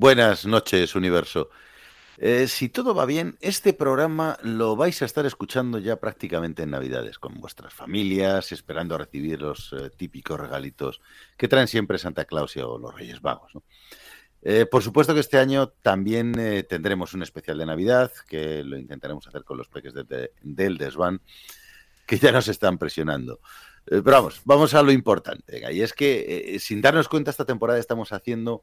Buenas noches, universo. Eh, si todo va bien, este programa lo vais a estar escuchando ya prácticamente en Navidades, con vuestras familias, esperando a recibir los eh, típicos regalitos que traen siempre Santa Claus o los Reyes Vagos. Eh, por supuesto que este año también tendremos un especial de Navidad, que lo intentaremos hacer con los peques del desván, que ya nos están presionando. pero vamos, vamos a lo importante. y es que sin darnos cuenta esta temporada estamos haciendo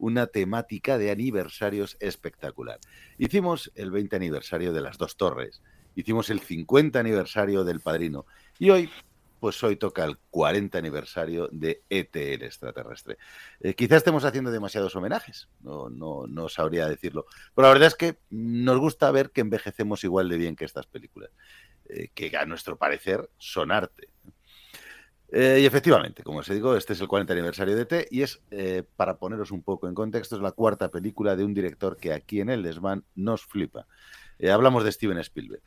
una temática de aniversarios espectacular. Hicimos el 20 aniversario de las dos torres, hicimos el 50 aniversario del padrino y hoy, pues hoy toca el 40 aniversario de ET el extraterrestre. Eh, quizás estemos haciendo demasiados homenajes, no, no, no sabría decirlo, pero la verdad es que nos gusta ver que envejecemos igual de bien que estas películas, eh, que a nuestro parecer son arte. Eh, y efectivamente, como os digo, este es el 40 aniversario de T y es, eh, para poneros un poco en contexto, es la cuarta película de un director que aquí en el desván nos flipa. Eh, hablamos de Steven Spielberg.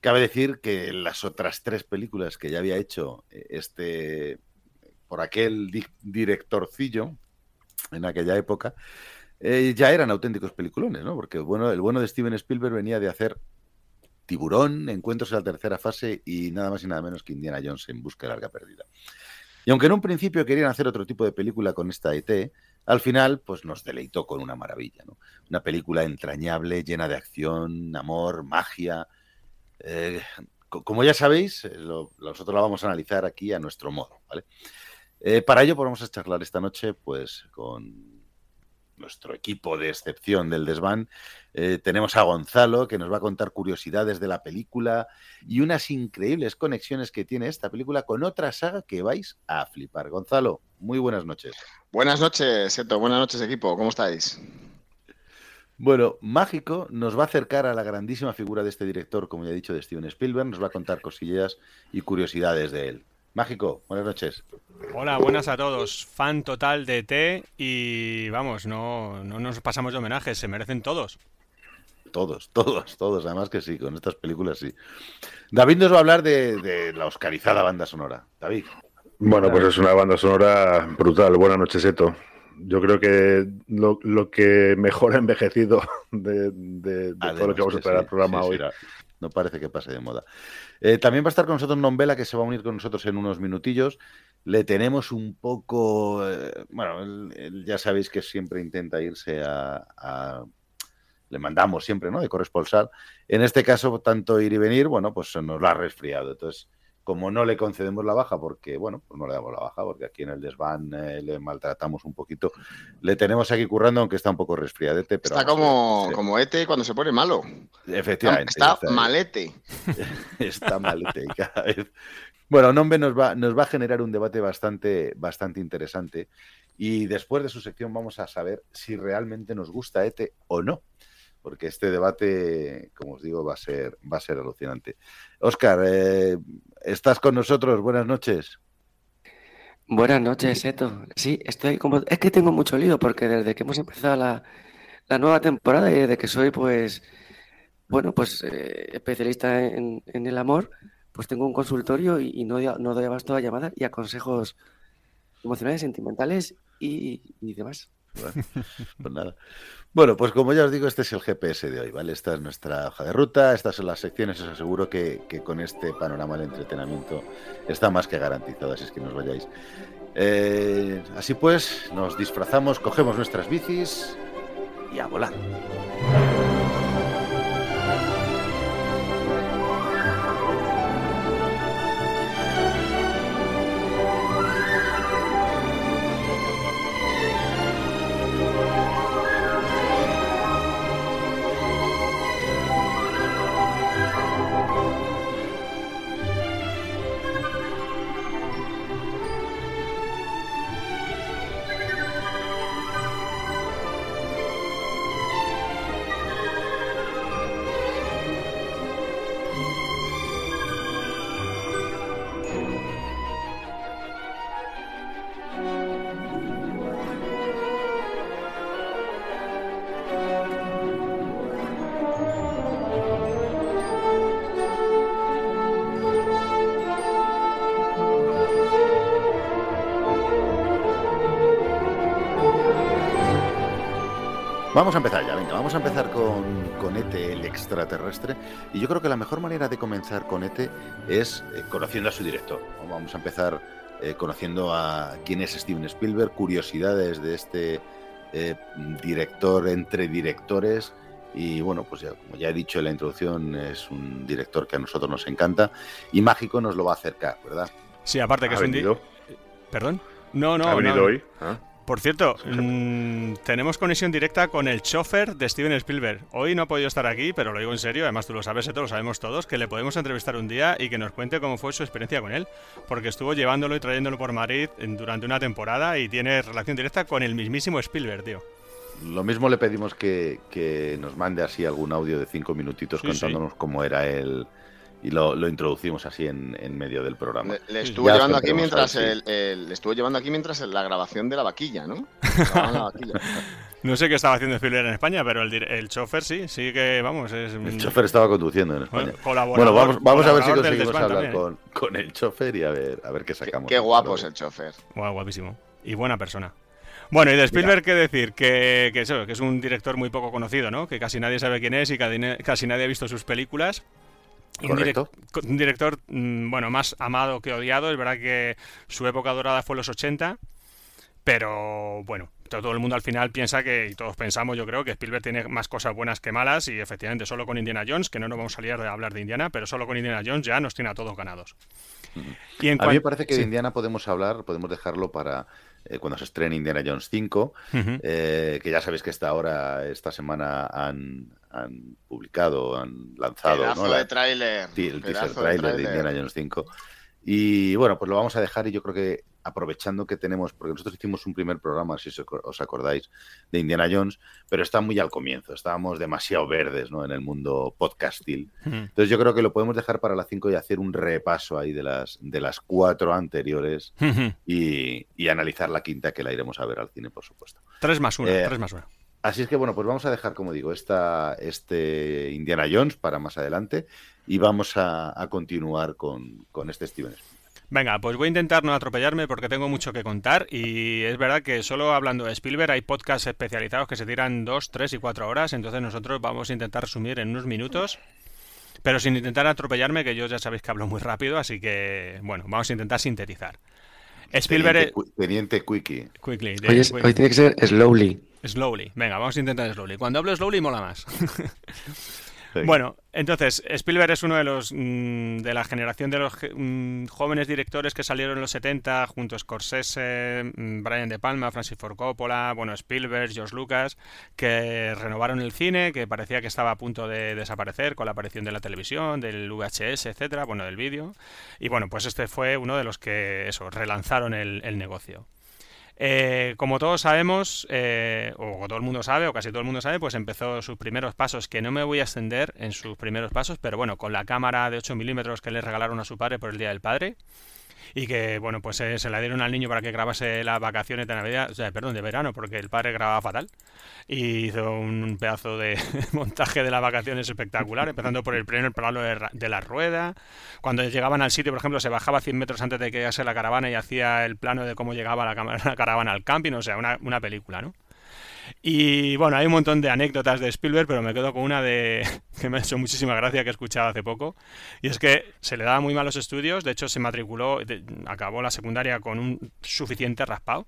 Cabe decir que las otras tres películas que ya había hecho este por aquel directorcillo en aquella época, ya eran auténticos peliculones, ¿no? Porque bueno, el bueno de Steven Spielberg venía de hacer Tiburón, Encuentros en la tercera fase y nada más y nada menos que Indiana Jones en busca de larga perdida. Y aunque en un principio querían hacer otro tipo de película con esta ET, al final pues nos deleitó con una maravilla. Una película entrañable, llena de acción, amor, magia. Eh, como ya sabéis, eh, nosotros la vamos a analizar aquí a nuestro modo. Eh, para ello podemos charlar esta noche pues con nuestro equipo de excepción del desván, eh, tenemos a Gonzalo, que nos va a contar curiosidades de la película y unas increíbles conexiones que tiene esta película con otra saga que vais a flipar. Gonzalo, muy buenas noches. Buenas noches, Seto. Buenas noches, equipo. ¿Cómo estáis? Bueno, Mágico nos va a acercar a la grandísima figura de este director, como ya he dicho, de Steven Spielberg. Nos va a contar cosillas y curiosidades de él. Mágico, buenas noches. Hola, buenas a todos. Fan total de T y vamos, no, no nos pasamos de homenajes, se merecen todos. Todos, todos, todos, además que sí, con estas películas sí. David nos va a hablar de, la oscarizada banda sonora. David. Bueno, pues es una banda sonora brutal. Buenas noches, Eto. Yo creo que lo, que mejor ha envejecido de, todo lo que vamos a traer al programa hoy. No parece que pase de moda. Eh, también va a estar con nosotros Nombela, que se va a unir con nosotros en unos minutillos. Le tenemos un poco. Eh, bueno, ya sabéis que siempre intenta irse a, Le mandamos siempre, ¿no? De corresponsal. En este caso, tanto ir y venir, bueno, pues nos lo ha resfriado. Entonces como no le concedemos la baja, porque, bueno, pues no le damos la baja, porque aquí en el desván eh, le maltratamos un poquito, le tenemos aquí currando, aunque está un poco resfriadete. Pero está como, como Ete cuando se pone malo. Efectivamente. Está, malete. está malete. cada vez. Bueno, Nombre nos va, nos va a generar un debate bastante, bastante interesante. Y después de su sección vamos a saber si realmente nos gusta Ete o no porque este debate, como os digo, va a ser, va a ser alucinante. Óscar, eh, ¿estás con nosotros? Buenas noches. Buenas noches, Eto. Sí, estoy como... Es que tengo mucho lío porque desde que hemos empezado la, nueva temporada y desde que soy, pues, bueno, pues eh, especialista en, el amor, pues tengo un consultorio y, no, no doy abasto a llamadas y a consejos emocionales, sentimentales y, y demás. Bueno, pues. Bueno, pues como ya os digo, este es el GPS de hoy, ¿vale? Esta es nuestra hoja de ruta, estas son las secciones, os aseguro que, con este panorama del entretenimiento está más que garantizado, así es que nos vayáis. Eh, así pues, nos disfrazamos, cogemos nuestras bicis y a volar. Vamos a empezar ya, venga, vamos a empezar con, con ETE, el extraterrestre. Y yo creo que la mejor manera de comenzar con ETE es eh, conociendo a su director. Vamos a empezar eh, conociendo a quién es Steven Spielberg, curiosidades de este eh, director entre directores. Y bueno, pues ya, como ya he dicho en la introducción, es un director que a nosotros nos encanta y mágico nos lo va a acercar, ¿verdad? Sí, aparte que es un... ¿Perdón? No, no, ¿Ha venido no. hoy? ¿Ah? Por cierto, mmm, tenemos conexión directa con el chofer de Steven Spielberg. Hoy no ha podido estar aquí, pero lo digo en serio, además tú lo sabes, esto lo sabemos todos, que le podemos entrevistar un día y que nos cuente cómo fue su experiencia con él, porque estuvo llevándolo y trayéndolo por Madrid durante una temporada y tiene relación directa con el mismísimo Spielberg, tío. Lo mismo le pedimos que, que nos mande así algún audio de cinco minutitos Sí, contándonos sí. cómo era él y lo, lo introducimos así en, en medio del programa. Le, le estuvo Ya llevando aquí mientras el, el- le estuvo llevando aquí mientras la grabación de la vaquilla, ¿no? Grababan la vaquilla. No sé qué estaba haciendo Spielberg en España, pero el, el chofer sí, sí que, vamos, es... El chofer estaba conduciendo en España. Bueno, vamos, vamos a ver si conseguimos hablar con, con el chofer y a ver, a ver qué Qué, sacamos. qué guapo es el chofer. Guapísimo. Y buena persona. Bueno, y de Spielberg, ¿qué decir? Que, que eso, que es un director muy poco conocido, ¿no? Que casi nadie sabe quién es y casi nadie ha visto sus películas. Un, direc- Correcto. un director, mm, bueno, más amado que odiado. Es verdad que su época dorada fue los 80, pero bueno, todo el mundo al final piensa que, y todos pensamos, yo creo, que Spielberg tiene más cosas buenas que malas y efectivamente solo con Indiana Jones, que no nos vamos a liar de hablar de Indiana, pero solo con Indiana Jones ya nos tiene a todos ganados. Y en A mí me parece que sí. de Indiana podemos hablar, podemos dejarlo para eh, cuando se estrene Indiana Jones 5, Ujú. eh, que ya sabéis que esta ahora, esta semana han, han publicado, han lanzado Pedazo ¿no? La- de tráiler. ti- el teaser trailer de tráiler. Indiana Jones 5. Y bueno, pues lo vamos a dejar y yo creo que aprovechando que tenemos, porque nosotros hicimos un primer programa, si os aco- os acordáis, de Indiana Jones, pero está muy al comienzo, estábamos demasiado verdes ¿no? en el mundo podcastil. Ujú. Entonces yo creo que lo podemos dejar para las 5 y hacer un repaso ahí de las, de las cuatro anteriores Ujú. y, y analizar la quinta que la iremos a ver al cine, por supuesto. Tres más uno, Eh, tres más uno. Así es que bueno, pues vamos a dejar, como digo, esta, este Indiana Jones para más adelante y vamos a, a continuar con, con este Steven Spielberg. Venga, pues voy a intentar no atropellarme porque tengo mucho que contar y es verdad que solo hablando de Spielberg hay podcasts especializados que se tiran dos, tres y cuatro horas, entonces nosotros vamos a intentar resumir en unos minutos, pero sin intentar atropellarme, que yo ya sabéis que hablo muy rápido, así que bueno, vamos a intentar sintetizar. Spielberg Teniente, Qui- Teniente Quickie. quickly, de- Hoy, es- quick- hoy tiene que ser slowly. Slowly. Venga, vamos a intentar slowly. Cuando hablo slowly mola más. Bueno, entonces, Spielberg es uno de los mm, de la generación de los mm, jóvenes directores que salieron en los 70 junto a Scorsese, mm, Brian De Palma, Francis Ford Coppola, bueno, Spielberg, George Lucas, que renovaron el cine, que parecía que estaba a punto de desaparecer con la aparición de la televisión, del VHS, etcétera, bueno, del vídeo. Y bueno, pues este fue uno de los que eso, relanzaron el, el negocio. Eh, como todos sabemos, eh, o todo el mundo sabe, o casi todo el mundo sabe, pues empezó sus primeros pasos, que no me voy a extender en sus primeros pasos, pero bueno, con la cámara de 8 milímetros que le regalaron a su padre por el Día del Padre, y que, bueno, pues eh, se la dieron al niño para que grabase las vacaciones de Navidad, o sea, perdón, de verano, porque el padre grababa fatal, y hizo un pedazo de montaje de las vacaciones espectacular, empezando por el primer plano de, la rueda, cuando llegaban al sitio, por ejemplo, se bajaba 100 metros antes de que llegase la caravana y hacía el plano de cómo llegaba la caravana al camping, o sea, una, una película, ¿no? Y bueno, hay un montón de anécdotas de Spielberg, pero me quedo con una de que me ha hecho muchísima gracia que he escuchado hace poco. Y es que se le daba muy mal los estudios, de hecho se matriculó, acabó la secundaria con un suficiente raspado.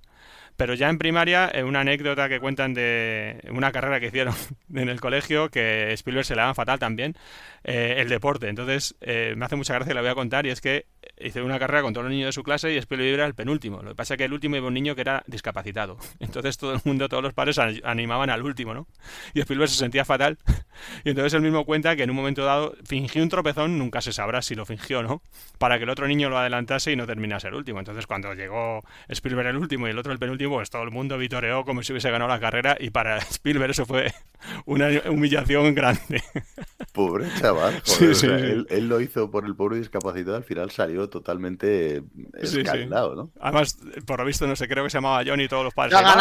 Pero ya en primaria, eh, una anécdota que cuentan de una carrera que hicieron en el colegio, que Spielberg se le daba fatal también, eh, el deporte. Entonces, eh, me hace mucha gracia y la voy a contar, y es que hice una carrera con todos los niños de su clase y Spielberg era el penúltimo. Lo que pasa es que el último iba un niño que era discapacitado. Entonces todo el mundo, todos los padres an- animaban al último, ¿no? Y Spielberg se sentía fatal. Y entonces él mismo cuenta que en un momento dado fingió un tropezón, nunca se sabrá si lo fingió o no, para que el otro niño lo adelantase y no terminase el último. Entonces cuando llegó Spielberg el último y el otro el penúltimo, pues todo el mundo vitoreó como si hubiese ganado la carrera y para Spielberg eso fue una humillación grande. Pobre chaval, Sí, joder, o sí, sea, sí. Él, él lo hizo por el pobre discapacitado, al final salió totalmente Sí, sí. escaldado, ¿no? Además, por lo visto, no sé, creo que se llamaba John y todos los padres. Gritaban.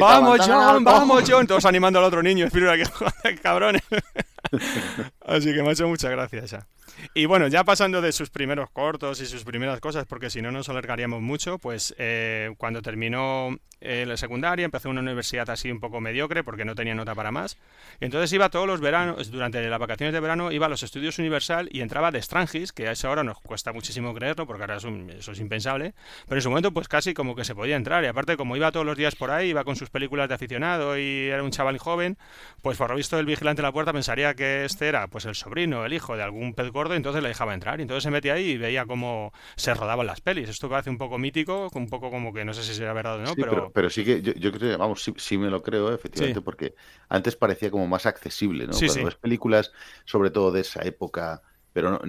¡Vamos, "Te ha ganado John! el cojo". ¡Vamos, John! Todos animando al otro niño. Spielberg, que cabrones. Así que me ha hecho mucha gracia esa. Y bueno, ya pasando de sus primeros cortos y sus primeras cosas, porque si no nos alargaríamos mucho, pues eh, cuando terminó eh, la secundaria empezó una universidad así un poco mediocre porque no tenía nota para más. Y entonces iba todos los veranos, durante las vacaciones de verano, iba a los estudios Universal y entraba de Strangis, que a esa hora nos cuesta muchísimo creerlo porque ahora eso es impensable, pero en su momento pues casi como que se podía entrar. Y aparte, como iba todos los días por ahí, iba con sus películas de aficionado y era un chaval joven, pues por lo visto el vigilante de la puerta pensaría que este era pues el sobrino, el hijo de algún pez gordo entonces le dejaba entrar. Y entonces se metía ahí y veía cómo se rodaban las pelis. Esto parece un poco mítico, un poco como que no sé si será verdad o no, pero... pero... sí que yo, creo que, vamos, sí, me lo creo, efectivamente, porque antes parecía como más accesible, ¿no? Cuando ves películas, sobre todo de esa época pero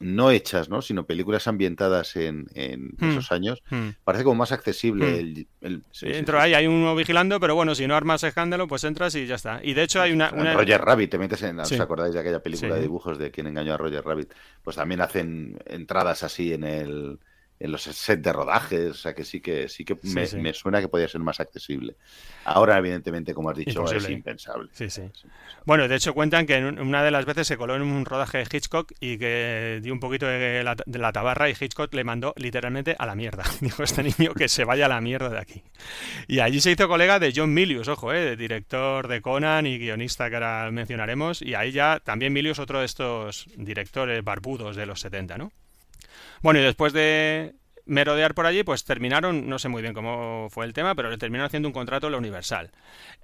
no, hechas, ¿no? sino películas ambientadas en, hmm. esos años, hmm. parece como más accesible. Hmm. El, Dentro ahí hay uno vigilando, pero bueno, si no armas escándalo, pues entras y ya está. Y de hecho hay una... Roger Rabbit, te metes en... ¿Os acordáis de aquella película de dibujos de quien engañó a Roger Rabbit? Pues también hacen entradas así en el en los sets de rodajes, o sea que sí que sí que me, suena que podría ser más accesible. Ahora, evidentemente, como has dicho, es impensable. Sí, sí. Bueno, de hecho cuentan que una de las veces se coló en un rodaje de Hitchcock y que dio un poquito de la, tabarra y Hitchcock le mandó literalmente a la mierda. Dijo este niño que se vaya a la mierda de aquí. Y allí se hizo colega de John Milius, ojo, eh, director de Conan y guionista que ahora mencionaremos. Y ahí ya también Milius, otro de estos directores barbudos de los 70, ¿no? Bueno, y después de merodear por allí, pues terminaron, no sé muy bien cómo fue el tema, pero le terminaron haciendo un contrato en la Universal.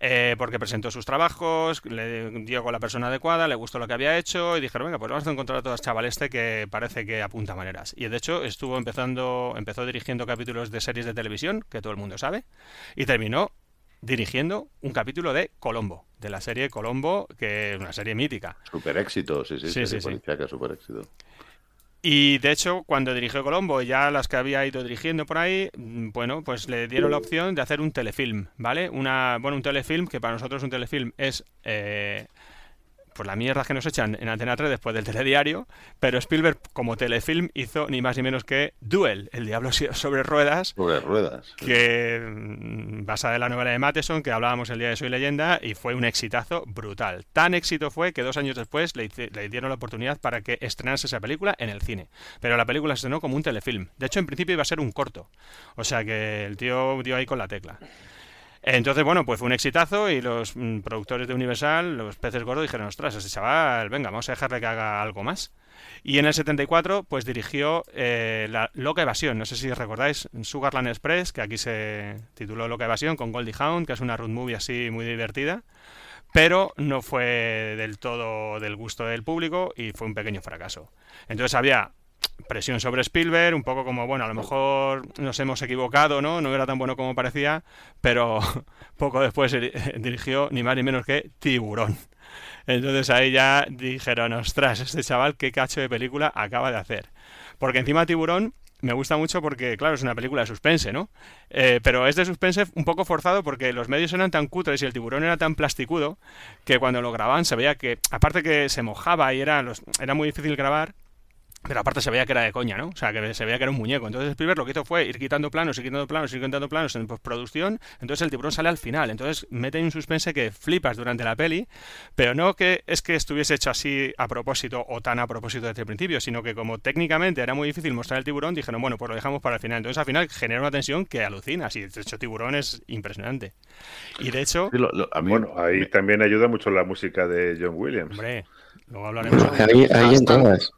Eh, porque presentó sus trabajos, le dio con la persona adecuada, le gustó lo que había hecho y dijeron, venga, pues vamos a hacer un contrato a chaval este que parece que apunta maneras. Y de hecho estuvo empezando, empezó dirigiendo capítulos de series de televisión, que todo el mundo sabe, y terminó dirigiendo un capítulo de Colombo, de la serie Colombo, que es una serie mítica. Super éxito, sí, sí, sí, sí, sí. super éxito. Y de hecho, cuando dirigió Colombo, ya las que había ido dirigiendo por ahí, mm, bueno, pues le dieron la opción de hacer un telefilm, ¿vale? Una, bueno, un telefilm que para nosotros un telefilm es eh, pues la mierda que nos echan en Antena 3 después del telediario, pero Spielberg como telefilm hizo ni más ni menos que Duel, el diablo sobre ruedas. Sobre ruedas. Que mm, basada en la novela de Matheson que hablábamos el día de Soy Leyenda y fue un exitazo brutal. Tan éxito fue que dos años después le, le dieron la oportunidad para que estrenase esa película en el cine. Pero la película se estrenó como un telefilm. De hecho, en principio iba a ser un corto. O sea que el tío dio ahí con la tecla. Entonces, bueno, pues fue un exitazo y los mm, productores de Universal, los peces gordos, dijeron, ostras, ese chaval, venga, vamos a dejarle que haga algo más. Y en el 74, pues dirigió eh, la Loca Evasión. No sé si recordáis Sugarland Express, que aquí se tituló Loca Evasión, con Goldie Hawn, que es una road movie así muy divertida. Pero no fue del todo del gusto del público y fue un pequeño fracaso. Entonces había presión sobre Spielberg, un poco como, bueno, a lo mejor nos hemos equivocado, ¿no? No era tan bueno como parecía, pero poco después dirigió ni más ni menos que Tiburón. Entonces ahí ya dijeron, ostras, este chaval qué cacho de película acaba de hacer. Porque encima Tiburón me gusta mucho porque, claro, es una película de suspense, ¿no? Eh, pero es de suspense un poco forzado porque los medios eran tan cutres y el tiburón era tan plasticudo que cuando lo grababan se veía que, aparte que se mojaba y era, los, era muy difícil grabar, pero aparte se veía que era de coña, ¿no? O sea, que se veía que era un muñeco. Entonces Spielberg lo que hizo fue ir quitando planos, ir quitando planos, ir quitando planos en postproducción. Entonces el tiburón sale al final. Entonces mete un suspense que flipas durante la peli, pero no que es que estuviese hecho así a propósito o tan a propósito desde el principio, sino que como técnicamente era muy difícil mostrar el tiburón, dijeron, bueno, pues lo dejamos para el final. Entonces al final genera una tensión que alucina. Y de hecho tiburón es impresionante. Y de hecho... Bueno, ahí también ayuda mucho la música de John Williams. Hombre, luego hablaremos. Ahí, ahí en todas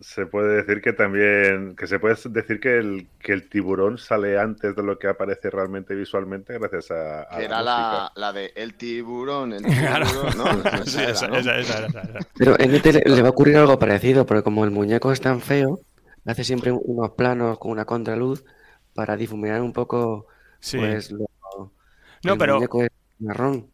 se puede decir que también, que se puede decir que el, que el tiburón sale antes de lo que aparece realmente visualmente gracias a... era la, la, de el tiburón, el tiburón, ¿no? esa, Pero en este le, va a ocurrir algo parecido, porque como el muñeco es tan feo, hace siempre unos planos con una contraluz para difuminar un poco pues lo, no, el pero... muñeco es marrón.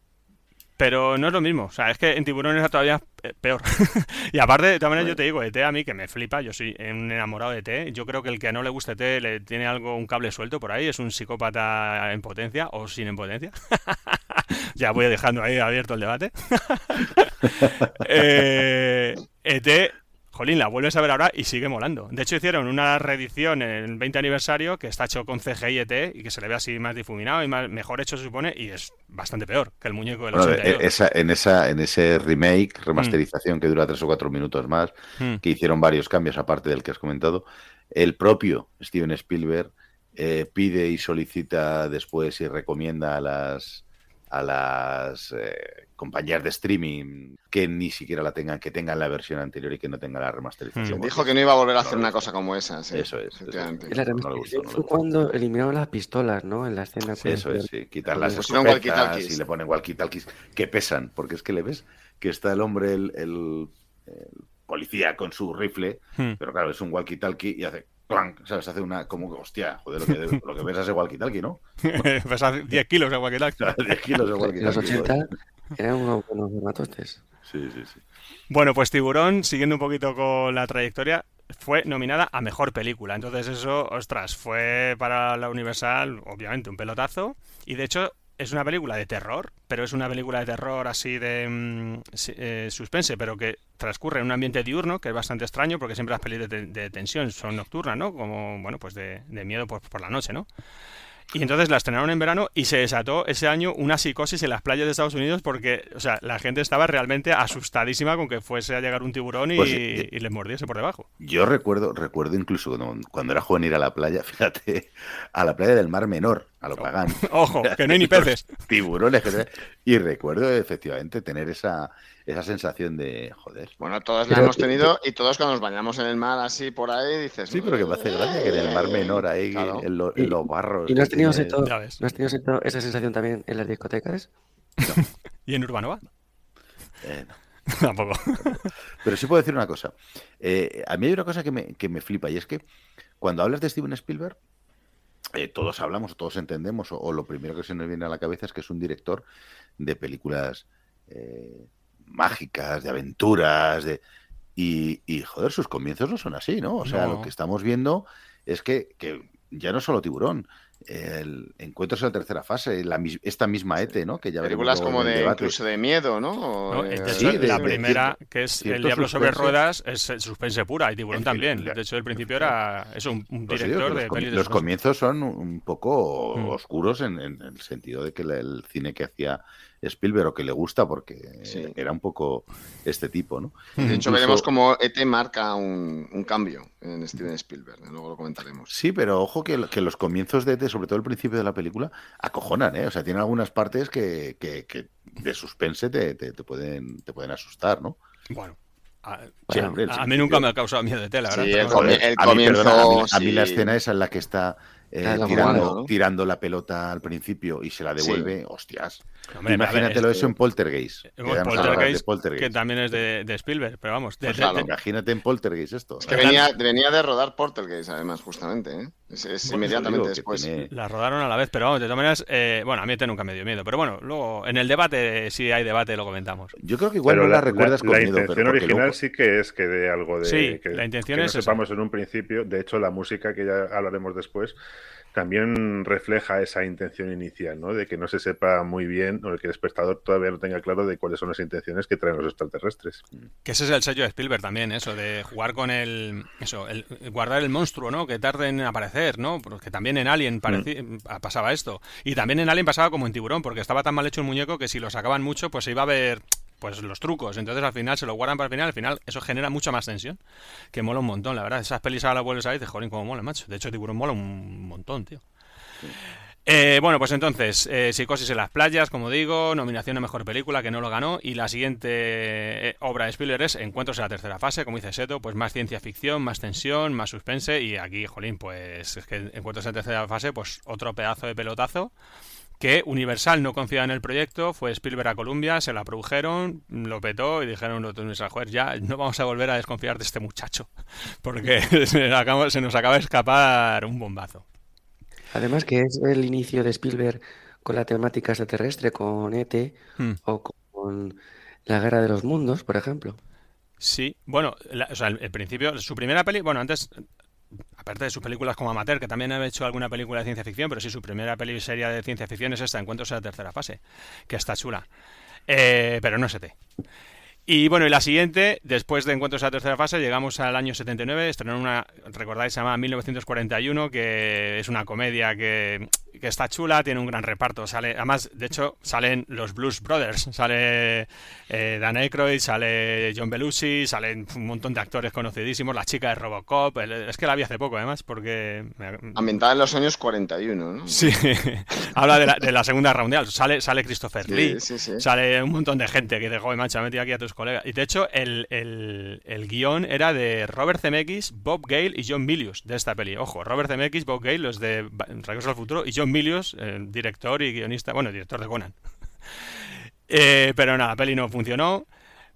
Pero no es lo mismo. O sea, es que en tiburón es todavía peor. y aparte, de todas maneras, yo te digo, ET a mí que me flipa. Yo soy un enamorado de ET. Yo creo que el que no le guste ET le tiene algo, un cable suelto por ahí. Es un psicópata en potencia o sin en potencia. ya voy dejando ahí abierto el debate. eh, ET jolín, la vuelves a ver ahora y sigue molando. De hecho, hicieron una reedición en el 20 aniversario que está hecho con CGI ET y que se le ve así más difuminado y más, mejor hecho, se supone, y es bastante peor que el muñeco de los en, esa, en ese remake, remasterización que dura tres o cuatro minutos más, hmm. que hicieron varios cambios aparte del que has comentado, el propio Steven Spielberg eh, pide y solicita después y recomienda a las a las eh, compañías de streaming que ni siquiera la tengan, que tengan la versión anterior y que no tengan la remasterización. Hmm. Dijo que no iba a volver a hacer una cosa como esa. Eso es. fue cuando eliminaron las pistolas, ¿no? En la escena. Eso es, sí. Quitar las escopetas y le ponen walkie-talkies que pesan, porque es que le ves que está el hombre, el, policía con su rifle, hmm. pero claro, es un walkie-talkie y hace clank, ¿sabes? Hace una, como, hostia, joder, lo que, lo que ves es walkie-talkie, ¿no? Pesa 10 kilos de walkie-talkie. 10 kilos de walkie-talkie. Los 80 eran unos buenos. Sí, sí, sí. Bueno, pues Tiburón, siguiendo un poquito con la trayectoria, fue nominada a Mejor Película. Entonces eso, ostras, fue para la Universal, obviamente, un pelotazo. Y de hecho, es una película de terror, pero es una película de terror así de mm, eh, suspense, pero que transcurre en un ambiente diurno, que es bastante extraño, porque siempre las pelis de, tensión son nocturnas, ¿no? Como, bueno, pues de, miedo por, por, la noche, ¿no? Y entonces la estrenaron en verano y se desató ese año una psicosis en las playas de Estados Unidos porque, o sea, la gente estaba realmente asustadísima con que fuese a llegar un tiburón y, pues, eh, y les mordiese por debajo. Yo recuerdo, recuerdo incluso cuando, era joven ir a la playa, fíjate, a la playa del Mar Menor, a lo pagán. Ojo, que no hay ni peces. Tiburones. Y recuerdo efectivamente tener esa, esa sensación de joder. Bueno, todos la hemos tenido y todos cuando nos bañamos en el mar así por ahí dices. Sí, pero que me hace gracia que en el mar menor ahí, en, los barros. ¿Y no has tenido, esa sensación también en las discotecas? ¿Y en Urbanova? Eh, no. Tampoco. Pero sí puedo decir una cosa. Eh, a mí hay una cosa que me, que me flipa y es que cuando hablas de Steven Spielberg, eh, todos hablamos, todos entendemos, o, lo primero que se nos viene a la cabeza es que es un director de películas eh, mágicas, de aventuras, de... Y, y, joder, sus comienzos no son así, ¿no? O sea, lo que estamos viendo es que, que ya no solo tiburón, el Encuentros en la tercera fase, la, esta misma ETE, ¿no? Que ya Películas como de incluso de miedo, ¿no? de hecho, la primera, que es El Diablo sobre Ruedas, es suspense pura, y Tiburón también. De hecho, el principio era es un, pues director de pelis Los comienzos son un poco mm. oscuros en, en, el sentido de que el cine que hacía Spielberg o que le gusta porque era un poco este tipo, ¿no? De hecho, veremos cómo ET marca un, cambio en Steven Spielberg, luego lo comentaremos. Sí, pero ojo que, los comienzos de ET, sobre todo el principio de la película, acojonan, ¿eh? O sea, tiene algunas partes que, de suspense te, pueden, te pueden asustar, ¿no? Bueno. A, mí nunca me ha causado miedo de tela, ¿verdad? Sí, el, comienzo, a mí la escena esa en la que está eh, tirando, la pelota al principio y se la devuelve, hostias. Imagínatelo eso en Poltergeist. Que, también es de, Spielberg, pero vamos. Pues imagínate en Poltergeist esto. Es que venía, venía de rodar Poltergeist, además, justamente. ¿eh? Es, inmediatamente después. La rodaron a la vez, pero vamos, de todas maneras, eh, bueno, a mí este nunca me dio miedo. Pero bueno, luego en el debate, si hay debate, lo comentamos. Yo creo que igual no la, recuerdas con La intención original sí que es que de algo de. Sí, que, la intención es. No sepamos en un principio. De hecho, la música que ya hablaremos después también refleja esa intención inicial, ¿no? De que no se sepa muy bien o que el espectador todavía no tenga claro de cuáles son las intenciones que traen los extraterrestres. Que ese es el sello de Spielberg también, eso, de jugar con el, eso, el, guardar el monstruo, ¿no? Que tarde en aparecer, ¿no? Porque también en Alien mm. pasaba esto. Y también en Alien pasaba como en Tiburón, porque estaba tan mal hecho el muñeco que si lo sacaban mucho, pues se iba a ver pues los trucos. Entonces al final se lo guardan para el final. Al final eso genera mucha más tensión. Que mola un montón, la verdad. Esas pelis ahora las vuelves a ver y dices, joder, como mola, macho. De hecho, Tiburón mola un montón, tío. Eh, bueno, pues entonces, eh, Psicosis en las playas, como digo, nominación a Mejor Película, que no lo ganó, y la siguiente eh, obra de Spielberg es Encuentros en la tercera fase, como dice Seto, pues más ciencia ficción, más tensión, más suspense, y aquí, jolín, pues es que Encuentros en la tercera fase, pues otro pedazo de pelotazo, que Universal no confiaba en el proyecto, fue Spielberg a Columbia, se la produjeron, lo petó y dijeron los Universal, joder, ya no vamos a volver a desconfiar de este muchacho, porque se nos acaba de escapar un bombazo. Además que es el inicio de Spielberg con la temática extraterrestre, con ET hmm. o con la Guerra de los Mundos, por ejemplo. Sí, bueno, o sea, el, principio, su primera peli, bueno, antes, aparte de sus películas como Amateur, que también ha hecho alguna película de ciencia ficción, pero sí, su primera peli serie de ciencia ficción es esta, Encuentros en la tercera fase, que está chula. Eh, pero no es ET. Y bueno, y la siguiente, después de Encuentros a la tercera fase, llegamos al año 79, estrenó una, recordáis, se llama 1941, que es una comedia que, que, está chula, tiene un gran reparto. Sale, además, de hecho, salen los Blues Brothers, sale eh, Dan Aykroyd, sale John Belushi, salen un montón de actores conocidísimos, la chica de Robocop, es que la vi hace poco además, porque... Ambientada en los años 41, ¿no? Sí, habla de la, de la Segunda Guerra Mundial, sale, sale Christopher Lee, sale un montón de gente que dice, joder, macho, metí aquí a tus colegas. Y de hecho, el, el, el guion era de Robert Zemeckis, Bob Gale y John Milius de esta peli. Ojo, Robert Zemeckis, Bob Gale, los de Regreso al Futuro, y John Milius, director y guionista, bueno, director de Conan. Eh, pero nada, la peli no funcionó,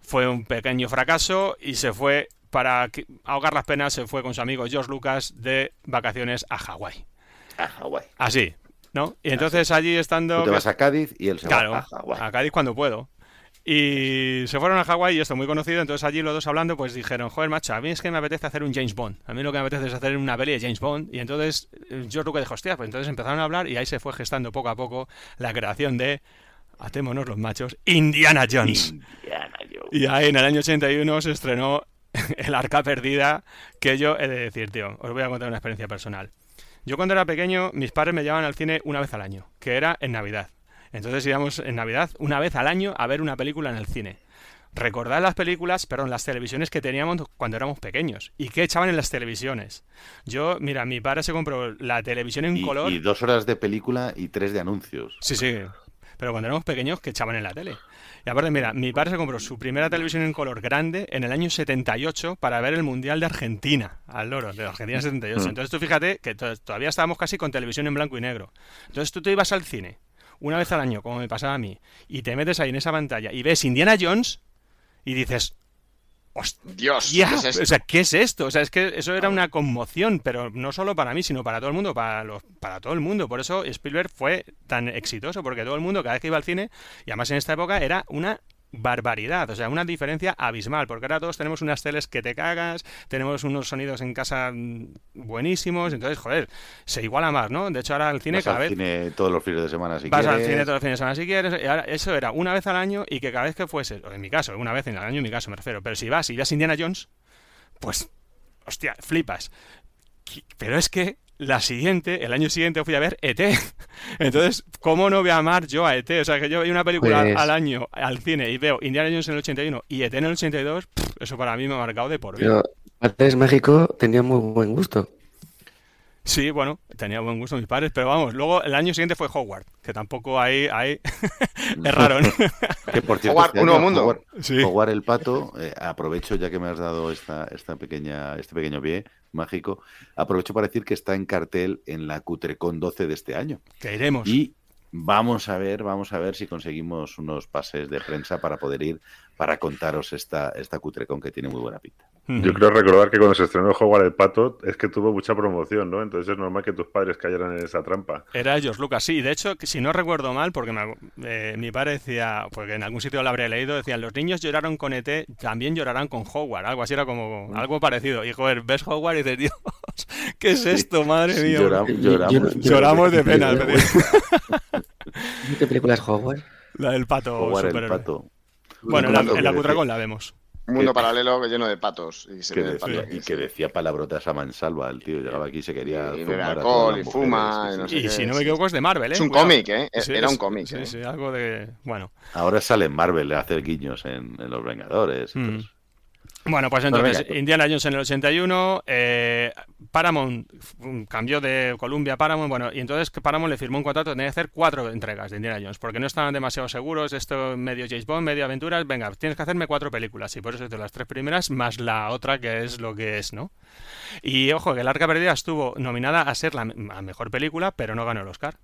fue un pequeño fracaso y se fue, para ahogar las penas, se fue con su amigo George Lucas de vacaciones a Hawái. A Hawái. Así, ¿no? Y entonces allí estando... Tú te vas a Cádiz y él se claro, va a Hawái. a Cádiz cuando puedo. Y se fueron a Hawái y esto muy conocido, entonces allí los dos hablando pues dijeron, joder macho, a mí es que me apetece hacer un James Bond, a mí lo que me apetece es hacer una peli de James Bond y entonces George Lucas dijo, hostia, pues entonces empezaron a hablar y ahí se fue gestando poco a poco la creación de, atémonos los machos, Indiana Jones. Indiana Jones. Y ahí en el año 81 se estrenó El Arca Perdida, que yo he de decir, tío, os voy a contar una experiencia personal. Yo cuando era pequeño, mis padres me llevaban al cine una vez al año, que era en Navidad. Entonces íbamos en Navidad una vez al año a ver una película en el cine. Recordad las películas, perdón, las televisiones que teníamos cuando éramos pequeños y qué echaban en las televisiones. Yo, mira, mi padre se compró la televisión en Y, color. y dos horas de película y tres de anuncios. Sí, sí. Pero cuando éramos pequeños, que echaban en la tele. Y aparte, mira, mi padre se compró su primera televisión en color grande en el año 78 para ver el Mundial de Argentina, al loro, de Argentina 78. Mm. Entonces tú fíjate que to- todavía estábamos casi con televisión en blanco y negro. Entonces tú te ibas al cine una vez al año, como me pasaba a mí, y te metes ahí en esa pantalla y ves Indiana Jones y dices, Dios, ¿qué es esto? o sea, ¿qué es esto? O sea, es que eso era una conmoción, pero no solo para mí, sino para todo el mundo, para, los, para todo el mundo. Por eso Spielberg fue tan exitoso, porque todo el mundo, cada vez que iba al cine, y además en esta época, era una barbaridad, o sea, una diferencia abismal, porque ahora todos tenemos unas teles que te cagas, tenemos unos sonidos en casa mm, buenísimos, entonces, joder, se iguala más, ¿no? De hecho, ahora el cine Vas cada al vez... cine todos los fines de semana si Vas al cine todos los fines de semana si quieres. Y ahora, eso era una vez al año y que cada vez que fuese, o en mi caso, una vez en el año en mi caso me refiero, pero si vas y ves Indiana Jones, pues, hostia, flipas. Pero es que la siguiente, el año siguiente fui a ver ET. Entonces, ¿cómo no voy a amar yo a ET? O sea, que yo veo una película Pues- al año al cine y veo Indiana Jones en el 81 y ET en el 82, pff, eso para mí me ha marcado de por vida. Pero antes México tenía muy buen gusto. Sí, bueno, tenía buen gusto mis padres, pero vamos, luego el año siguiente fue Howard, que tampoco ahí, ahí erraron. Que por cierto, Howard, este un nuevo año, mundo. Howard, Sí. Howard el pato, eh, aprovecho ya que me has dado esta, esta pequeña, este pequeño pie mágico, aprovecho para decir que está en cartel en la Cutrecon 12 de este año. Que iremos. Y vamos a ver, vamos a ver si conseguimos unos pases de prensa para poder ir para contaros esta, esta Cutrecon que tiene muy buena pinta. Yo creo recordar que cuando se estrenó Howard el Pato es que tuvo mucha promoción, ¿no? Entonces es normal que tus padres cayeran en esa trampa. Era George Lucas, sí. De hecho, si no recuerdo mal, porque me- eh, mi padre decía, porque en algún sitio lo habría leído, decían, los niños lloraron con ET, también llorarán con Howard. Algo así era como, algo parecido. Y joder, ves Howard y dices, Dios, ¿qué es esto, madre mía? Lloramos. Lloramos de pena. ¿Qué película es Howard? La del pato Howard el pato. Bueno, en la, en la decía- la vemos. Un mundo que- paralelo lleno de patos. Y se que decía- pato y que decía palabrotas a mansalva el tío. Llegaba aquí y se quería Y a alcohol y fuma y no sé si no me equivoco es de Marvel, ¿eh? Es un Cuidado. cómic, ¿eh? Sí, Era es- un cómic, Sí, ¿eh? sí, algo de... Bueno. Ahora sale en Marvel a hacer guiños en, en Los Vengadores. Mm. entonces, Bueno, pues Bueno, entonces. Indiana Jones en el 81, eh, Paramount mm, cambió de Columbia a Paramount, bueno, y entonces Paramount le firmó un contrato, que hacer cuatro entregas de Indiana Jones, porque no estaban demasiado seguros, esto medio James Bond, medio aventuras, venga, tienes que hacerme cuatro películas, y por eso hice las tres primeras, más la otra que es lo que es, ¿no? Y ojo, que El Arca Perdida estuvo nominada a ser la, a mejor película, pero no ganó el Oscar.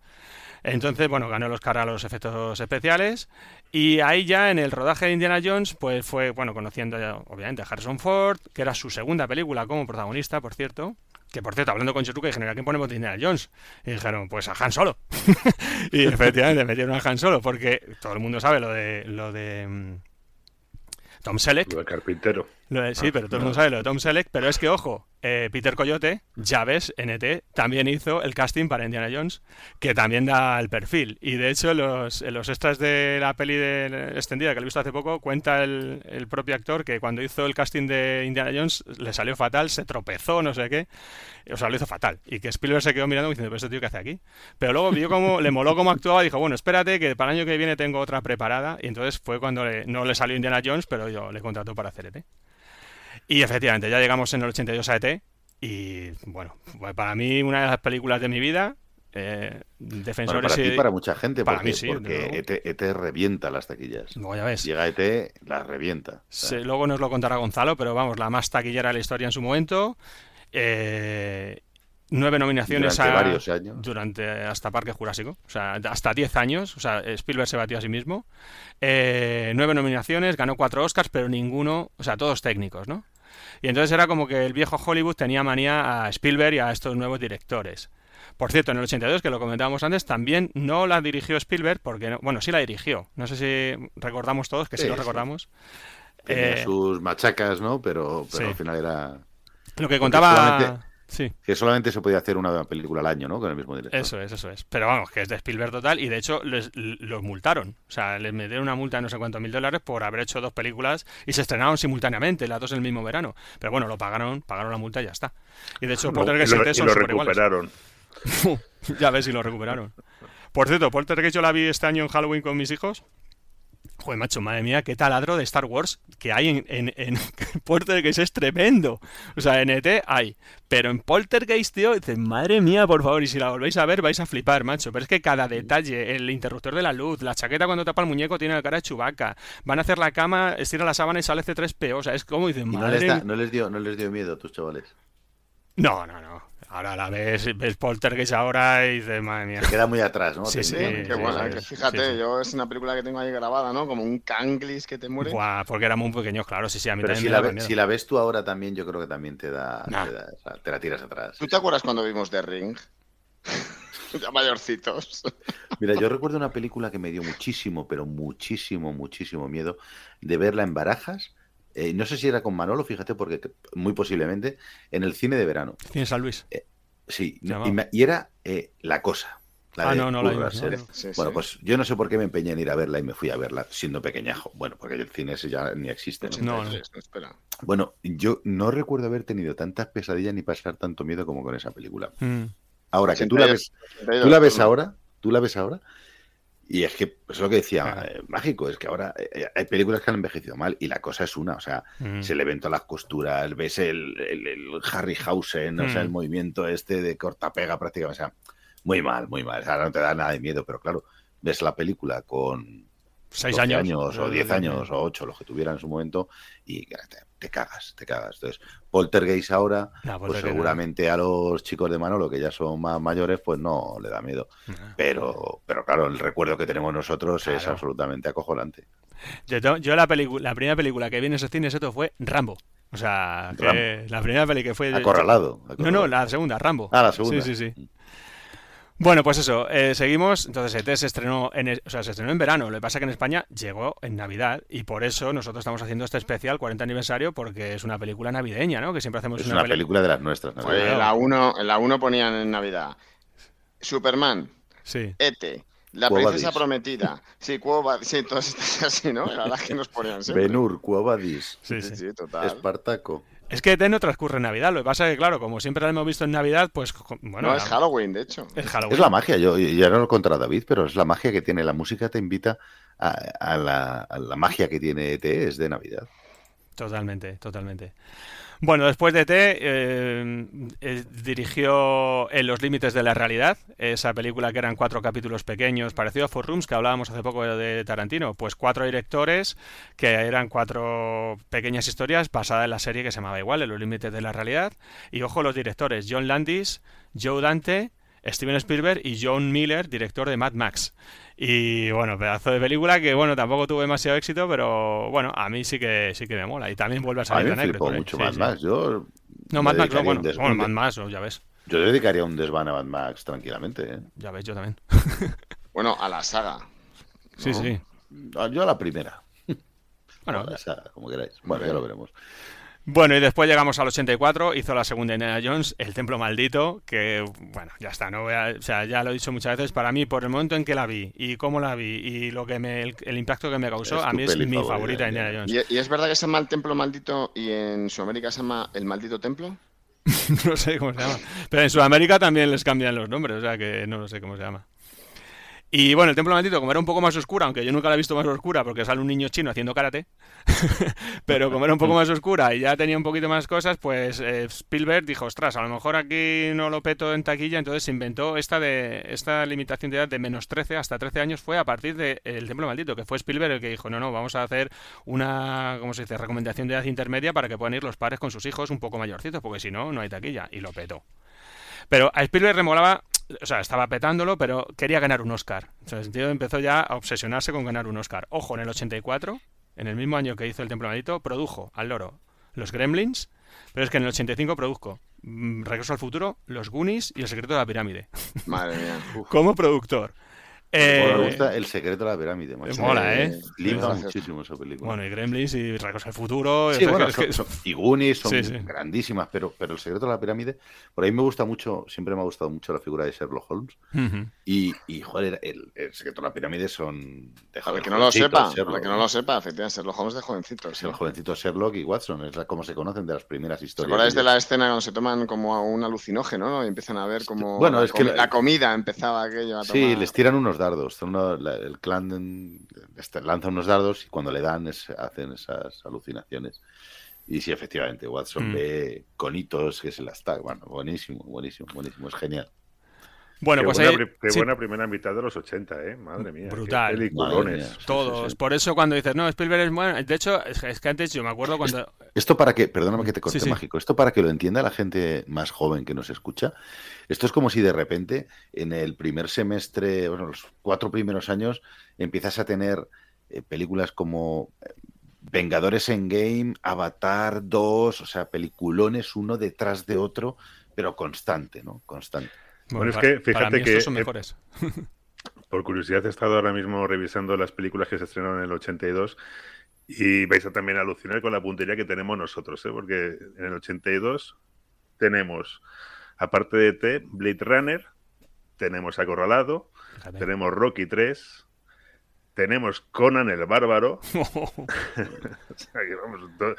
Entonces, bueno, ganó el Oscar a los efectos especiales. Y ahí ya en el rodaje de Indiana Jones, pues fue, bueno, conociendo ya, obviamente a Harrison Ford, que era su segunda película como protagonista, por cierto. Que por cierto, hablando con Cheruca, dijeron, ¿a quién ponemos de Indiana Jones? Y dijeron, pues a Han Solo. y efectivamente metieron a Han Solo, porque todo el mundo sabe lo de lo de mm, Tom Selleck. Lo del carpintero. Lo de- sí, pero todo el mundo sabe lo de Tom Selleck, pero es que, ojo, eh, Peter Coyote, ya ves, NT, también hizo el casting para Indiana Jones, que también da el perfil. Y de hecho, los, en los extras de la peli de extendida que lo he visto hace poco, cuenta el, el propio actor que cuando hizo el casting de Indiana Jones le salió fatal, se tropezó, no sé qué. O sea, lo hizo fatal. Y que Spielberg se quedó mirando diciendo, ¿pero este tío qué hace aquí? Pero luego vio cómo le moló cómo actuaba y dijo, bueno, espérate que para el año que viene tengo otra preparada. Y entonces fue cuando le- no le salió Indiana Jones, pero yo le contrató para hacer ET. Y efectivamente, ya llegamos en el 82 a ET. Y bueno, fue para mí una de las películas de mi vida. Eh, Bueno, defensores para ti y- para mucha gente, para porque, mí sí, porque. ET, ET revienta las taquillas. Luego ya ves. Llega ET, las revienta. Sí, luego nos lo contará Gonzalo, pero vamos, la más taquillera de la historia en su momento. Eh, nueve nominaciones Durante a- varios años. durante hasta Parque Jurásico, o sea, hasta 10 años, o sea, Spielberg se batió a sí mismo. Eh, nueve nominaciones, ganó cuatro Oscars, pero ninguno, o sea, todos técnicos, ¿no? Y entonces era como que el viejo Hollywood tenía manía a Spielberg y a estos nuevos directores. Por cierto, en el 82, que lo comentábamos antes, también no la dirigió Spielberg, porque, no- bueno, sí la dirigió. No sé si recordamos todos, que sí, Sí, lo recordamos. tenía Eh, sus machacas, ¿no? Pero, pero sí. al final era. Lo que contaba... Sí, Que solamente se podía hacer una película al año, ¿no? Con el mismo director. eso es, eso es. Pero vamos, que es de Spielberg total y de hecho les, los multaron. O sea, les metieron una multa de no sé cuántos mil dólares por haber hecho dos películas y se estrenaron simultáneamente, las dos en el mismo verano. Pero bueno, lo pagaron, pagaron la multa y ya está. Y de hecho, No, Poltergeist y lo, y son lo recuperaron. ya ves si lo recuperaron. Por cierto, Poltergeist yo la vi este año en Halloween con mis hijos. Joder, macho, madre mía, qué taladro de Star Wars que hay en, en, en Poltergeist es tremendo. O sea, en ET hay. Pero en Poltergeist, tío, dices, madre mía, por favor, y si la volvéis a ver vais a flipar, macho. Pero es que cada detalle, el interruptor de la luz, la chaqueta cuando tapa el muñeco tiene la cara de chubaca. Van a hacer la cama, estira la sábana y sale C3PO. O sea, es como dices, Y no madre les, da- mía. no, les dio, no les dio miedo a tus chavales. No, no, no. Ahora la ves, ves Poltergeist ahora y dices, madre mía. Queda muy atrás, ¿no? Sí, sí, Técnicamente. Qué sí, buena, sí, que sí, fíjate, sí, sí. yo es una película que tengo ahí grabada, ¿no? Como un canglis que te muere. Buah, porque era muy pequeño, claro, sí, sí, a mí Pero también si me la, daba ve- miedo. si la ves tú ahora también, yo creo que también te da. Nah. Te, da- o sea, te la tiras atrás. ¿Tú te acuerdas cuando vimos The Ring? ya mayorcitos. Mira, yo recuerdo una película que me dio muchísimo, pero muchísimo, muchísimo miedo de verla en Barajas. Eh, no sé si era con Manolo, fíjate, porque muy posiblemente en el cine de verano. Cine San Luis. Sí, Se y, me- y era eh, La Cosa. la Ah, de no, no la vimos, no. Sí, Bueno, sí. pues yo no sé por qué me empeñé en ir a verla y me fui a verla siendo pequeñajo. Bueno, porque el cine ese ya ni existe. ¿no? No, no. 83, espera. Bueno, yo no recuerdo haber tenido tantas pesadillas ni pasar tanto miedo como con esa película. Mm. Ahora, que tú la 82, ves, 82, tú la ves ahora, tú la ves ahora, y es que es lo que decía, eh, mágico, es que ahora eh, hay películas que han envejecido mal y la cosa es una, o sea, Mm. se le ven todas las costuras, ves el, el, el Harryhausen, o sea, Mm. el movimiento este de cortapega prácticamente, o sea, muy mal, muy mal, o sea, no te da nada de miedo, pero claro, ves la película con Seis 12 años. o 10 Eh, años o 8, los que tuviera en su momento, y te, te cagas, te cagas. Entonces, Poltergeist ahora, No, pues Poltergeist no. seguramente a los chicos de Manolo, que ya son más mayores, pues no le da miedo. No. Pero, pero claro, el recuerdo que tenemos nosotros es absolutamente acojonante. Yo, yo la, la primera película que vi en ese cine esto fue Rambo. O sea, que la primera peli que fue... Acorralado. No, acorralado. no, la segunda, Rambo. Ah, la segunda. Sí, sí, sí. Bueno, pues eso, eh, seguimos. Entonces, ET se estrenó, en, es- o sea, se estrenó en verano. Lo que pasa es que en España llegó en Navidad y por eso nosotros estamos haciendo este especial 40 aniversario porque es una película navideña, ¿no? Que siempre hacemos Es una, una peli- película de las nuestras. ¿no? Pues la 1 en la 1 ponían en Navidad Superman, Sí. Ete, La princesa prometida. Sí, Quo Vadis, sí, todas estas así, ¿no? La verdad es que nos ponían siempre. Benur, Cuobadis, Sí, Sí, sí. sí, total. Espartaco. Es que ET no transcurre en Navidad. Lo que pasa es que, claro, como siempre la hemos visto en Navidad, pues, bueno, no, es Halloween, de hecho. es Halloween. Es la magia, yo ya no lo contra David, pero es la magia que tiene la música, te invita a, a la, a la magia que tiene ET, es de Navidad. Totalmente, totalmente. Bueno, después de T, eh, eh, dirigió En los límites de la realidad, esa película que eran cuatro capítulos pequeños, parecido a Four Rooms, que hablábamos hace poco de Tarantino. Pues cuatro directores, que eran cuatro pequeñas historias basadas en la serie que se llamaba igual, En los límites de la realidad. Y ojo, los directores, John Landis, Joe Dante, Steven Spielberg y John Miller, director de Mad Max. Y bueno, pedazo de película que bueno, tampoco tuvo demasiado éxito, pero bueno, a mí sí que sí que me mola. Y también vuelve a A salir mí de me mucho Sí, Mad sí. Max. Yo, No, Mad Max, no, bueno, bueno, Mad Max, ya ves, Yo le dedicaría un desván a Mad Max tranquilamente. ¿eh? ya ves, yo también. Bueno, a la saga. Sí, ¿no? sí. Ah, Yo a la primera. Bueno, O esa, como queráis. Bueno, ya lo veremos. Bueno, y después llegamos al 84, hizo la segunda Indiana Jones, El Templo Maldito, que, bueno, ya está, no voy a- o sea, ya lo he dicho muchas veces, para mí, por el momento en que la vi, y cómo la vi, y lo que me, el, el impacto que me causó, Es a mí es mi favorita, favorita de Indiana Jones. ¿Y, y es verdad que se llama el Templo Maldito y en Sudamérica se llama el Maldito Templo? no sé cómo se llama. Pero en Sudamérica también les cambian los nombres, o sea que no lo sé cómo se llama. Y bueno, el Templo Maldito, como era un poco más oscura, aunque yo nunca la he visto más oscura porque sale un niño chino haciendo karate, pero como era un poco más oscura y ya tenía un poquito más cosas, pues eh, Spielberg dijo, ostras, a lo mejor aquí no lo peto en taquilla, entonces se inventó esta de esta limitación de edad de menos 13 hasta 13 años fue a partir del Templo Maldito, que fue Spielberg el que dijo, no, no, vamos a hacer una, ¿cómo se dice?, recomendación de edad intermedia para que puedan ir los padres con sus hijos un poco mayorcitos, porque si no, no hay taquilla, y lo petó. Pero a Spielberg remolaba, o sea, estaba petándolo, pero quería ganar un Oscar. Sea, el tío empezó ya a obsesionarse con ganar un Oscar. Ojo, en el 84, en el mismo año que hizo El Templo Maldito, produjo al loro Los Gremlins, pero es que en el 85 produjo mm, Regreso al Futuro, Los Goonies y El Secreto de la Pirámide. Madre mía. Como productor. Como Eh, me gusta El secreto de la pirámide, macho. mola, ¿eh? Flipa Gracias. muchísimo esa película. bueno, y Gremlins y Regreso al Futuro. Sí, o sea, bueno, es que- son, son- y Goonies son Sí, sí. grandísimas, pero, pero el secreto de la pirámide, por ahí me gusta mucho, siempre me ha gustado mucho la figura de Sherlock Holmes. Y, y joder, el, el secreto de la pirámide son. de Para el que no lo sepa, Sherlock, el que no lo sepa, efectivamente, Sherlock Holmes de jovencitos. Es el jovencito Sherlock y Watson, es la- como se conocen de las primeras ¿Os historias. acordáis de ellos. la escena cuando se toman como un alucinógeno ¿no? y empiezan a ver como Bueno, la, es que la- la comida empezaba aquello a Sí, tomar? les tiran unos dardos. son una- la- el clan este, lanza unos dardos y cuando le dan es- hacen esas alucinaciones. Y sí, efectivamente, Watson Mm. ve conitos que se las está. Bueno, buenísimo, buenísimo, buenísimo. Es genial. Bueno, qué pues buena, ahí... qué sí, buena primera mitad de los 80, ¿eh? Madre mía. Brutal. Madre mía, sí, sí, Todos. sí. Por eso cuando dices, no, Spielberg es bueno... De hecho, es es que antes yo me acuerdo cuando... Esto para que, perdóname que te corte Sí, sí. mágico, esto para que lo entienda la gente más joven que nos escucha. Esto es como si de repente en el primer semestre, bueno, los cuatro primeros años, empiezas a tener eh, películas como eh, Vengadores en Game, Avatar 2, o sea, peliculones uno detrás de otro, pero constante, ¿no? Constante. Bueno, es para- que para fíjate mí que- estos son eh, mejores. Por curiosidad he estado ahora mismo revisando las películas que se estrenaron en el 82 y vais a también alucinar con la puntería que tenemos nosotros, ¿eh? porque en el 82 tenemos, aparte de T, Blade Runner, tenemos Acorralado, tenemos Rocky 3, tenemos Conan el Bárbaro, o sea, que vamos, to-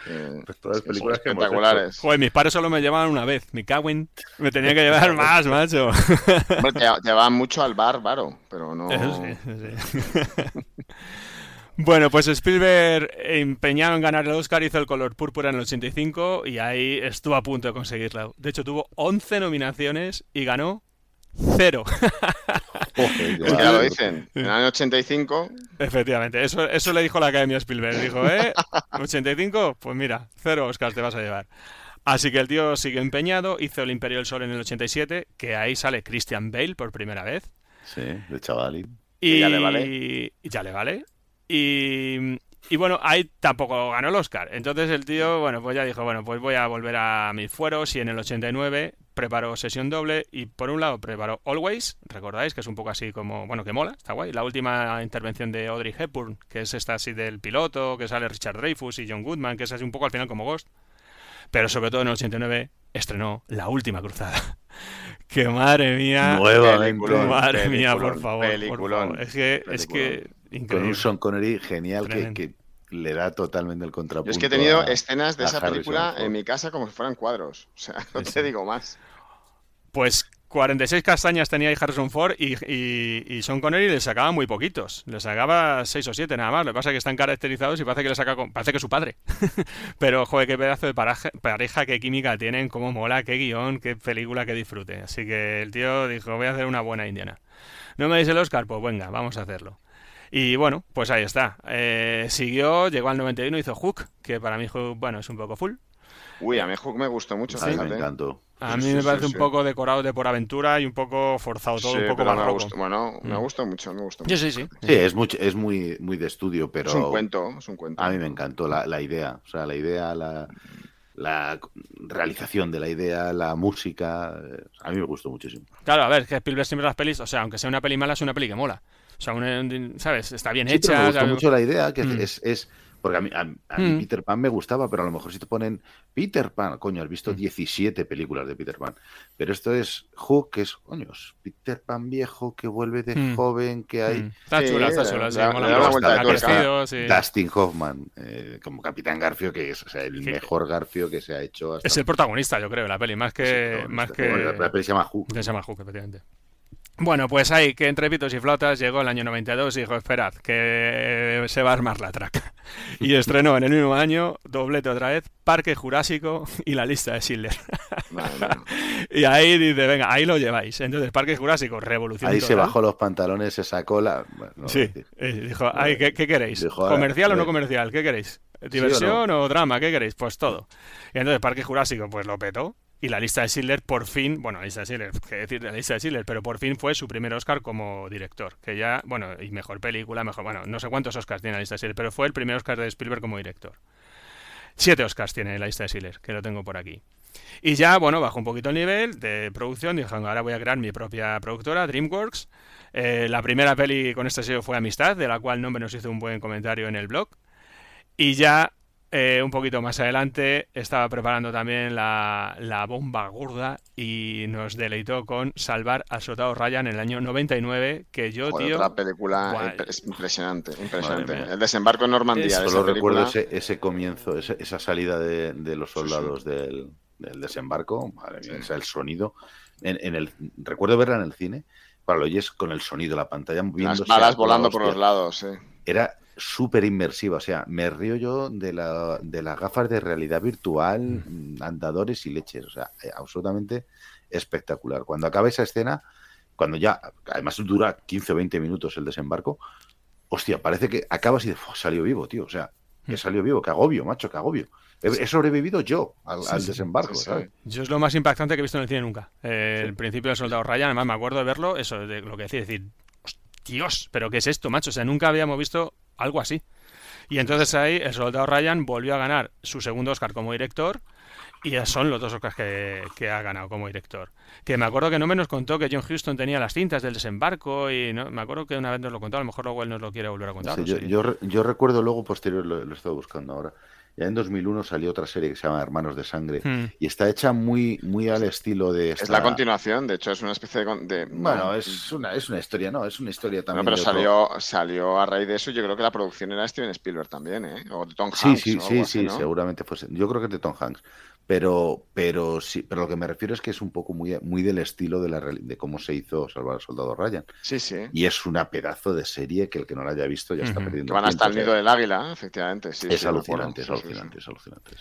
pues todas películas que hemos hecho. espectaculares. Joder, mis padres solo me llevaban una vez. Mi cagüen. Me tenía que llevar más, macho. Hombre, te, van mucho al bar, Varo, pero no. Eso sí, eso sí. Bueno, pues Spielberg, empeñado en ganar el Oscar, hizo el color púrpura en el 85 y ahí estuvo a punto de conseguirlo. De hecho, tuvo 11 nominaciones y ganó cero. Ya lo dicen. En el año 85, Efectivamente, eso, eso le dijo la Academia a Spielberg. Dijo, ¿eh? ¿85? Pues mira, cero Oscars te vas a llevar. Así que el tío sigue empeñado, hizo el Imperio del Sol en el 87, que ahí sale Christian Bale por primera vez. Sí, de chavalín. Y ya le vale. y ya le vale. Y, y bueno, ahí tampoco ganó el Oscar. Entonces el tío, bueno, pues ya dijo, bueno, pues voy a volver a mis fueros y en el 89 preparó sesión doble y por un lado preparó Always, recordáis que es un poco así como, bueno, que mola, está guay. La última intervención de Audrey Hepburn, que es esta así del piloto, que sale Richard Dreyfuss y John Goodman, que es así un poco al final como Ghost. Pero sobre todo en el 89 estrenó La Última Cruzada. que madre mía. Peliculón. Madre mía, por favor. Es que, es que Con un Sean Connery genial que, le da totalmente el contrapunto. yo es que he tenido a- escenas de esa Harrison película Ford. en mi casa como si fueran cuadros. O sea, no Sí, te sí. digo más. Pues 46 castañas tenía ahí Harrison Ford y, y, y Sean Connery le sacaba muy poquitos. Le sacaba 6 o 7 nada más. Lo que pasa es que están caracterizados y parece que le saca con- parece que es su padre. Pero, joder, qué pedazo de paraje- pareja, qué química tienen, cómo mola, qué guion, qué película que disfrute. Así que el tío dijo, voy a hacer una buena indiana. ¿No me dais el Oscar? Pues venga, vamos a hacerlo. Y bueno, pues ahí está. Eh, siguió, llegó al 91, hizo Hook, que para mí, Hook, bueno, es un poco full. Uy, a mí Hook me gustó mucho, A mí me encantó. A Sí, mí sí, me sí, parece sí. un poco decorado de por aventura y un poco forzado todo, Sí, un poco me barroco. gustó- bueno, me Mm. gustó mucho, me gustó Yo mucho. sí, sí. Sí, es, mucho, es muy, muy de estudio, pero Es un cuento, es un cuento. a mí me encantó la, la idea. O sea, la idea, la, la realización de la idea, la música. eh, A mí me gustó muchísimo. Claro, a ver, que Spielberg siempre las pelis, o sea, aunque sea una peli mala, es una peli que mola. O sea, un- ¿sabes? Está bien Sí, pero hecha. me gustó mucho la idea, que Mm. es, es- porque a mí, a, a mí Mm. Peter Pan me gustaba, pero a lo mejor si te ponen Peter Pan, coño, has visto Mm. 17 películas de Peter Pan, pero esto es Hook, que es, coño, es Peter Pan viejo que vuelve de Mm. joven, que hay. Está chula, está chula. sí, mucho. la vuelta Ha crecido, sí. Dustin Hoffman eh, como Capitán Garfio, que es o sea, el mejor Garfio que se ha hecho hasta Es el protagonista, yo creo, la peli, más que. Más que... La, la peli se llama Hook. Se llama Hook, efectivamente. Bueno, pues ahí, que entre pitos y flautas llegó el año 92 y dijo, esperad, que se va a armar la traca. Y estrenó en el mismo año, doblete otra vez, Parque Jurásico y la lista de Schindler. Madre mía. Y ahí dice, venga, ahí lo lleváis. Entonces, Parque Jurásico, revolución Ahí se bajó los pantalones, se sacó la... bueno, no Sí, eh, dijo, ay, ¿qué, qué queréis? Dijo, ahora, ¿Comercial o no eh, comercial? ¿Qué queréis? o ¿Diversión o, drama? ¿Qué queréis? Pues todo. Y entonces Parque Jurásico pues lo petó y la lista de Schindler por fin, bueno, la lista de Schindler, qué decir de la lista de Schindler, pero por fin fue su primer Oscar como director, que ya, bueno, y mejor película, mejor, bueno, no sé cuántos Oscars tiene la lista de Schindler, pero fue el primer Oscar de Spielberg como director. Siete Oscars tiene la lista de Schindler, que lo tengo por aquí. Y ya, bueno, bajó un poquito el nivel de producción. Dijo, ahora voy a crear mi propia productora, DreamWorks. Eh, la primera peli con este sello fue Amistad, de la cual Nombre nos hizo un buen comentario en el blog. Y ya, eh, un poquito más adelante, estaba preparando también la, la bomba gorda y nos deleitó con Salvar al soldado Ryan en el año 99, que yo, Joder, tío... otra película Guay. impresionante, impresionante. El desembarco en Normandía. Solo película, recuerdo ese, ese comienzo, ese- esa salida de, de los soldados Del, del desembarco, madre mía, Sí. o sea, el sonido. En, en el, recuerdo verla en el cine, para lo oyes con el sonido, la pantalla Las moviéndose balas a toda volando por los lados, sí. Era súper inmersiva, o sea, me río yo de, la, de las gafas de realidad virtual, mm, andadores y leches, o sea, eh, absolutamente espectacular. Cuando acaba esa escena, cuando ya, además dura 15 o 20 minutos el desembarco, hostia, parece que acabas y "Fua, salió vivo, tío, o sea, Mm. he salido vivo, que agobio, macho, que agobio. He, he sobrevivido yo al, Sí, al sí, desembarco, sí, sí. ¿sabes? Yo es lo más impactante que he visto en el cine nunca. Eh, El principio del soldado Ryan, además me acuerdo de verlo, eso, de lo que decía, decir, Dios, pero ¿qué es esto, macho? O sea, nunca habíamos visto algo así. Y entonces ahí el soldado Ryan volvió a ganar su segundo Oscar como director y ya son los dos Oscars que, que ha ganado como director. Que me acuerdo que no me nos contó que John Huston tenía las cintas del desembarco y no, me acuerdo que una vez nos lo contó, a lo mejor luego él nos lo quiere volver a contar. Sí, no yo, recuerdo luego posterior, lo, lo he estado buscando ahora, ya en 2001 salió otra serie que se llama Hermanos de Sangre Hmm. y está hecha muy, muy al estilo de... Es la continuación, de hecho, es una especie de. Bueno, no, es una, es una historia, ¿no? Es una historia no, también. pero de otro- salió, salió a raíz de eso. Yo creo que la producción era de Steven Spielberg también, ¿eh? O de Tom Sí, Hanks. sí, o sí, así, sí, ¿no? seguramente fuese. Yo creo que es de Tom Hanks. Pero, pero sí, pero lo que me refiero es que es un poco muy, muy del estilo de la de cómo se hizo Salvar al Soldado Ryan. Sí, sí. Y es una pedazo de serie que el que no la haya visto ya está Ujú. perdiendo Que van hasta el nido del águila, efectivamente. Sí, Es sí, alucinante, es sí, sí. alucinante, es alucinante.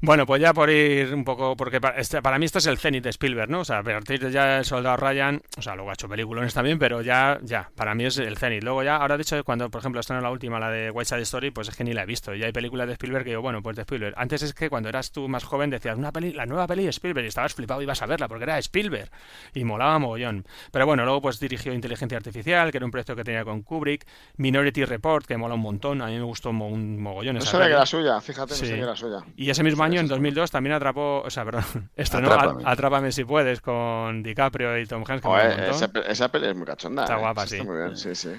Bueno, pues ya por ir un poco, porque para, este- para mí este es el cenit de Spielberg, ¿no? O sea, a partir de ya el soldado Ryan, o sea, luego ha hecho películas también, pero ya, ya, para mí es el cenit. Luego ya, ahora de hecho, cuando por ejemplo estrenó la última, la de White Side Story, pues es que ni la he visto. Y hay películas de Spielberg que digo, bueno, pues de Spielberg. Antes es que cuando eras tú más joven decías, una peli, la nueva peli de Spielberg, y estabas flipado y ibas a verla porque era Spielberg. Y molaba mogollón. Pero bueno, luego pues dirigió Inteligencia Artificial, que era un proyecto que tenía con Kubrick, Minority Report, que mola un montón, a mí me gustó un mogollón No sabía que era suya, fíjate, no Sí. sabía que era suya. Y ese mismo año, en eso es 2002, también atrapó, o sea, perdón, estrenó Atrápame. Atrápame. Si puedes con DiCaprio y Tom Hanks. que montón. esa, esa peli es muy cachonda. Está ¿eh? guapa, Está sí. muy bien, sí, sí.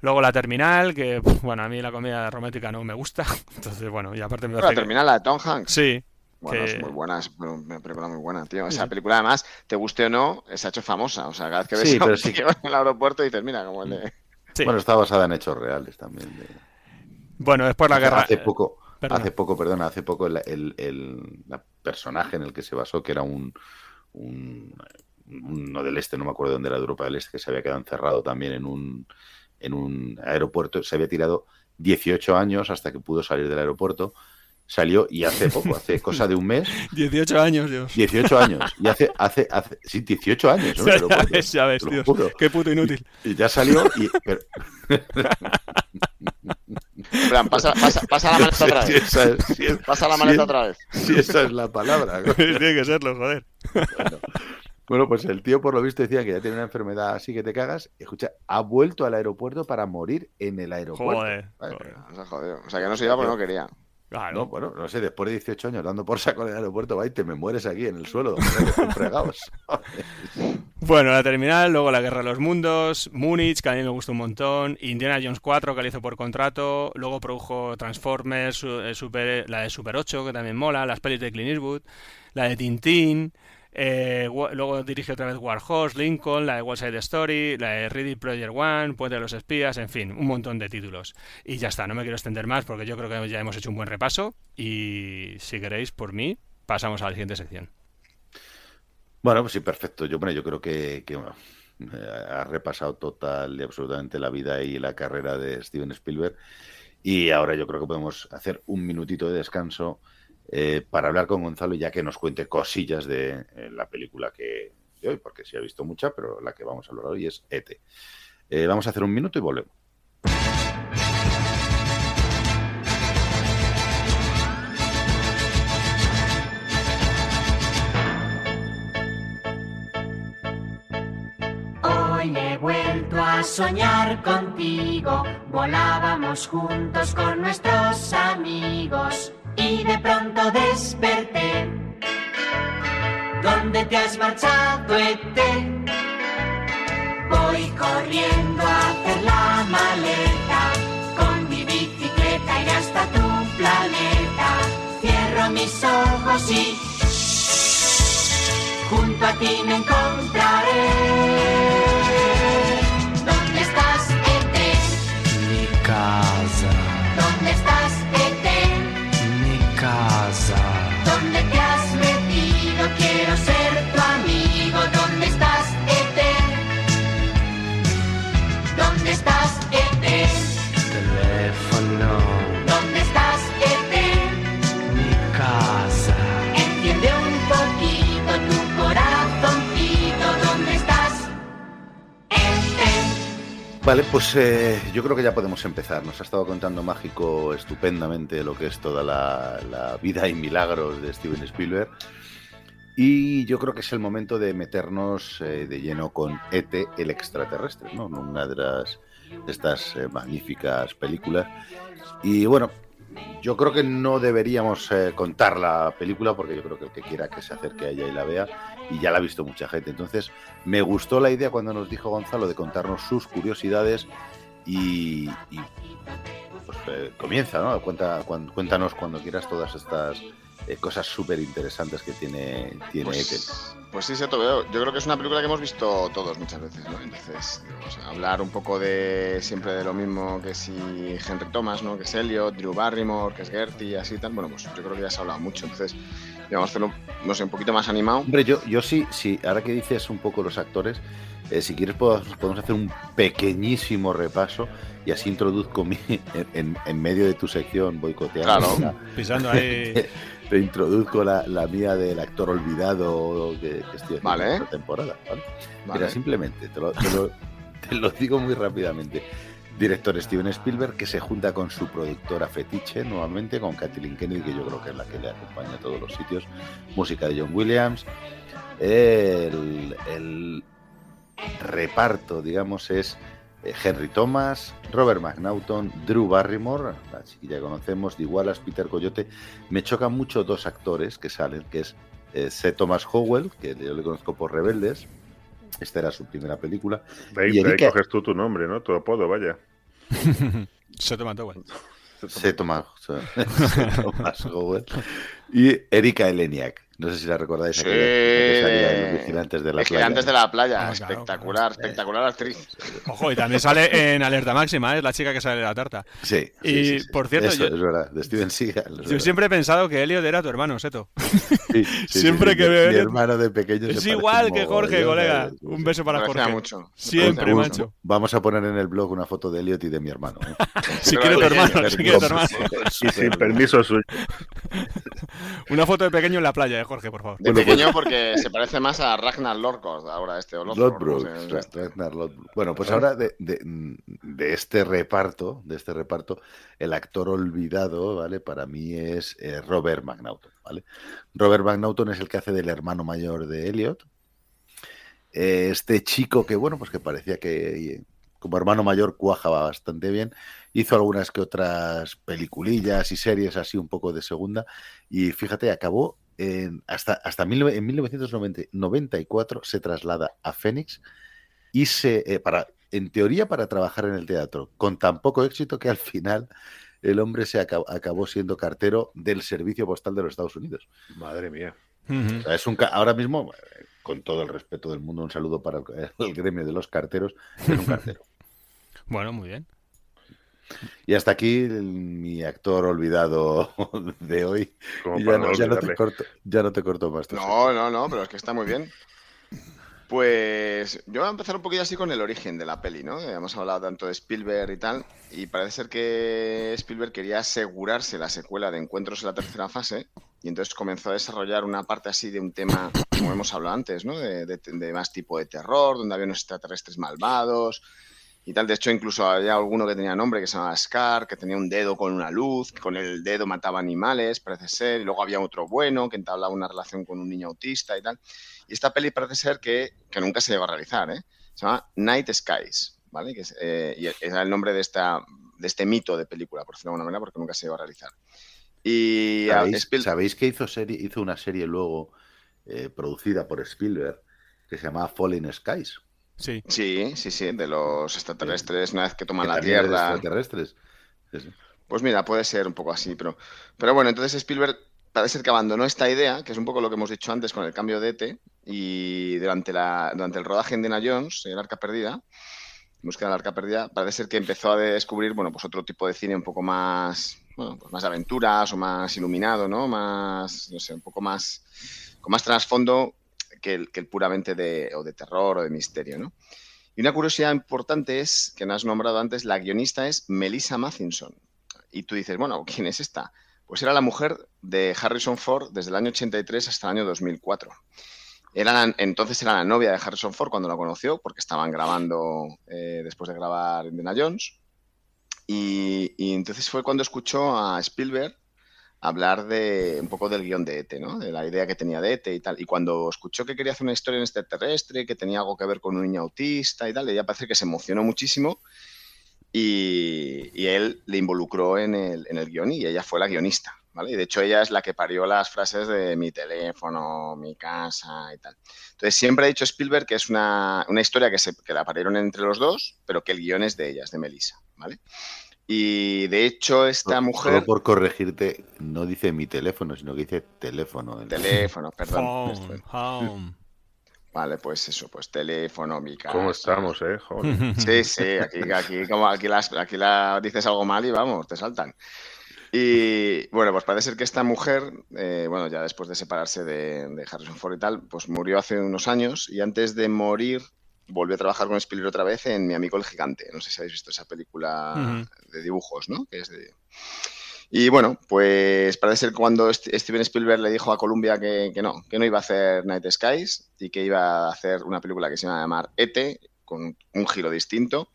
Luego La Terminal, que, bueno, a mí la comedia romántica no me gusta. Entonces, bueno, y aparte me Pero parece que- la de Tom Hanks. Sí, Bueno, que- es muy buena, es una película muy buena, tío. Esa sí. película, además, te guste o no, se ha hecho famosa. O sea, cada vez que ves Sí, a un pero sí. tío en el aeropuerto dices, mira, como el de... sí. Bueno, está basada en hechos reales también. de- Bueno, después la guerra... hace poco, perdona. hace poco, perdona, hace poco el, el- personaje en el que se basó, que era un, un- uno del este, no me acuerdo de dónde era de Europa del Este, que se había quedado encerrado también en un, en un aeropuerto, se había tirado 18 años hasta que pudo salir del aeropuerto, salió y hace poco, hace cosa de un mes, 18 años, Dios. 18 años, y hace, hace, hace sí, 18 años, ¿no? Ya ves, ya ves, Dios. Qué puto inútil. Y ya salió y... pero- En plan, pasa, pasa, pasa la maleta otra vez. es- es- Pasa la maleta es- otra vez. sí, esa es la palabra. Tiene que serlo, joder. Bueno, bueno, pues el tío, por lo visto, decía que ya tiene una enfermedad así que te cagas. Escucha, ha vuelto al aeropuerto para morir en el aeropuerto. Joder. Vale, joder. O sea, joder. O sea, que no se iba porque no quería. Claro. No, bueno, no sé, después de 18 años dando por saco en el aeropuerto, va y te me mueres aquí en el suelo, fregados. Bueno, la terminal, luego la Guerra de los Mundos, Múnich, que a mí me gustó un montón, Indiana Jones 4, que le hizo por contrato, luego produjo Transformers, eh, Super, la de Super 8, que también mola, las pelis de Clint Eastwood, la de Tintín, eh, luego dirige otra vez War Horse, Lincoln, la de Wall Side Story, la de Ready Project One, Puente de los Espías, en fin, un montón de títulos. Y ya está, no me quiero extender más porque yo creo que ya hemos hecho un buen repaso y si queréis, por mí, pasamos a la siguiente sección. Bueno, pues sí, perfecto. Yo, bueno, yo creo que, que ha repasado total y absolutamente la vida y la carrera de Steven Spielberg. Y ahora yo creo que podemos hacer un minutito de descanso eh, para hablar con Gonzalo, ya que nos cuente cosillas de eh, la película que de hoy, porque sí ha visto mucha, pero la que vamos a hablar hoy es ET. Eh, vamos a hacer un minuto y volvemos. Hoy he vuelto a soñar contigo, volábamos juntos con nuestros amigos y de pronto desperté. ¿Dónde te has marchado, Ete? Voy corriendo a hacer la maleta con mi bicicleta y hasta tu planeta. Cierro mis ojos y junto a ti me encontraré. ¿Dónde estás, Ete? Mi casa, Vale, pues eh, yo creo que ya podemos empezar. Nos ha estado contando Mágico estupendamente lo que es toda la, la vida y milagros de Steven Spielberg. Y yo creo que es el momento de meternos eh, de lleno con ET, el extraterrestre, ¿no? Una de, las, de estas eh, magníficas películas. Y bueno, yo creo que no deberíamos eh, contar la película porque yo creo que el que quiera que se acerque a ella y la vea, y ya la ha visto mucha gente. Entonces, me gustó la idea cuando nos dijo Gonzalo de contarnos sus curiosidades y, pues eh, comienza, ¿no? Cuenta, cuéntanos cuando quieras todas estas eh, cosas súper interesantes que tiene, tiene. Pues, pues sí, Seto, veo. Yo creo que es una película que hemos visto todos muchas veces, ¿no? Entonces, o sea, hablar un poco de siempre de lo mismo que si Henry Thomas, ¿no? Que es Elliot, Drew Barrymore, que es Gertie y así y tal. Bueno, pues yo creo que ya se ha hablado mucho. Entonces, vamos a hacerlo, no sé, un poquito más animado. Hombre, yo, yo sí, sí, ahora que dices un poco los actores, eh, si quieres podemos, podemos hacer un pequeñísimo repaso y así introduzco mi, en, en- en medio de tu sección boicoteando. Claro. la- Pisando ahí. te introduzco la, la mía del actor olvidado que, que estoy haciendo Vale. esta temporada. ¿vale? Vale. Mira, simplemente, te lo, te lo- te lo digo muy rápidamente. Director Steven Spielberg, que se junta con su productora fetiche nuevamente, con Kathleen Kennedy, que yo creo que es la que le acompaña a todos los sitios. Música de John Williams. El, el reparto, digamos, es Henry Thomas, Robert McNaughton, Drew Barrymore, la chiquilla que conocemos, de Wallace, Peter Coyote. Me chocan mucho dos actores que salen, que es eh, C. Thomas Howell, que yo le conozco por Rebeldes. Esta era su primera película. De ahí, Y de ahí Erika- coges tú tu nombre, ¿no? Tu apodo, vaya. Se toma todo, C. Thomas, C. Thomas Howell. Y Erika Eleniak. No sé si la recordáis. Sí. en Los Vigilantes de la Vigilantes playa. de la playa. Ah, espectacular, claro. espectacular actriz. Ojo, y también sale en Alerta Máxima, ¿eh? es la chica que sale de la tarta. Sí, sí, Y, sí, sí. por cierto, Eso, yo- es verdad, de Steven Seagal. Yo verdad. siempre he pensado que Elliot era tu hermano, Seto. Sí, sí, sí, siempre sí, que veo Mi hermano de pequeño. Es igual que Jorge, colega. Sí, Un beso para Jorge. mucho. Siempre, Vamos- macho. Vamos a poner en el blog una foto de Elliot y de mi hermano. ¿eh? Si quiere tu de hermano, si quiere tu hermano. Y sin permiso suyo. Una foto de pequeño en la playa, de Jorge, por favor. De Bueno, pequeño porque se parece más a Ragnar Lorkos ahora este. O Lothbrok, Lodbrok, no sé, Ra- este. Ragnar Lodbrok. Bueno, pues ahora de, de- de este reparto, de este reparto, el actor olvidado, ¿vale? Para mí es eh, Robert McNaughton, ¿vale? Robert McNaughton es el que hace del hermano mayor de Elliot. Eh, Este chico que, bueno, pues que parecía que eh, como hermano mayor cuajaba bastante bien. Hizo algunas que otras peliculillas y series así un poco de segunda. Y fíjate, acabó en- hasta, hasta mil- en 1994 se traslada a Phoenix y se, eh, para, en teoría para trabajar en el teatro, con tan poco éxito que al final el hombre se acabó, acabó siendo cartero del Servicio Postal de los Estados Unidos. Madre mía. Ujú. O sea, es un, ahora mismo, eh, con todo el respeto del mundo, un saludo para el, el gremio de los carteros, es un cartero. Bueno, muy bien. Y hasta aquí el- mi actor olvidado de hoy. Ya, no no, ya no te corto, ya no te corto más. No, no, no, pero es que está muy bien. Pues yo voy a empezar un poquillo así con el origen de la peli, ¿no? Hemos hablado tanto de Spielberg y tal, y parece ser que Spielberg quería asegurarse la secuela de Encuentros en la tercera fase, y entonces comenzó a desarrollar una parte así de un tema, como hemos hablado antes, ¿no? De, de- de más tipo de terror, donde había unos extraterrestres malvados y tal. De hecho, incluso había alguno que tenía nombre que se llamaba Scar, que tenía un dedo con una luz, que con el dedo mataba animales, parece ser, y luego había otro bueno que entablaba una relación con un niño autista y tal. Y esta peli parece ser que, que nunca se llegó a realizar, ¿eh? Se llama Night Skies, ¿vale? Que es, eh, y era el nombre de, esta, de este mito de película, por decirlo de alguna manera, porque nunca se llegó a realizar. Y a- ¿Sabéis, que hizo, serie, hizo una serie luego eh, producida por Spielberg que se llamaba Fallen Skies? Sí. Sí, sí, sí, de los extraterrestres, una vez que toman la Tierra. extraterrestres. Sí, sí. Pues mira, puede ser un poco así, pero, pero bueno, entonces Spielberg parece ser que abandonó esta idea, que es un poco lo que hemos dicho antes con el cambio de ET, y durante, la, durante el rodaje de Indiana Jones, el Arca Perdida, en búsqueda del Arca Perdida, parece ser que empezó a descubrir, bueno, pues otro tipo de cine un poco más, bueno, pues más aventuras o más iluminado, ¿no? Más, no sé, un poco más, con más trasfondo que el, que el puramente de, o de terror o de misterio, ¿no? Y una curiosidad importante es, que no has nombrado antes, la guionista es Melissa Mathinson. Y tú dices, bueno, ¿quién es esta? Pues era la mujer de Harrison Ford desde el año 83 hasta el año 2004. Era la- entonces era la novia de Harrison Ford cuando la conoció, porque estaban grabando eh, después de grabar Indiana Jones. Y, y entonces fue cuando escuchó a Spielberg hablar de un poco del guion de ET, ¿no? De la idea que tenía de ET y tal. Y cuando escuchó que quería hacer una historia en extraterrestre, que tenía algo que ver con un niño autista y tal, ella parece que se emocionó muchísimo y, él le involucró en el, en el guion y ella fue la guionista, ¿vale? Y de hecho ella es la que parió las frases de mi teléfono, mi casa y tal. Entonces siempre ha dicho Spielberg que es una, una historia que, se, que la parieron entre los dos, pero que el guion es de ella, es de Melissa, ¿vale? Y de hecho esta Solo mujer... por corregirte, no dice mi teléfono, sino que dice teléfono. en- Teléfono, perdón. Home, home. Vale, pues eso, pues teléfono, mi casa. ¿Cómo estamos, eh? Joder. Sí, sí, aquí, aquí, como aquí, las, aquí la dices algo mal y vamos, te saltan. Y bueno, pues parece ser que esta mujer, eh, bueno, ya después de separarse de, de Harrison Ford y tal, pues murió hace unos años y antes de morir volvió a trabajar con Spielberg otra vez en Mi amigo el gigante. No sé si habéis visto esa película Ujú. de dibujos, ¿no? Que es de... Y bueno, pues parece ser cuando St- Steven Spielberg le dijo a Columbia que, que no, que no iba a hacer Night Skies y que iba a hacer una película que se iba a llamar ET, con un giro distinto,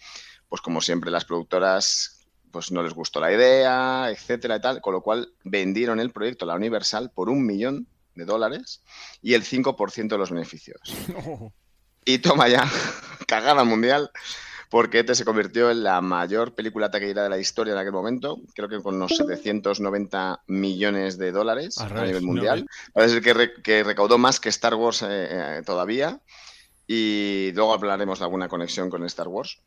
pues como siempre las productoras pues no les gustó la idea, etcétera y tal, con lo cual vendieron el proyecto a la Universal por un millón de dólares y el 5% de los beneficios. Y toma ya, cagada mundial, porque ET se convirtió en la mayor película taquillera de la historia en aquel momento, creo que con unos 790 millones de dólares a revés, nivel no, mundial. Parece ser que, re- que recaudó más que Star Wars eh, eh, todavía. Y luego hablaremos de alguna conexión con Star Wars.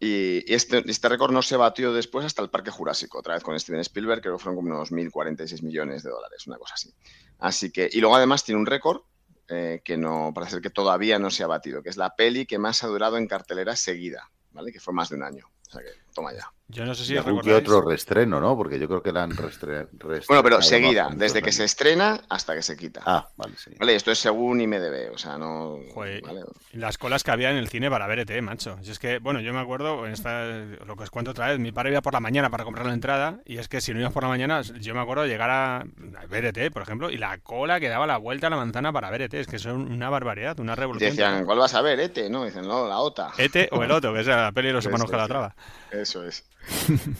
Y, y este, este récord no se batió después hasta el Parque Jurásico, otra vez con Steven Spielberg, creo que fueron como unos 1.046 millones de dólares, una cosa así. Así que, y luego además tiene un récord eh, que no parece que todavía no se ha batido, que es la peli que más ha durado en cartelera seguida, ¿vale? Que fue más de un año. O sea que, toma ya. Yo no sé si algún que otro restreno, ¿no? Porque yo creo que han restre- Bueno, pero seguida, desde que se estrena hasta que se quita. Ah, vale, sí. Vale, esto es según IMDB, o sea, no... Joder. ¿vale? Las colas que había en el cine para ver ET, macho. Si es que, bueno, yo me acuerdo, en esta, lo que os cuento otra vez, mi padre iba por la mañana para comprar la entrada y es que si no ibas por la mañana, yo me acuerdo llegar a, ver ET, por ejemplo, y la cola que daba la vuelta a la manzana para ver ET, es que son una barbaridad, una Y revolución. decían. ¿cuál vas a ver, Ete? No, dicen, no, la OTA. ET o el otro, que es la peli de los hermanos. Calatrava. Eso es.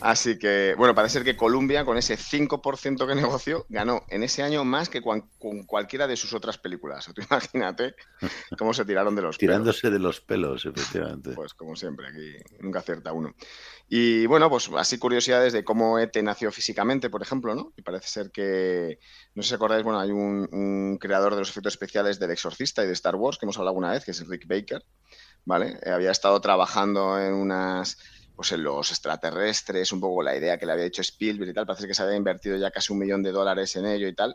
Así que, bueno, parece ser que Columbia, con ese 5% que negoció, ganó en ese año más que con cualquiera de sus otras películas. Tú imagínate cómo se tiraron de los pelos. Tirándose de los pelos, efectivamente. Pues como siempre, aquí nunca acierta uno. Y bueno, pues así curiosidades de cómo Ete nació físicamente, por ejemplo, ¿no? Y parece ser que, no sé si acordáis, bueno, hay un, un creador de los efectos especiales del Exorcista y de Star Wars, que hemos hablado alguna vez, que es Rick Baker, ¿vale? Eh, había estado trabajando en unas, pues en los extraterrestres, un poco la idea que le había dicho Spielberg y tal, parece que se había invertido ya casi un millón de dólares en ello y tal.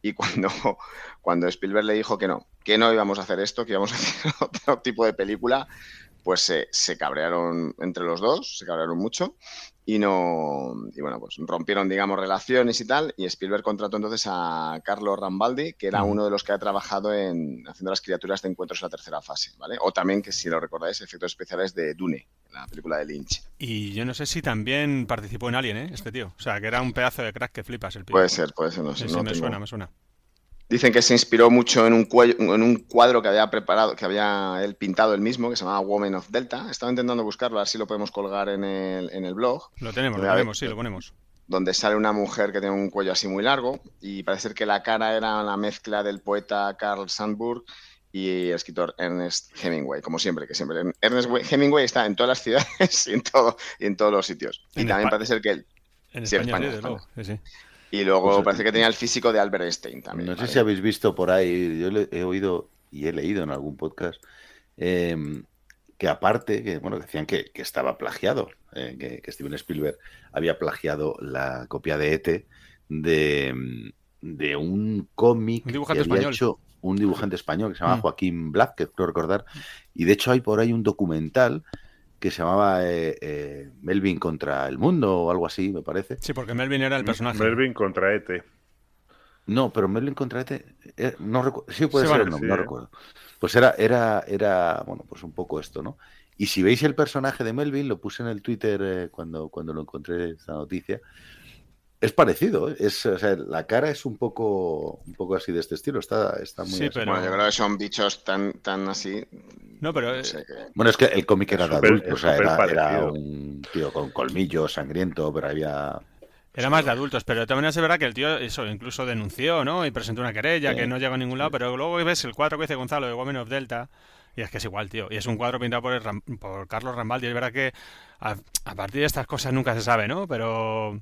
Y cuando, cuando Spielberg le dijo que no, que no íbamos a hacer esto, que íbamos a hacer otro tipo de película, pues se, se cabrearon entre los dos, se cabrearon mucho y no y bueno, pues rompieron, digamos, relaciones y tal, y Spielberg contrató entonces a Carlo Rambaldi, que era uno de los que ha trabajado en haciendo las criaturas de encuentros en la tercera fase, ¿vale? O también, que si lo recordáis, efectos especiales de Dune, la película de Lynch. Y yo no sé si también participó en Alien, ¿eh? Este tío. O sea, que era un pedazo de crack que flipas el pibe. Puede ser, puede ser, no sé. Sí, sí, no me tengo- suena, me suena. Dicen que se inspiró mucho en un, cuello- en un cuadro que había preparado, que había él pintado él mismo, que se llamaba Woman of Delta. Estaba intentando buscarlo, a ver si lo podemos colgar en el, en el blog, Lo tenemos, lo ponemos, sí, lo ponemos. donde sale una mujer que tiene un cuello así muy largo y parece ser que la cara era la mezcla del poeta Carl Sandburg y el escritor Ernest Hemingway, como siempre, que siempre. Ernest Hemingway está en todas las ciudades y en, todo, y en todos los sitios. Y En también parece ser que él. En Sí, España, España. Sí, sí. Y luego Pues, parece que tenía el físico de Albert Einstein también. No sé ¿vale? si habéis visto por ahí, yo le- he oído y he leído en algún podcast eh, que aparte, que bueno, decían que, que estaba plagiado, eh, que, que Steven Spielberg había plagiado la copia de ET de, de un cómic Un que dibujante había español. hecho un dibujante español que se llama Mm. Joaquín Black, que creo recordar, y de hecho hay por ahí un documental que se llamaba eh, eh, Melvin contra el mundo o algo así, me parece. Sí, porque Melvin era el personaje. Melvin contra E ET. No, pero Merlin contra ET, eh, no recuerdo, sí puede Sí, ser vale, el nombre, sí, no eh. recuerdo. Pues era, era, era, bueno, pues un poco esto, ¿no? Y si veis el personaje de Melvin, lo puse en el Twitter eh, cuando, cuando lo encontré esta noticia, es parecido, ¿eh? es, o sea, la cara es un poco, un poco así de este estilo, está, está muy Sí, pero- Bueno, yo creo que son bichos tan, tan así. No, pero, no eh, sé, que- Bueno, es que el cómic era de adultos, o sea, era, era un tío con colmillos, sangriento, pero había... Era más de adultos, pero maneras es verdad que el tío eso incluso denunció, ¿no? Y presentó una querella Sí. que no llegó a ningún lado, pero luego ves el cuadro que dice Gonzalo de Women of Delta y es que es igual, tío. Y es un cuadro pintado por, el Ram- por Carlos Rambaldi. Es verdad que a, a partir de estas cosas nunca se sabe, ¿no? Pero,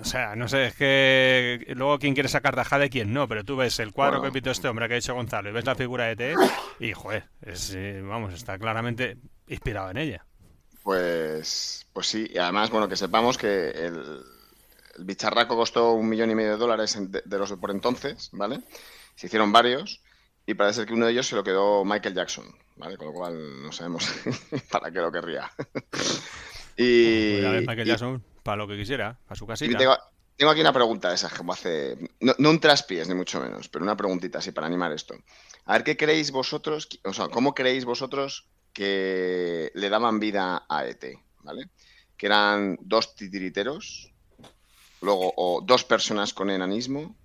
o sea, no sé, es que luego quién quiere sacar tajada de quién no, pero tú ves el cuadro Bueno. que pintó este hombre que ha hecho Gonzalo y ves la figura de T y, joder, es, eh, vamos, está claramente inspirado en ella. Pues, pues sí, y además, bueno, que sepamos que el, el bicharraco costó un millón y medio de dólares de, de los de por entonces, ¿vale? Se hicieron varios y parece ser que uno de ellos se lo quedó Michael Jackson, ¿vale? Con lo cual no sabemos para qué lo querría. y, y- Jackson para lo que quisiera, a su casita. tengo, aquí una pregunta de esas, como hace. No, no un traspiés, ni mucho menos, pero una preguntita así para animar esto. A ver, ¿qué creéis vosotros, o sea, cómo creéis vosotros que le daban vida a ET? ¿Vale? Que eran dos titiriteros, luego, o dos personas con enanismo,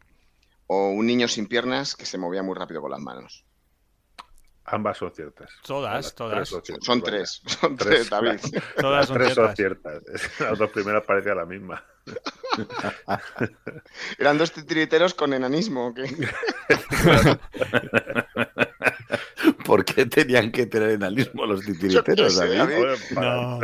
o un niño sin piernas que se movía muy rápido con las manos. Ambas son ciertas. Todas, Las todas. tres son ciertas, Son vaya. tres, son Tres, tres, David. Todas son Tres son ciertas. ciertas. Las dos primeras parecían la misma. Eran dos titiriteros con enanismo, ¿o qué? ¿Por qué tenían que tener enanismo los titiriteros, sé, David? No.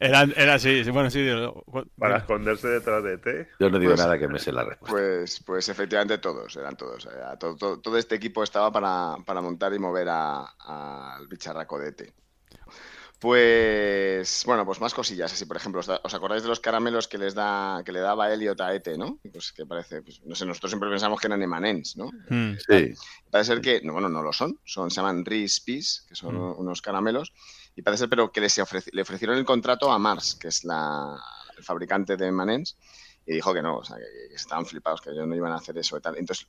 Era, era así, sí, bueno, sí. digo, para esconderse detrás de ET. Yo no digo Pues- nada que me sé la respuesta. Pues, pues efectivamente todos, eran todos. era todo, todo- todo este equipo estaba para, para montar y mover a- al bicharraco de ET. Pues bueno, pues más cosillas así, por ejemplo, ¿os, da- os acordáis de los caramelos que les da, que le daba Elliot a ET, ¿no? Pues que parece, pues, no sé, nosotros siempre pensamos que eran emanens, ¿no? Mm. Sí, Parece ser que, no, bueno, no lo son, son se llaman Reese Peas, que son Mm. unos caramelos, y parece ser, pero que les ofreci- le ofrecieron el contrato a Mars, que es la, el fabricante de Manens, y dijo que no, o sea, que, que estaban flipados, que ellos no iban a hacer eso y tal. Entonces,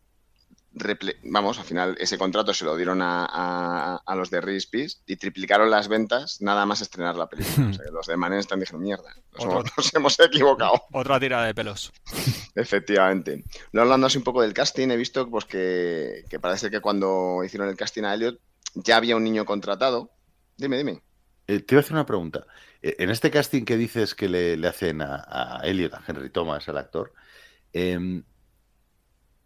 vamos, al final ese contrato se lo dieron a, a- a los de Peas y triplicaron las ventas nada más estrenar la película. O sea, que los de Manens están dijeron, mierda, nos, Otro- hemos- nos hemos equivocado. Otra tirada de pelos. Efectivamente. No hablando así un poco del casting, he visto pues, que, que parece que cuando hicieron el casting a Elliot ya había un niño contratado. Dime, dime. Eh, te iba a hacer una pregunta. Eh, En este casting que dices que le, le hacen a, a Elliot, a Henry Thomas, al actor, em,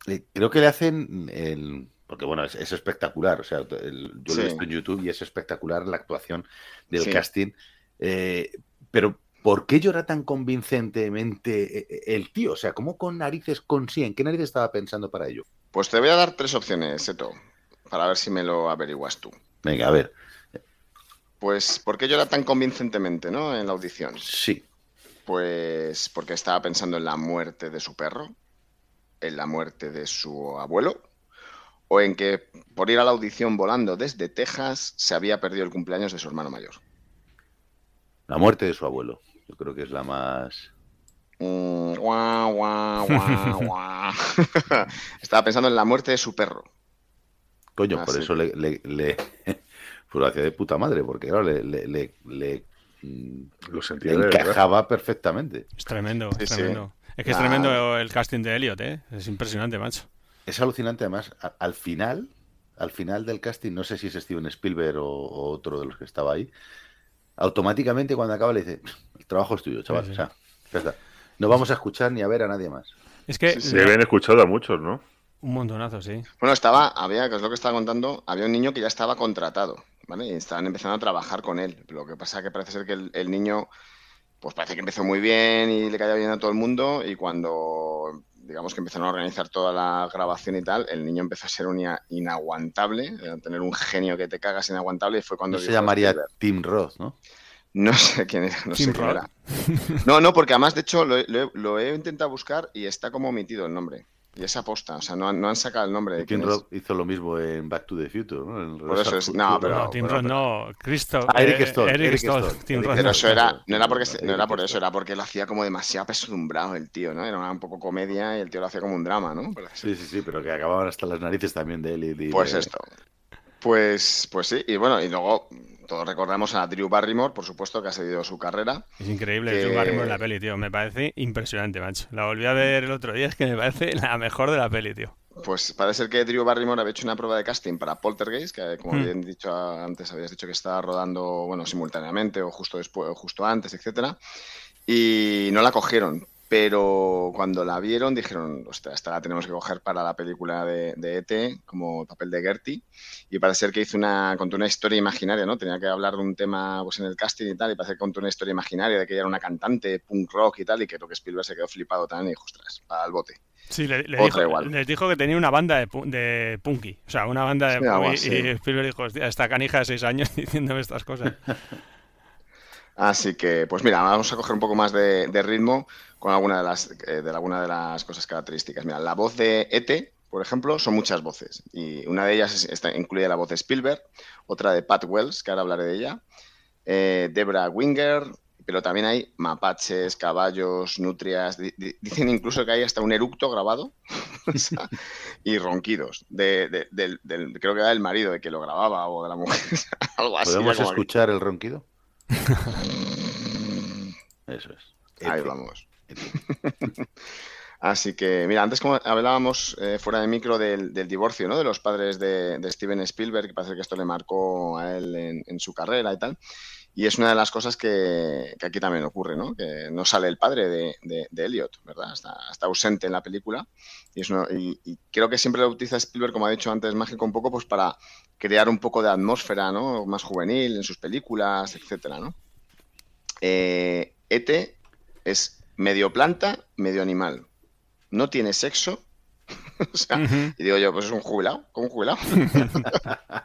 eh, creo que le hacen el. Porque bueno, es, es espectacular. O sea, el- yo lo he visto en YouTube y es espectacular la actuación del Sí. casting. Eh, pero, ¿por qué llora tan convincentemente el tío? O sea, ¿cómo con narices consigue? ¿En qué narices estaba pensando para ello? Pues te voy a dar tres opciones, Seto, para ver si me lo averiguas tú. Venga, a ver. Pues, ¿por qué llora tan convincentemente, ¿no? En la audición. Sí. Pues porque estaba pensando en la muerte de su perro, en la muerte de su abuelo, o en que por ir a la audición volando desde Texas se había perdido el cumpleaños de su hermano mayor. La muerte de su abuelo. Yo creo que es la más. Mm, guau, guau, guau, guau. Estaba pensando en la muerte de su perro. Coño, por eso le, le, le- pues lo hacía de puta madre, porque claro, le, le, le, le, mm, Lo sentía le de verdad. encajaba perfectamente. Es tremendo, es sí. tremendo. Es que es Ah. tremendo el casting de Elliot, ¿eh? Es impresionante, macho. Es alucinante, además, a- al final, al final del casting, no sé si es Steven Spielberg o, o otro de los que estaba ahí, automáticamente cuando acaba le dice, el trabajo es tuyo, chaval. Sí, sí. O sea, ya está. No vamos a escuchar ni a ver a nadie más. Es que. Se habían escuchado a muchos, ¿no? un montonazo, sí. Bueno, estaba, había, que es lo que estaba contando, había un niño que ya estaba contratado, ¿vale? Y estaban empezando a trabajar con él. Lo que pasa que parece ser que el, el niño, pues parece que empezó muy bien y le caía bien a todo el mundo y cuando, digamos que empezaron a organizar toda la grabación y tal, el niño empezó a ser un ina- inaguantable, a tener un genio que te cagas inaguantable y fue cuando No se llamaría Tim Roth, ¿no? No sé quién era, no sé Tim quién Roth. era. No, no, porque además, de hecho, lo, he- lo he- lo he intentado buscar y está como omitido el nombre. Y es aposta, o sea, no, han- no han sacado el nombre de Tim. Roth hizo lo mismo en Back to the Future, ¿no? En Por eso es- no, pero- no, Tim Roth no, Christoph. Ah, Eric eh, Stoltz, Eric Tim Roth Pero eso era, no era porque no era por eso, era porque lo hacía como demasiado pesadumbrado el tío, ¿no? Era un poco comedia y el tío lo hacía como un drama, ¿no? Sí, sí, sí, pero que acababan hasta las narices también de él y de- Pues esto. Pues, pues sí, y bueno, y luego todos recordamos a Drew Barrymore, por supuesto, que ha seguido su carrera. Es increíble que- Drew Barrymore en la peli, tío. Me parece impresionante, macho. La volví a ver el otro día, es que me parece la mejor de la peli, tío. Pues parece ser que Drew Barrymore había hecho una prueba de casting para Poltergeist, que como Hmm. bien dicho antes, habías dicho que estaba rodando, bueno, simultáneamente o justo después, o justo antes, etcétera, y no la cogieron. Pero cuando la vieron dijeron, hostia, esta la tenemos que coger para la película de, de ET como papel de Gertie. Y parece ser que hizo una, contó una historia imaginaria, ¿no? Tenía que hablar de un tema pues, en el casting y tal, y parece que contó una historia imaginaria de que ella era una cantante punk rock y tal, y que creo que Spielberg se quedó flipado también y dijo, ostras, para el bote. Sí, le, le dijo, igual. les dijo que tenía una banda de, de punky. O sea, una banda de Sí, punky. así. Y Spielberg dijo, hostia, esta canija de seis años diciéndome estas cosas. Así que, pues mira, vamos a coger un poco más de, de ritmo con alguna de las, eh, de alguna de las cosas características. Mira, la voz de ET, por ejemplo, son muchas voces. Y una de ellas es- está, incluye la voz de Spielberg, otra de Pat Wells, que ahora hablaré de ella, eh, Debra Winger, pero también hay mapaches, caballos, nutrias. di- di- dicen incluso que hay hasta un eructo grabado y ronquidos. De, de- del, del- creo que era del marido de que lo grababa o de la mujer. algo así. ¿Podemos que- escuchar el ronquido? Eso es. Ahí Ete, vamos. Ete. Así que, mira, antes como hablábamos eh, fuera de micro del, divorcio, ¿no? De los padres de, Steven Spielberg, que parece que esto le marcó a él en, su carrera y tal. Y es una de las cosas que, aquí también ocurre, ¿no? Que no sale el padre de, Elliot, ¿verdad? Está, ausente en la película. Y, es una- y- creo que siempre lo utiliza Spielberg, como ha dicho antes Mágico, un poco pues para crear un poco de atmósfera, ¿no? Más juvenil en sus películas, etcétera, ¿no? Eh, E.T. es medio planta, medio animal. No tiene sexo. o sea, Ujú. y digo yo, pues es un jubilado, como un jubilado.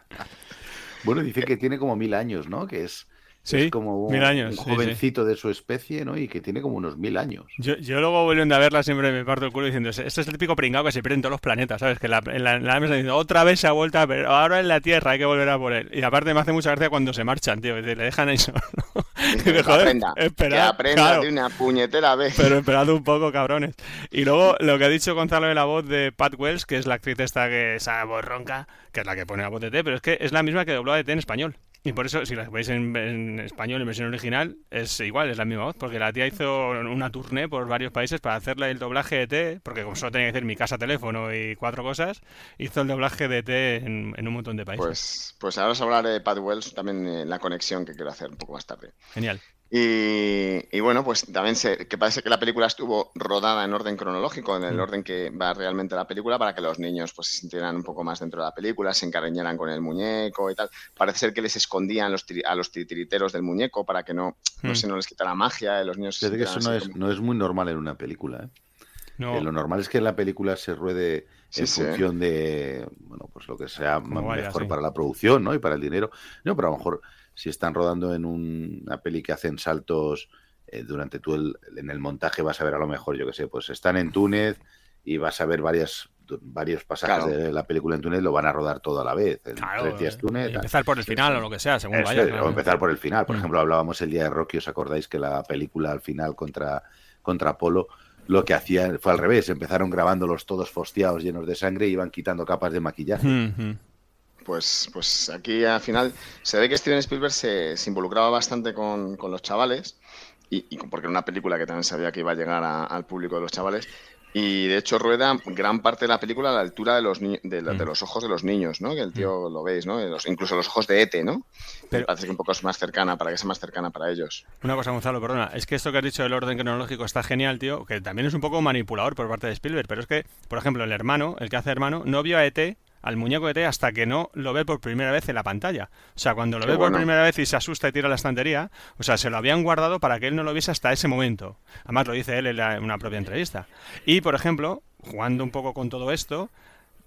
Bueno, dice que tiene como mil años, ¿no? Que es, Sí, es como un, mil años, un sí, sí. jovencito de su especie, ¿no? Y que tiene como unos mil años. Yo, yo luego volviendo a verla siempre me parto el culo diciendo, este es el típico pringao que se pierde en todos los planetas, ¿sabes? Que la- en la, en la mesa diciendo, otra vez se ha vuelto ver, ahora en la Tierra hay que volver a por él. Y aparte me hace mucha gracia cuando se marchan, tío, que le dejan ahí solo. Que "Joder, aprenda, que esperad, aprenda claro". de una puñetera vez. Pero esperad un poco, cabrones. Y luego lo que ha dicho Gonzalo de la voz de Pat Wells, que es la actriz esta que esa voz ronca, que es la que pone la voz de T, pero es que es la misma que dobló a T en español. Y por eso, si la veis en, en español, en versión original, es igual, es la misma voz, porque la tía hizo una tournée por varios países para hacerle el doblaje de T, porque como solo tenía que decir mi casa, teléfono y cuatro cosas, hizo el doblaje de T en, en un montón de países. Pues, pues ahora os hablaré de Pat Wells, también eh, la conexión que quiero hacer un poco más tarde. Genial. Y, y bueno, pues también se, que parece que la película estuvo rodada en orden cronológico, en el Mm. orden que va realmente la película, para que los niños pues se sintieran un poco más dentro de la película, se encariñaran con el muñeco y tal. Parece ser que les escondían los a los titiriteros del muñeco para que no, no, Mm. se, no les quitara magia, y los niños se que eso no es, como- no es muy normal en una película. ¿eh? No, lo normal es que la película se ruede Sí, en sí. función de bueno pues lo que sea Como m- vaya, mejor sí. para la producción ¿no? y para el dinero. No, pero a lo mejor si están rodando en un- una peli que hacen saltos eh, durante todo el, en el montaje vas a ver a lo mejor, yo que sé, pues están en Túnez y vas a ver varias varios pasajes Claro. de la película en Túnez, lo van a rodar todo a la vez. En claro, tres días eh, Túnez. empezar por el final o lo que sea, según vaya. claro. o empezar por el final. Por Mm. ejemplo, hablábamos el día de Rocky, ¿os acordáis que la película al final contra, contra Apolo lo que hacía fue al revés? Empezaron grabándolos todos fosteados, llenos de sangre, y iban quitando capas de maquillaje. Mm, mm. Pues, pues aquí al final se ve que Steven Spielberg se, se involucraba bastante con, con los chavales, y, porque era una película que también sabía que iba a llegar a- al público de los chavales, y de hecho rueda gran parte de la película a la altura de los, ni- de, la- de Mm. los ojos de los niños, ¿no? Que el tío lo veis, ¿no? Los- incluso los ojos de Ete, ¿no? Pero- Me parece que un poco es más cercana, para que sea más cercana para ellos. Una cosa, Gonzalo, perdona. Es que esto que has dicho del orden cronológico está genial, tío. Que también es un poco manipulador por parte de Spielberg. Pero es que, por ejemplo, el hermano, el que hace hermano, no vio a ET, al muñeco de ET, hasta que no lo ve por primera vez en la pantalla. O sea, cuando lo Qué ve bueno. por primera vez y se asusta y tira la estantería, o sea, se lo habían guardado para que él no lo viese hasta ese momento. Además, lo dice él en la- en una propia entrevista. Y, por ejemplo, jugando un poco con todo esto,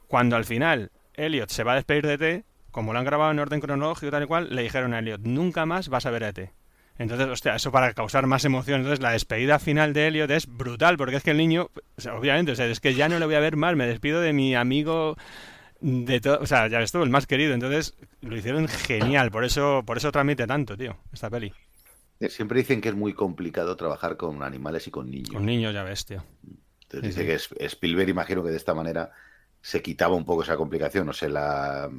cuando al final Elliot se va a despedir de ET, como lo han grabado en orden cronológico tal y cual, le dijeron a Elliot, nunca más vas a ver a ET. Entonces, hostia, eso para causar más emoción. Entonces, la despedida final de Elliot es brutal, porque es que el niño, obviamente, o sea, es que ya no le voy a ver más, me despido de mi amigo de todo, o sea, ya ves tú, el más querido. Entonces, lo hicieron genial, por eso, por eso transmite tanto, tío, esta peli. Siempre dicen que es muy complicado trabajar con animales y con niños. Con niños, ya ves, tío. Entonces Sí, dice sí. que es- Spielberg, imagino que de esta manera se quitaba un poco esa complicación, o sea, la...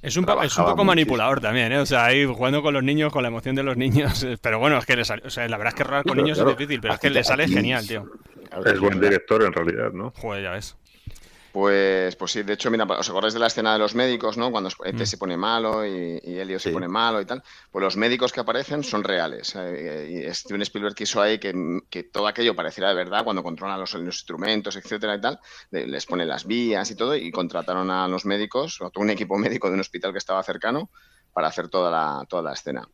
Es un, es un poco muchísimo. manipulador también, ¿eh? O sea, ahí jugando con los niños, con la emoción de los niños. Pero bueno, es que le sale, o sea, la verdad es que rodar con Pero niños claro, es difícil, pero es que le sale aquí- genial, tío. Es buen director en realidad, ¿no? Joder, ya ves. Pues, pues sí, de hecho, mira, ¿os acordáis de la escena de los médicos, ¿no? Cuando Ete Mm. se pone malo y, y Elio se pone malo y tal. Pues los médicos que aparecen son reales. eh, y Steven Spielberg quiso ahí que, que todo aquello pareciera de verdad cuando controlan los, los instrumentos, etcétera y tal. les pone las vías y todo y contrataron a los médicos, o a todo un equipo médico de un hospital que estaba cercano para hacer toda la, toda la escena.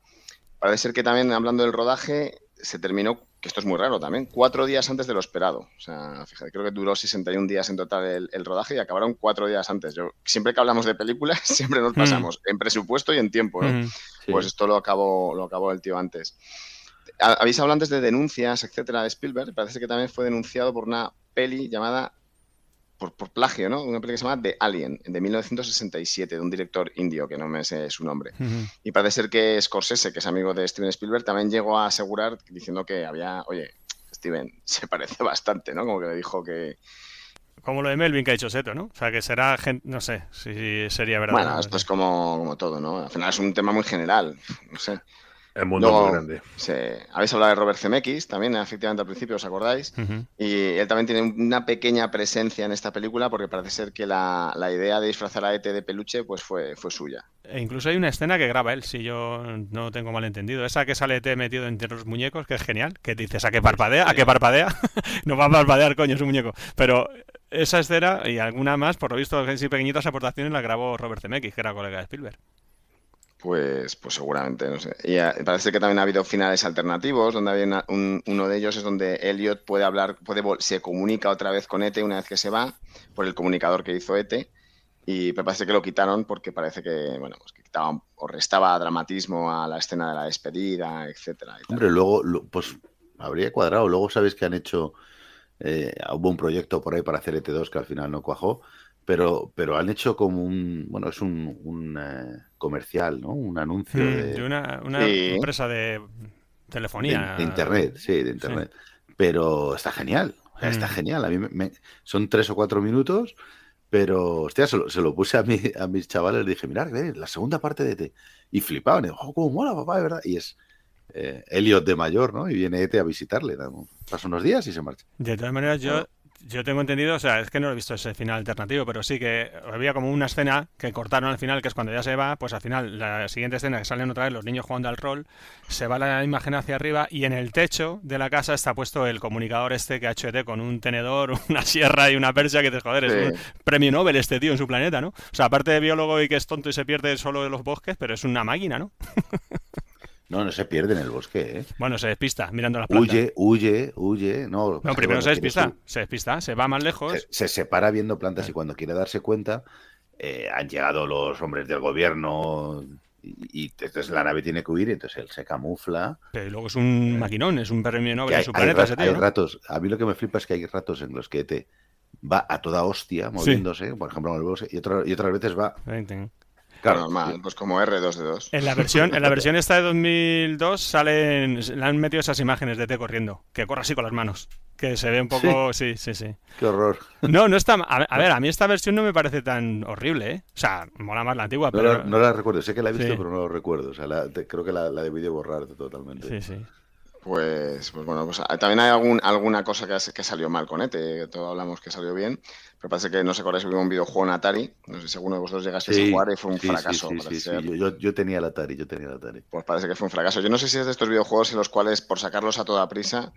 Parece ser que también, hablando del rodaje, se terminó, que esto es muy raro también, cuatro días antes de lo esperado. O sea, fíjate, creo que duró 61 días en total el, el rodaje y acabaron cuatro días antes. Yo, siempre que hablamos de películas, siempre nos Mm. pasamos en presupuesto y en tiempo, ¿no? Sí. Pues esto lo acabó, lo acabó el tío antes. Ha- Habéis hablado antes de denuncias, etcétera, de Spielberg. Parece que también fue denunciado por una peli llamada, por, por plagio, ¿no? Una peli que se llama The Alien, de 1967, de un director indio, que no me sé su nombre. Y parece ser que Scorsese, que es amigo de Steven Spielberg, también llegó a asegurar diciendo que había, oye, Steven, se parece bastante, ¿no? Como que le dijo que... Como lo de Melvin que ha dicho Seto, ¿no? O sea, que será gente, no sé si sería verdad. Bueno, esto es como, como todo, ¿no? Al final es un tema muy general, no sé. El mundo Luego- muy grande. Se- Habéis hablado de Robert Zemeckis también, efectivamente, al principio, ¿os acordáis? Y él también tiene una pequeña presencia en esta película porque parece ser que la, la idea de disfrazar a Ete de peluche pues fue, fue suya. E incluso hay una escena que graba él, si yo no tengo mal entendido. Esa que sale T metido entre los muñecos, que es genial. Que dices, ¿a qué parpadea? ¿A qué parpadea? no va a parpadear, coño, es un muñeco. Pero esa escena y alguna más, por lo visto, así pequeñitas aportaciones, la grabó Robert Zemeckis, que era colega de Spielberg. Pues, pues seguramente, no sé. Y eh, parece que también ha habido finales alternativos, donde había un- uno de ellos es donde Elliot puede hablar, puede se comunica otra vez con Ete una vez que se va, por el comunicador que hizo Ete, y parece que lo quitaron porque parece que, bueno, pues que o restaba dramatismo a la escena de la despedida, etcétera. y. Hombre, luego, lo- pues habría cuadrado. Luego sabéis que han hecho, eh, hubo un proyecto por ahí para hacer ET2 que al final no cuajó, pero, pero han hecho como un, bueno, es un, un, eh, comercial, ¿no? Un anuncio Mm, de, de una, una Sí. empresa de telefonía. de- de internet, sí, de internet. Pero está genial, o sea, está Mm. genial. A mí me- me- son tres o cuatro minutos, Pero, hostia, se lo, se lo puse a, mi, a mis chavales, les dije, mirad, la segunda parte de ET. Y flipaban, y oh, cómo mola, papá, de verdad. Y es eh, Elliot de mayor, ¿no? Y viene ET a visitarle. ¿no? Pasa unos días y se marcha. De todas maneras, yo, yo tengo entendido, o sea, es que no he visto ese final alternativo, pero sí que había como una escena que cortaron al final, que es cuando ya se va, pues al final, la siguiente escena que salen otra vez los niños jugando al rol, se va la imagen hacia arriba y en el techo de la casa está puesto el comunicador este que ha hecho ET con un tenedor, una sierra y una persia que te joder, es Sí. un premio Nobel este tío en su planeta, ¿no? O sea, aparte de biólogo y que es tonto y se pierde solo en los bosques, pero es una máquina, ¿no? No, no se pierde en el bosque, ¿eh? Bueno, se despista mirando las plantas. Huye, huye, huye. No, No, primero se despista, se despista, se va más lejos. se, se separa viendo plantas y cuando quiere darse cuenta, eh, han llegado los hombres del gobierno y, y entonces la nave tiene que huir, entonces él se camufla. Pero luego es un maquinón, es un Nobel hay, en su hay planeta ra- ese hay tío, ¿no? ratos, a mí lo que me flipa es que hay ratos en los que ET va a toda hostia moviéndose, por ejemplo en el bosque, y, otro- y otras veces va. Claro, normal, pues como R2D2. En la versión, en la versión esta de 2002 salen, le han metido esas imágenes de T corriendo, que corre así con las manos, que se ve un poco, sí, sí, sí. qué horror. No, no está, a ver, a ver, a mí esta versión no me parece tan horrible, ¿eh? O sea, mola más la antigua, No, pero la, no la recuerdo, sé que la he visto, Sí. pero no lo recuerdo. O sea, la- te- creo que la, la debí de borrar totalmente. sí, sí. Pues, pues bueno, pues ah, también hay algún, alguna cosa que, que salió mal con ETE, todos hablamos que salió bien, pero parece que no sé acordáis, hubo un videojuego en Atari, no sé si alguno de vosotros llegasteis Sí, a jugar y fue un sí, fracaso. sí. Yo, tenía el Atari, yo tenía el Atari. Pues parece que fue un fracaso. Yo no sé si es de estos videojuegos en los cuales, por sacarlos a toda prisa,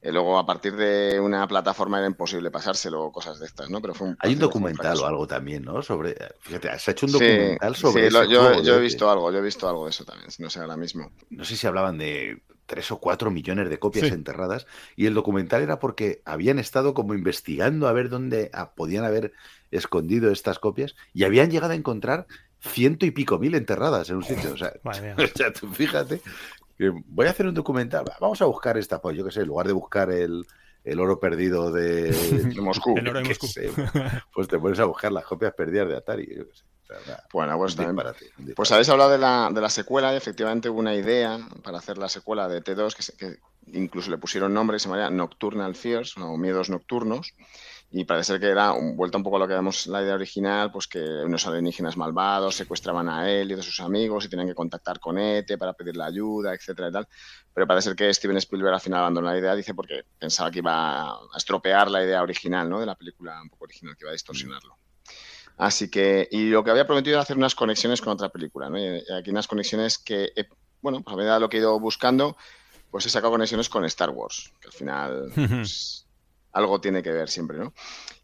eh, luego a partir de una plataforma era imposible pasárselo o cosas de estas, ¿no? Pero fue un, Hay un documental o algo también, ¿no? Sobre, fíjate, se ha hecho un documental sobre sí, lo- yo, juego, yo he ¿no? visto algo, yo he visto algo de eso también, no sé ahora mismo. no sé si hablaban de tres o cuatro millones de copias Sí. enterradas y el documental era porque habían estado como investigando a ver dónde ah, podían haber escondido estas copias y habían llegado a encontrar ciento y pico mil enterradas en un sitio. O sea, o sea, tú fíjate, que voy a hacer un documental, va, vamos a buscar esta, pues yo qué sé, en lugar de buscar el, el oro perdido de, De Moscú. El oro de qué Moscú. sé, pues te pones a buscar las copias perdidas de Atari. Yo qué sé. Bueno, pues también Pues habéis hablado de la, de la secuela y efectivamente hubo una idea para hacer la secuela de T2 que, se- que incluso le pusieron nombre, se llamaría Nocturnal Fears o Miedos Nocturnos y parece ser que era un- vuelta un poco a lo que vemos la idea original, pues que unos alienígenas malvados secuestraban a él y a sus amigos y tenían que contactar con ETE para pedirle ayuda, etcétera y tal. Pero parece ser que Steven Spielberg al final abandonó la idea, dice, porque pensaba que iba a estropear la idea original, ¿no? De la película un poco original, que iba a distorsionarlo. Así que, y lo que había prometido era hacer unas conexiones con otra película, ¿no? Y aquí unas conexiones que, he- bueno, pues a medida de lo que he ido buscando, pues he sacado conexiones con Star Wars, que al final pues, algo tiene que ver siempre, ¿no?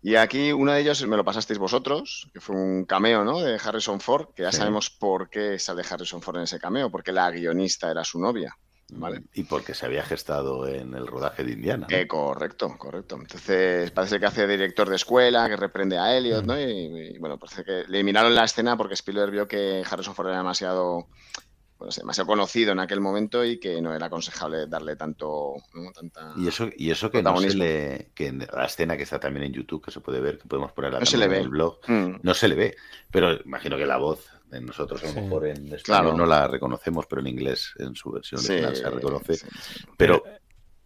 Y aquí uno de ellos me lo pasasteis vosotros, que fue un cameo, ¿no? De Harrison Ford, que ya Sí. sabemos por qué sale Harrison Ford en ese cameo, porque la guionista era su novia, ¿vale? Y porque se había gestado en el rodaje de Indiana. ¿no? Eh, correcto, correcto. Entonces, parece que hace director de escuela, que reprende a Elliot, ¿no? Y, y, bueno, parece que le eliminaron la escena porque Spielberg vio que Harrison Ford era demasiado, bueno, demasiado conocido en aquel momento y que no era aconsejable darle tanto, ¿no? tanta... Y eso, y eso que no se le. que en la escena que está también en YouTube, que se puede ver, que podemos ponerla No se en el blog, Mm, no se le ve. Pero imagino que la voz nosotros, a lo Sí. mejor en español Claro. no la reconocemos, pero en inglés, en su versión sí, original, se reconoce. sí, sí. Pero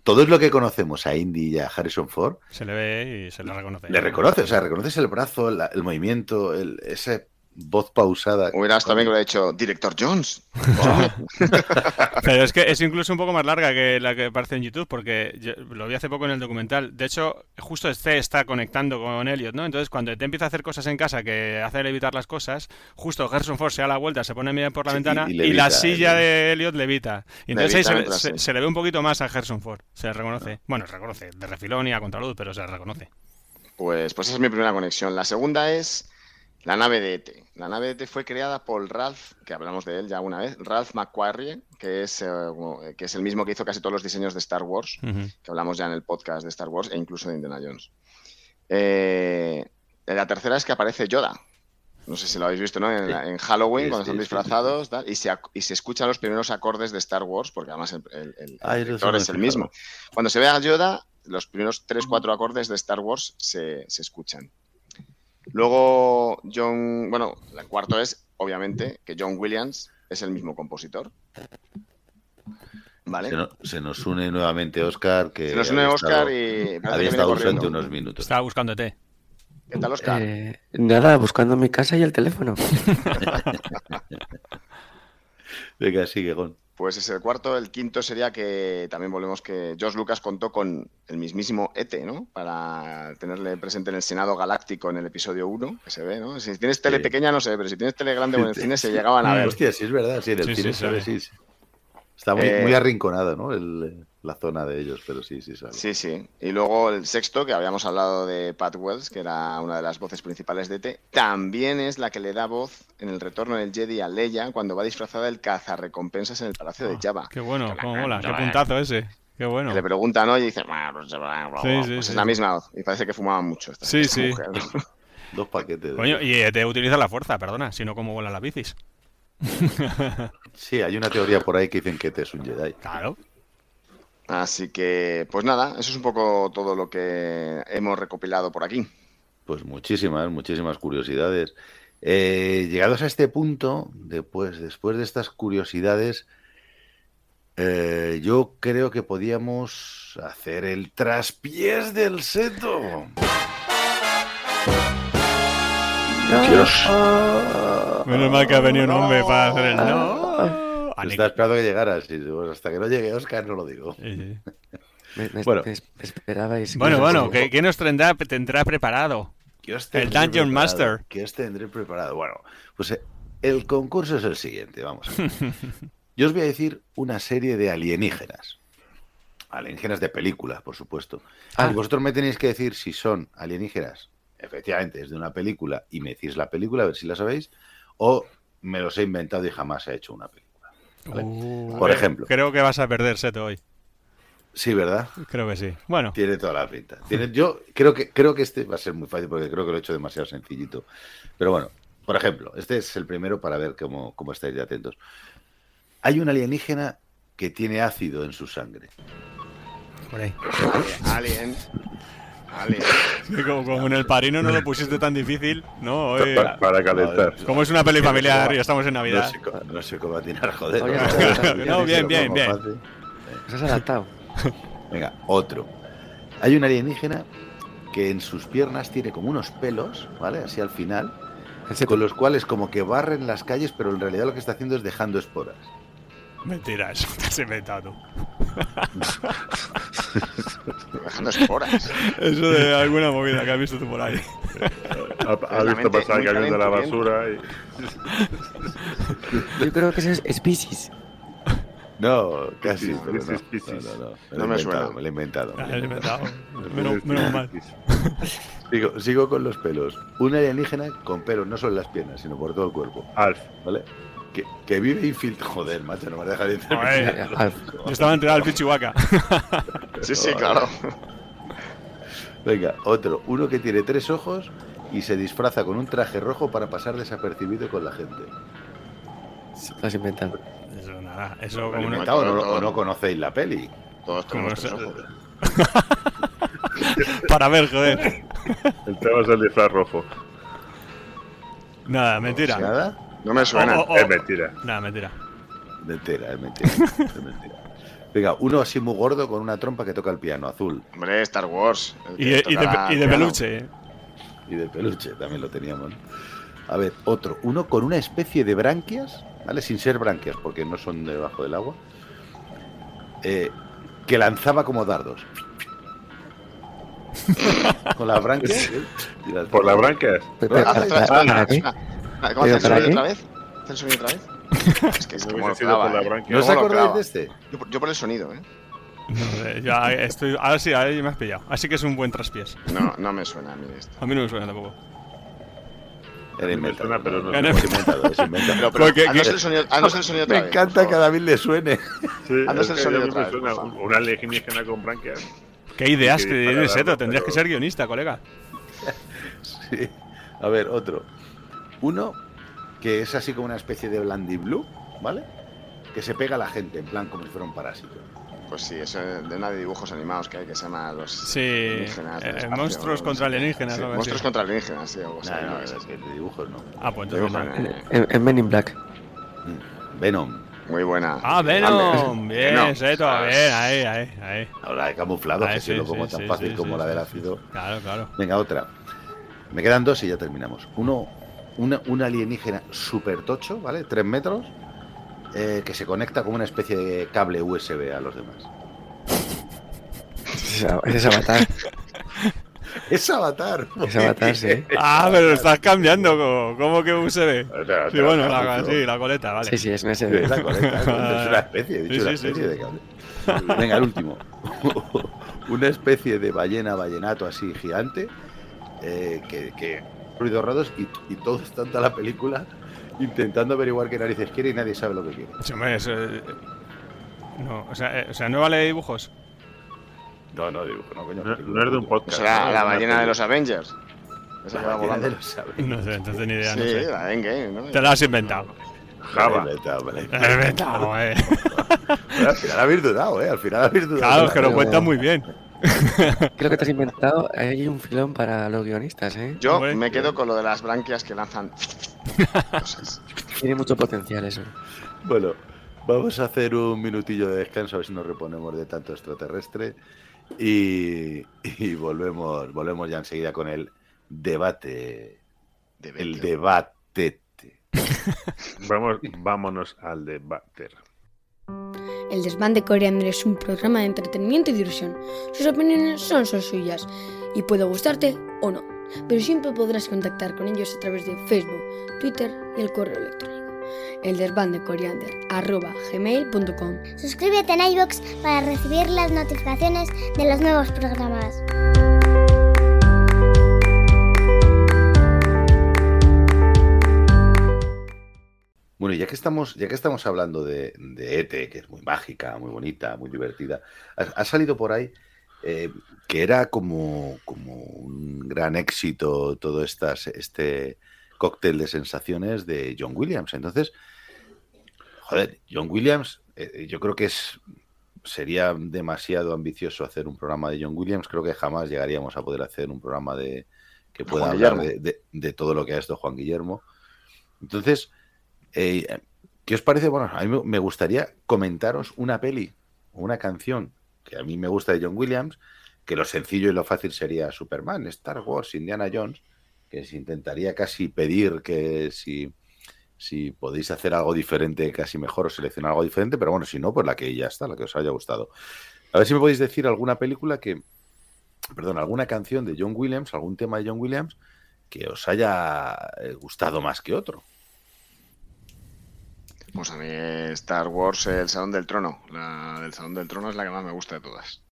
todo es lo que conocemos a Indy y a Harrison Ford, Se le ve y se le reconoce. le reconoce. O sea, reconoces el brazo, la- el movimiento, el, esa voz pausada. Hubieras también que hubiera dicho, Director Jones. Pero es que es incluso un poco más larga que la que aparece en YouTube, porque yo lo vi hace poco en el documental. De hecho, justo este está conectando con Elliot, ¿no? Entonces, cuando te empieza a hacer cosas en casa que hace evitar las cosas, justo Harrison Ford se da la vuelta, se pone a mirar por la Sí, ventana y- la silla de Elliot levita. Y entonces ahí se, le ve un poquito más a Harrison Ford. Se le reconoce. Bueno, se reconoce de refilón y a contraluz, pero se le reconoce. Pues, pues esa es mi primera conexión. La segunda es la nave de ET. La nave de ET fue creada por Ralph, que hablamos de él ya una vez, Ralph McQuarrie, que es, eh, como- que es el mismo que hizo casi todos los diseños de Star Wars, que hablamos ya en el podcast de Star Wars e incluso de Indiana Jones. Eh, la tercera es que aparece Yoda. No sé si lo habéis visto, ¿no? En, Sí. en Halloween, Sí, cuando sí, están disfrazados, tal, y, se, y se escuchan los primeros acordes de Star Wars, porque además el, el- el Ah, director es el mismo. Cuando se ve a Yoda, los primeros 3-4 acordes de Star Wars se, se escuchan. Luego, John. Bueno, el cuarto es, obviamente, que John Williams es el mismo compositor. ¿Vale? Se, no- se nos une nuevamente Oscar, que Se nos une había Oscar estado- y. había estado ausente unos minutos. Estaba buscando té. ¿Qué tal, Oscar? Eh, nada, buscando mi casa y el teléfono. Venga, sigue, Gon. Pues es el cuarto. El quinto sería que también volvemos que George Lucas contó con el mismísimo ET, ¿no? Para tenerle presente en el Senado Galáctico en el episodio 1, que se ve, ¿no? Si tienes tele Sí. pequeña, no sé, pero si tienes tele grande o en el cine se llegaban a ver. Hostia, sí es verdad, sí, en el Sí, cine sí, se ve, sí. Está muy, Eh, muy arrinconado, ¿no? El- la zona de ellos, pero sí, sí sale. Sí, sí. Y luego el sexto, que habíamos hablado de Pat Wells, que era una de las voces principales de ET, también es la que le da voz en el retorno del Jedi a Leia cuando va disfrazada del cazarrecompensas en el Palacio de Jabba. Qué bueno, cómo mola, qué puntazo ese. Qué bueno. Que le preguntan, ¿no? Y dice, "Bueno, pues, Sí, bla". sí, Pues sí. es la misma voz. Y parece que fumaban mucho. Esta, Sí, esta sí. mujer, ¿no? Dos paquetes. de- Coño, y te utiliza la fuerza, perdona, si no, ¿cómo vuelan las bicis? Sí, hay una teoría por ahí que dicen que te es un Jedi. Claro. Así que, pues nada, eso es un poco todo lo que hemos recopilado por aquí. Pues muchísimas, muchísimas curiosidades. Eh, llegados a este punto, después, después de estas curiosidades, eh, yo creo que podíamos hacer el traspiés del seto. Menos mal que ha venido un hombre para hacer el no. Anic. Estaba esperando que llegaras y pues, hasta que no llegue Oscar no lo digo. Sí, sí. Me, me- Bueno. me- me esperabais. Bueno, que- bueno, ¿qué, qué nos tendrá, tendrá preparado? ¿Qué os El Dungeon preparado? Master. ¿Qué os tendré preparado? Bueno, pues eh, el concurso es el siguiente, vamos. a ver. Yo os voy a decir una serie de alienígenas. Alienígenas de película, por supuesto. Ah. Y vosotros me tenéis que decir si son alienígenas, efectivamente, es de una película, y me decís la película, a ver si la sabéis, o me los he inventado y jamás he hecho una película. ¿Vale? Uh, Por creo- ejemplo. Creo que vas a perder Seto hoy. Sí, ¿verdad? Creo que sí. Bueno, Tiene toda la pinta. Tiene- yo creo que, creo que este va a ser muy fácil porque creo que lo he hecho demasiado sencillito. Pero bueno, por ejemplo, este es el primero para ver cómo, cómo estáis de atentos. Hay un alienígena que tiene ácido en su sangre. por ahí. Alien. Como, como en el Parino no lo pusiste tan difícil, ¿no? Hoy- para calentar. como es una peli familiar y estamos en No Navidad. sé, no sé cómo atinar, joder. Oye, ¿no? No, bien, bien, bien. has adaptado. Venga, otro. Hay un alienígena que en sus piernas tiene como unos pelos, ¿vale? Así al final, con los cuales como que barren las calles, pero en realidad lo que está haciendo es dejando esporas. Mentira, eso te has inventado tú. Dejando esporas. Eso de alguna movida que has visto tú por ahí. Ha, visto pasar el camión de la basura y... Yo creo que eso es species. No, casi, no. piscis, piscis. No, no, no. No me suena. Me lo he inventado. me lo he inventado. inventado. Menos, menos mal. Sigo, sigo con los pelos. Un alienígena con pelos no solo en las piernas, sino por todo el cuerpo. Alf. ¿Vale? Que, que vive infiltrado. Joder, macho, no me dejas de Joder. Alf. Yo estaba enterado del Pichihuaca. Sí, sí, claro. Venga, otro. Uno que tiene tres ojos y se disfraza con un traje rojo para pasar desapercibido con la gente. Lo has inventado. Eso nada, eso ¿Lo he como una... inventado o no, o no conocéis la peli? Todos tenemos tres no ojos. Para ver, joder. El tema es el disfraz rojo. Nada, mentira. ¿Nada? No me suena. Oh, oh, oh. Es mentira. Nada, mentira. Mentira, es mentira. es mentira. Venga, uno así muy gordo con una trompa que toca el piano, azul. Hombre, Star Wars. Y de, y de, y de piano. peluche. ¿eh? Y de peluche, también lo teníamos. ¿no? A ver, otro. Uno con una especie de branquias, ¿vale? Sin ser branquias, porque no son debajo del agua. eh, que lanzaba como dardos. con las branquias. ¿eh? y las- Por las Haz- para- para- ¿para ¿Cómo ¿Pero hace el para sonido otra vez? ¿Hace el sonido otra vez? Es que es No hubiese sido por la eh. branquia. ¿No os ¿Cómo lo acordáis de este? Yo, yo por el sonido, ¿eh? No sé, ya estoy. Ahora sí, ahora ya me has pillado. Así que es un buen traspiés. No, no me suena a mí esto. A mí no me suena tampoco. Era Me inventado. suena, pero no. Era- Es inventado, es inventado. Pero, pero, Porque- haznos que- el sonido, haznos el sonido otra Me vez, encanta que a. David le suene. Sí, Haznos es el que sonido a mí otra me vez, suena por un, favor. un alienígena con branquias. ¿Qué ideas para tienes, Seto? Tendrías que ser guionista, colega. Sí. A ver, otro. Uno que es así como una especie de Blandy Blue, ¿vale? Que se pega a la gente, en plan como si fuera un parásito. Pues sí, eso es de una de dibujos animados que hay que se llama Los Sí, alienígenas del eh, espacio, monstruos contra alienígenas, Sí, monstruos contra alienígenas, sí, no, ¿no? es de dibujos no. Ah, pues entonces eh, En, en Men in Black. Mm. Venom. Muy buena. Ah, Venom. Bien, Venom. Seto. Ah, Bien, ahí, ahí, ahí. Ahora he camuflado, Ah, que sí, si lo pongo sí, tan sí, fácil sí, como sí, la del sí. ácido. Claro, claro. Venga, otra. Me quedan dos y ya terminamos. Uno, una, un alienígena super tocho, ¿vale? Tres metros, eh, que se conecta con una especie de cable USB a los demás. Ese es Avatar. Es Avatar. Es Avatar, sí. Ah, pero lo estás cambiando, como, como que USB. Sí, bueno, la- la, sí, la coleta, vale. Sí, sí, es un Es la conecta, es una especie, he dicho Sí, una especie sí. de cable. Venga, el último. una especie de ballena vallenato así gigante eh, que, que ruidos raros y, y todo está en toda la película intentando averiguar qué narices quiere y nadie sabe lo que quiere. Sí, hombre, eso, eh, no, o sea, eh, o sea, no vale dibujos. No, no, digo, no, coño. No, no es de un podcast. Será ¿no? la ballena de los Avengers. Esa La ballena de los sables. No sé, entonces ni idea, Sí, no sé. la Endgame, ¿no? Te la has inventado. Java. La has inventado, eh. Pero al final habéis dudado, ¿eh? Al final habéis dudado. Claro, es que lo pero- cuentas muy bien. Creo que te has inventado. Hay un filón para los guionistas, ¿eh? Yo Hombre. me quedo con lo de las branquias que lanzan cosas. Tiene mucho potencial eso. Bueno, vamos a hacer un minutillo de descanso a ver si nos reponemos de tanto extraterrestre y, y volvemos, volvemos ya enseguida con el debate. De El debate. Vamos, vámonos al debate. El desván de Coriander es un programa de entretenimiento y diversión. Sus opiniones son solo suyas y puede gustarte o no, pero siempre podrás contactar con ellos a través de Facebook, Twitter y el correo electrónico. El desván de Coriander arroba gmail.com. Suscríbete en iVoox para recibir las notificaciones de los nuevos programas. Bueno, ya que estamos, ya que estamos hablando de, de ET, que es muy mágica, muy bonita, muy divertida, ha, ha salido por ahí eh, que era como, como un gran éxito todo estas, este cóctel de sensaciones de John Williams. Entonces, joder, John Williams, eh, yo creo que es sería demasiado ambicioso hacer un programa de John Williams. Creo que jamás llegaríamos a poder hacer un programa de que pueda Juan hablar Guillermo. de, de- de todo lo que ha hecho Juan Guillermo. Entonces, eh, ¿qué os parece? Bueno, a mí me- gustaría comentaros una peli o una canción que a mí me gusta de John Williams, que lo sencillo y lo fácil sería Superman, Star Wars, Indiana Jones, que se intentaría casi pedir que si, si podéis hacer algo diferente, casi mejor, o seleccionar algo diferente, pero bueno, si no, pues la que ya está, la que os haya gustado. A ver si me podéis decir alguna película que, perdón, alguna canción de John Williams, algún tema de John Williams que os haya eh, gustado más que otro. Pues a mí Star Wars, el Salón del Trono. La del Salón del Trono es la que más me gusta de todas.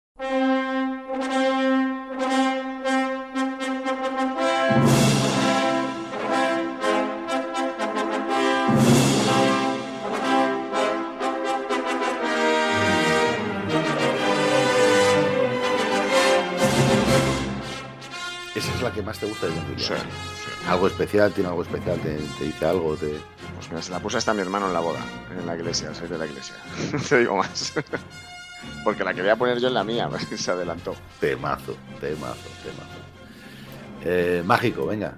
La que más te gusta de John Williams. Sí, sí. Algo especial, tiene algo especial, te, te dice algo, te... Pues mira, se la puse hasta mi hermano en la boda, en la iglesia, soy de la iglesia. No te digo más. Porque la quería poner yo en la mía, se adelantó. Temazo, temazo, temazo. Eh, mágico, venga,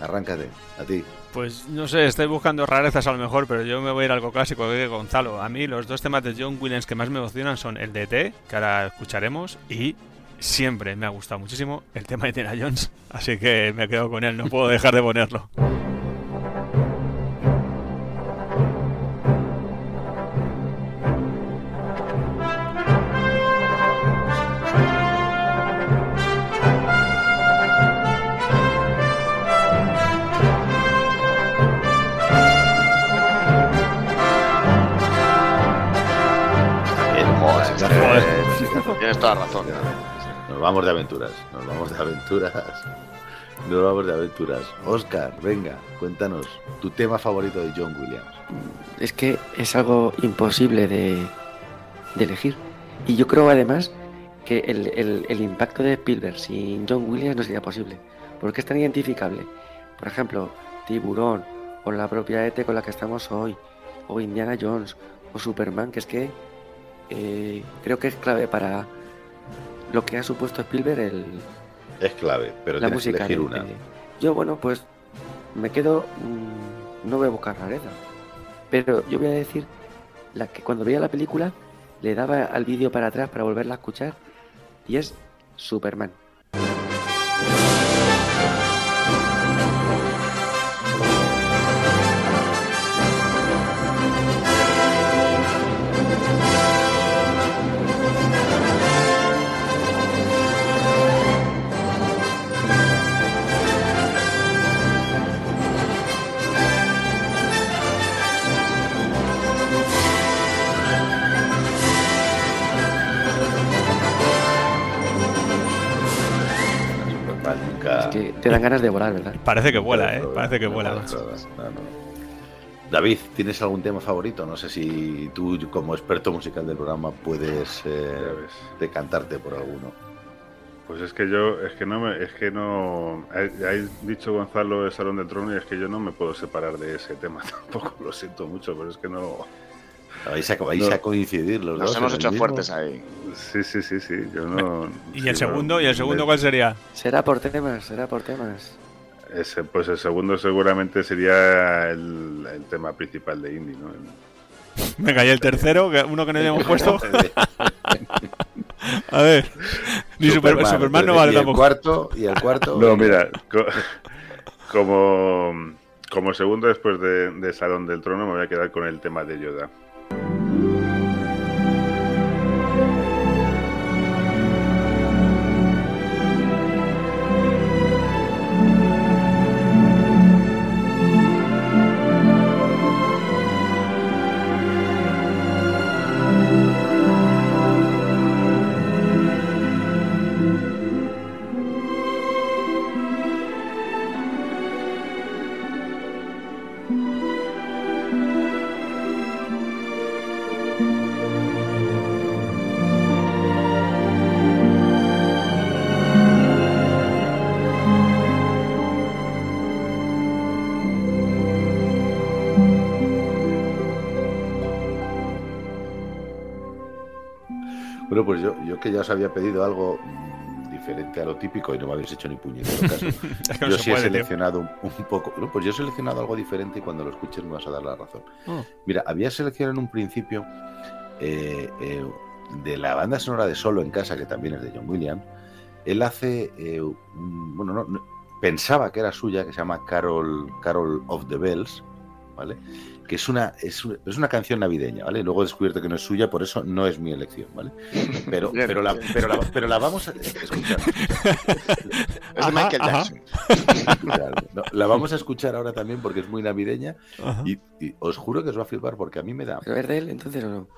arráncate, a ti. Pues no sé, estoy buscando rarezas a lo mejor, pero yo me voy a ir a algo clásico de Gonzalo. A mí los dos temas de John Williams que más me emocionan son el de T, que ahora escucharemos, y siempre me ha gustado muchísimo el tema de Tina Jones. Así que me quedo con él, no puedo dejar de ponerlo. Tienes toda razón. Nos vamos de aventuras, nos vamos de aventuras. Nos vamos de aventuras. Oscar, venga, cuéntanos tu tema favorito de John Williams. Es que es algo imposible de, elegir. Y yo creo además que el impacto de Spielberg sin John Williams no sería posible. Porque es tan identificable. Por ejemplo, Tiburón, o la propia ET con la que estamos hoy, o Indiana Jones, o Superman, que es que eh, creo que es clave para lo que ha supuesto Spielberg el, Es clave, pero la tienes que elegir una. Yo, bueno, pues me quedo. mm, no voy a buscar rareza. Pero yo voy a decir la que cuando veía la película le daba al vídeo para atrás para volverla a escuchar. Y es Superman. Te dan ganas de volar, ¿verdad? Parece que vuela, ¿eh? Parece que vuela. No, no, no. David, ¿tienes algún tema favorito? No sé si tú, como experto musical del programa, puedes eh, decantarte por alguno. Pues es que yo, es que no me, es que no, ha, ha dicho Gonzalo el Salón del Trono y es que yo no me puedo separar de ese tema tampoco, lo siento mucho, pero es que no, Vais a, vais No. a coincidir los Nos dos. hemos en el hecho mismo? fuertes ahí. sí, sí, sí, sí, yo no. ¿Y sí, el no, segundo? ¿Y el segundo cuál sería? Será por temas, será por temas. Ese, pues el segundo seguramente sería el, el tema principal de Indie, ¿no? Venga, y el tercero, uno que no hayamos puesto. A ver. Ni Super- Superman, no vale el tampoco. cuarto y el cuarto. No, mira, co- como, como segundo después de, de Salón del Trono me voy a quedar con el tema de Yoda. Que ya os había pedido algo mm, diferente a lo típico y no me habéis hecho ni puñetero caso. Es que no yo sí he puede, seleccionado un, un poco. no, pues yo he seleccionado algo diferente y cuando lo escuches me vas a dar la razón. Oh. Mira, había seleccionado en un principio eh, eh, de la banda sonora de Solo en Casa, que también es de John Williams. Él hace. eh, un- bueno, no, no- pensaba que era suya, que se llama Carol, Carol of the Bells, ¿vale? Que es una, es, una- es una canción navideña, ¿vale? Luego he descubierto que no es suya, por eso no es mi elección, ¿vale? Pero, Bien. pero, la, pero, la, pero la vamos a escuchar. Es de Michael. Jackson. No, la vamos a escuchar ahora también porque es muy navideña y, y os juro que os va a flipar porque a mí me da. ¿Pero es de él entonces o no?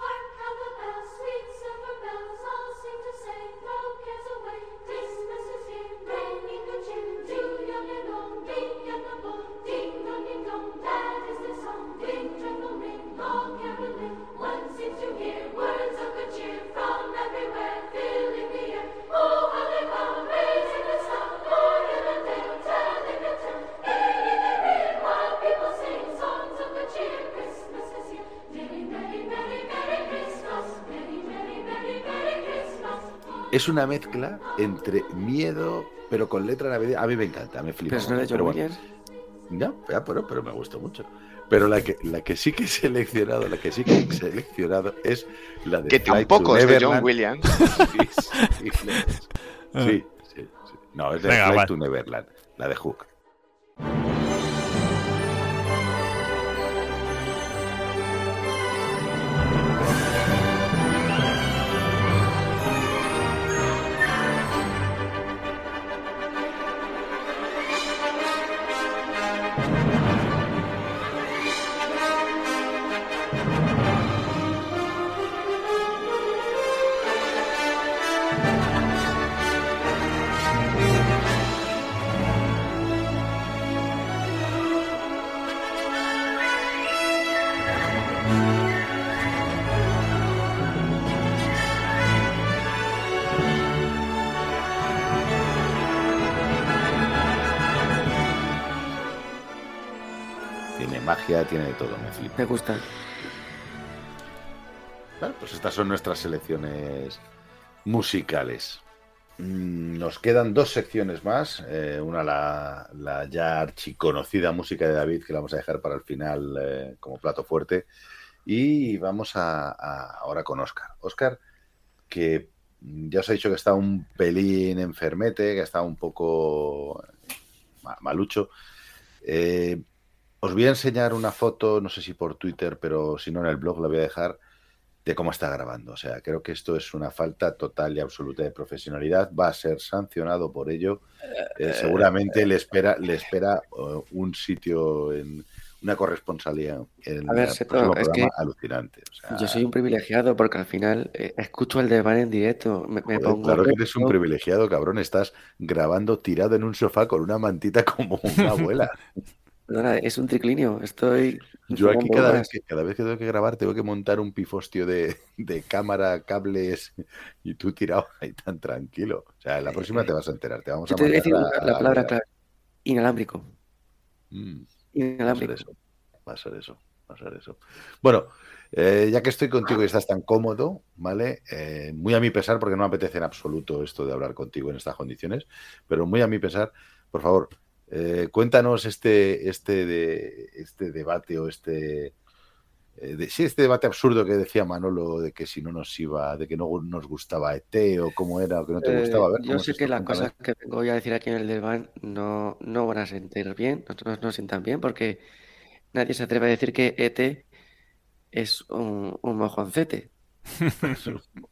Es una mezcla entre miedo, pero con letra navideña. A mí me encanta, me flipa. Pero es no de John Pero bueno, no, ya, pero, pero me gustó mucho. Pero la que, la que sí que he seleccionado, la que sí que he seleccionado es la de Que Flight tampoco to es de John. Williams. Sí, sí, sí, sí, sí. No, es de Venga, Flight vale. to Neverland, la de Hook. Tiene de todo, me flipa. Me gusta. Bueno, pues estas son nuestras selecciones musicales. Mm, Nos quedan dos secciones más. eh, una, la, la ya archiconocida música de David, que la vamos a dejar para el final eh, como plato fuerte. Y vamos a, a- ahora con Oscar. Oscar, que ya os he dicho que está un pelín enfermete, que está un poco ma- malucho. Eh, os voy a enseñar una foto, no sé si por Twitter, pero si no en el blog la voy a dejar, de cómo está grabando. O sea, creo que esto es una falta total y absoluta de profesionalidad. Va a ser sancionado por ello. Eh, seguramente le espera, le espera eh, un sitio en una corresponsalía en A ver, el Seto, próximo es programa que alucinante. O sea, Yo soy un privilegiado porque al final eh, escucho el debate en directo. Me, me joder, pongo claro que eres un privilegiado, cabrón. Estás grabando tirado en un sofá con una mantita como una abuela. Perdona, es un triclinio. Estoy. Yo aquí cada vez, que, cada vez que tengo que grabar tengo que montar un pifostio de, de cámara, cables y tú tirado ahí tan tranquilo. O sea, en la próxima te vas a enterar. Te vamos Yo a te voy a decir mandar la, palabra clave: inalámbrico. Mm. Va a ser Inalámbrico. eso. Va a ser eso. Va a ser eso. Bueno, eh, ya que estoy contigo y estás tan cómodo, ¿vale? Eh, muy a mi pesar, porque no me apetece en absoluto esto de hablar contigo en estas condiciones, pero muy a mi pesar, por favor, eh, cuéntanos este, este, de, este debate o este. eh, de- sí, este debate absurdo que decía Manolo de que si no nos iba, de que no nos gustaba ET o cómo era o que no te Eh, gustaba. A ver, yo ¿cómo es sé que las cosas que vengo a decir aquí en el desván no, no van a sentir bien, no, no, no sientan bien, porque nadie se atreve a decir que ET es un, un mojoncete.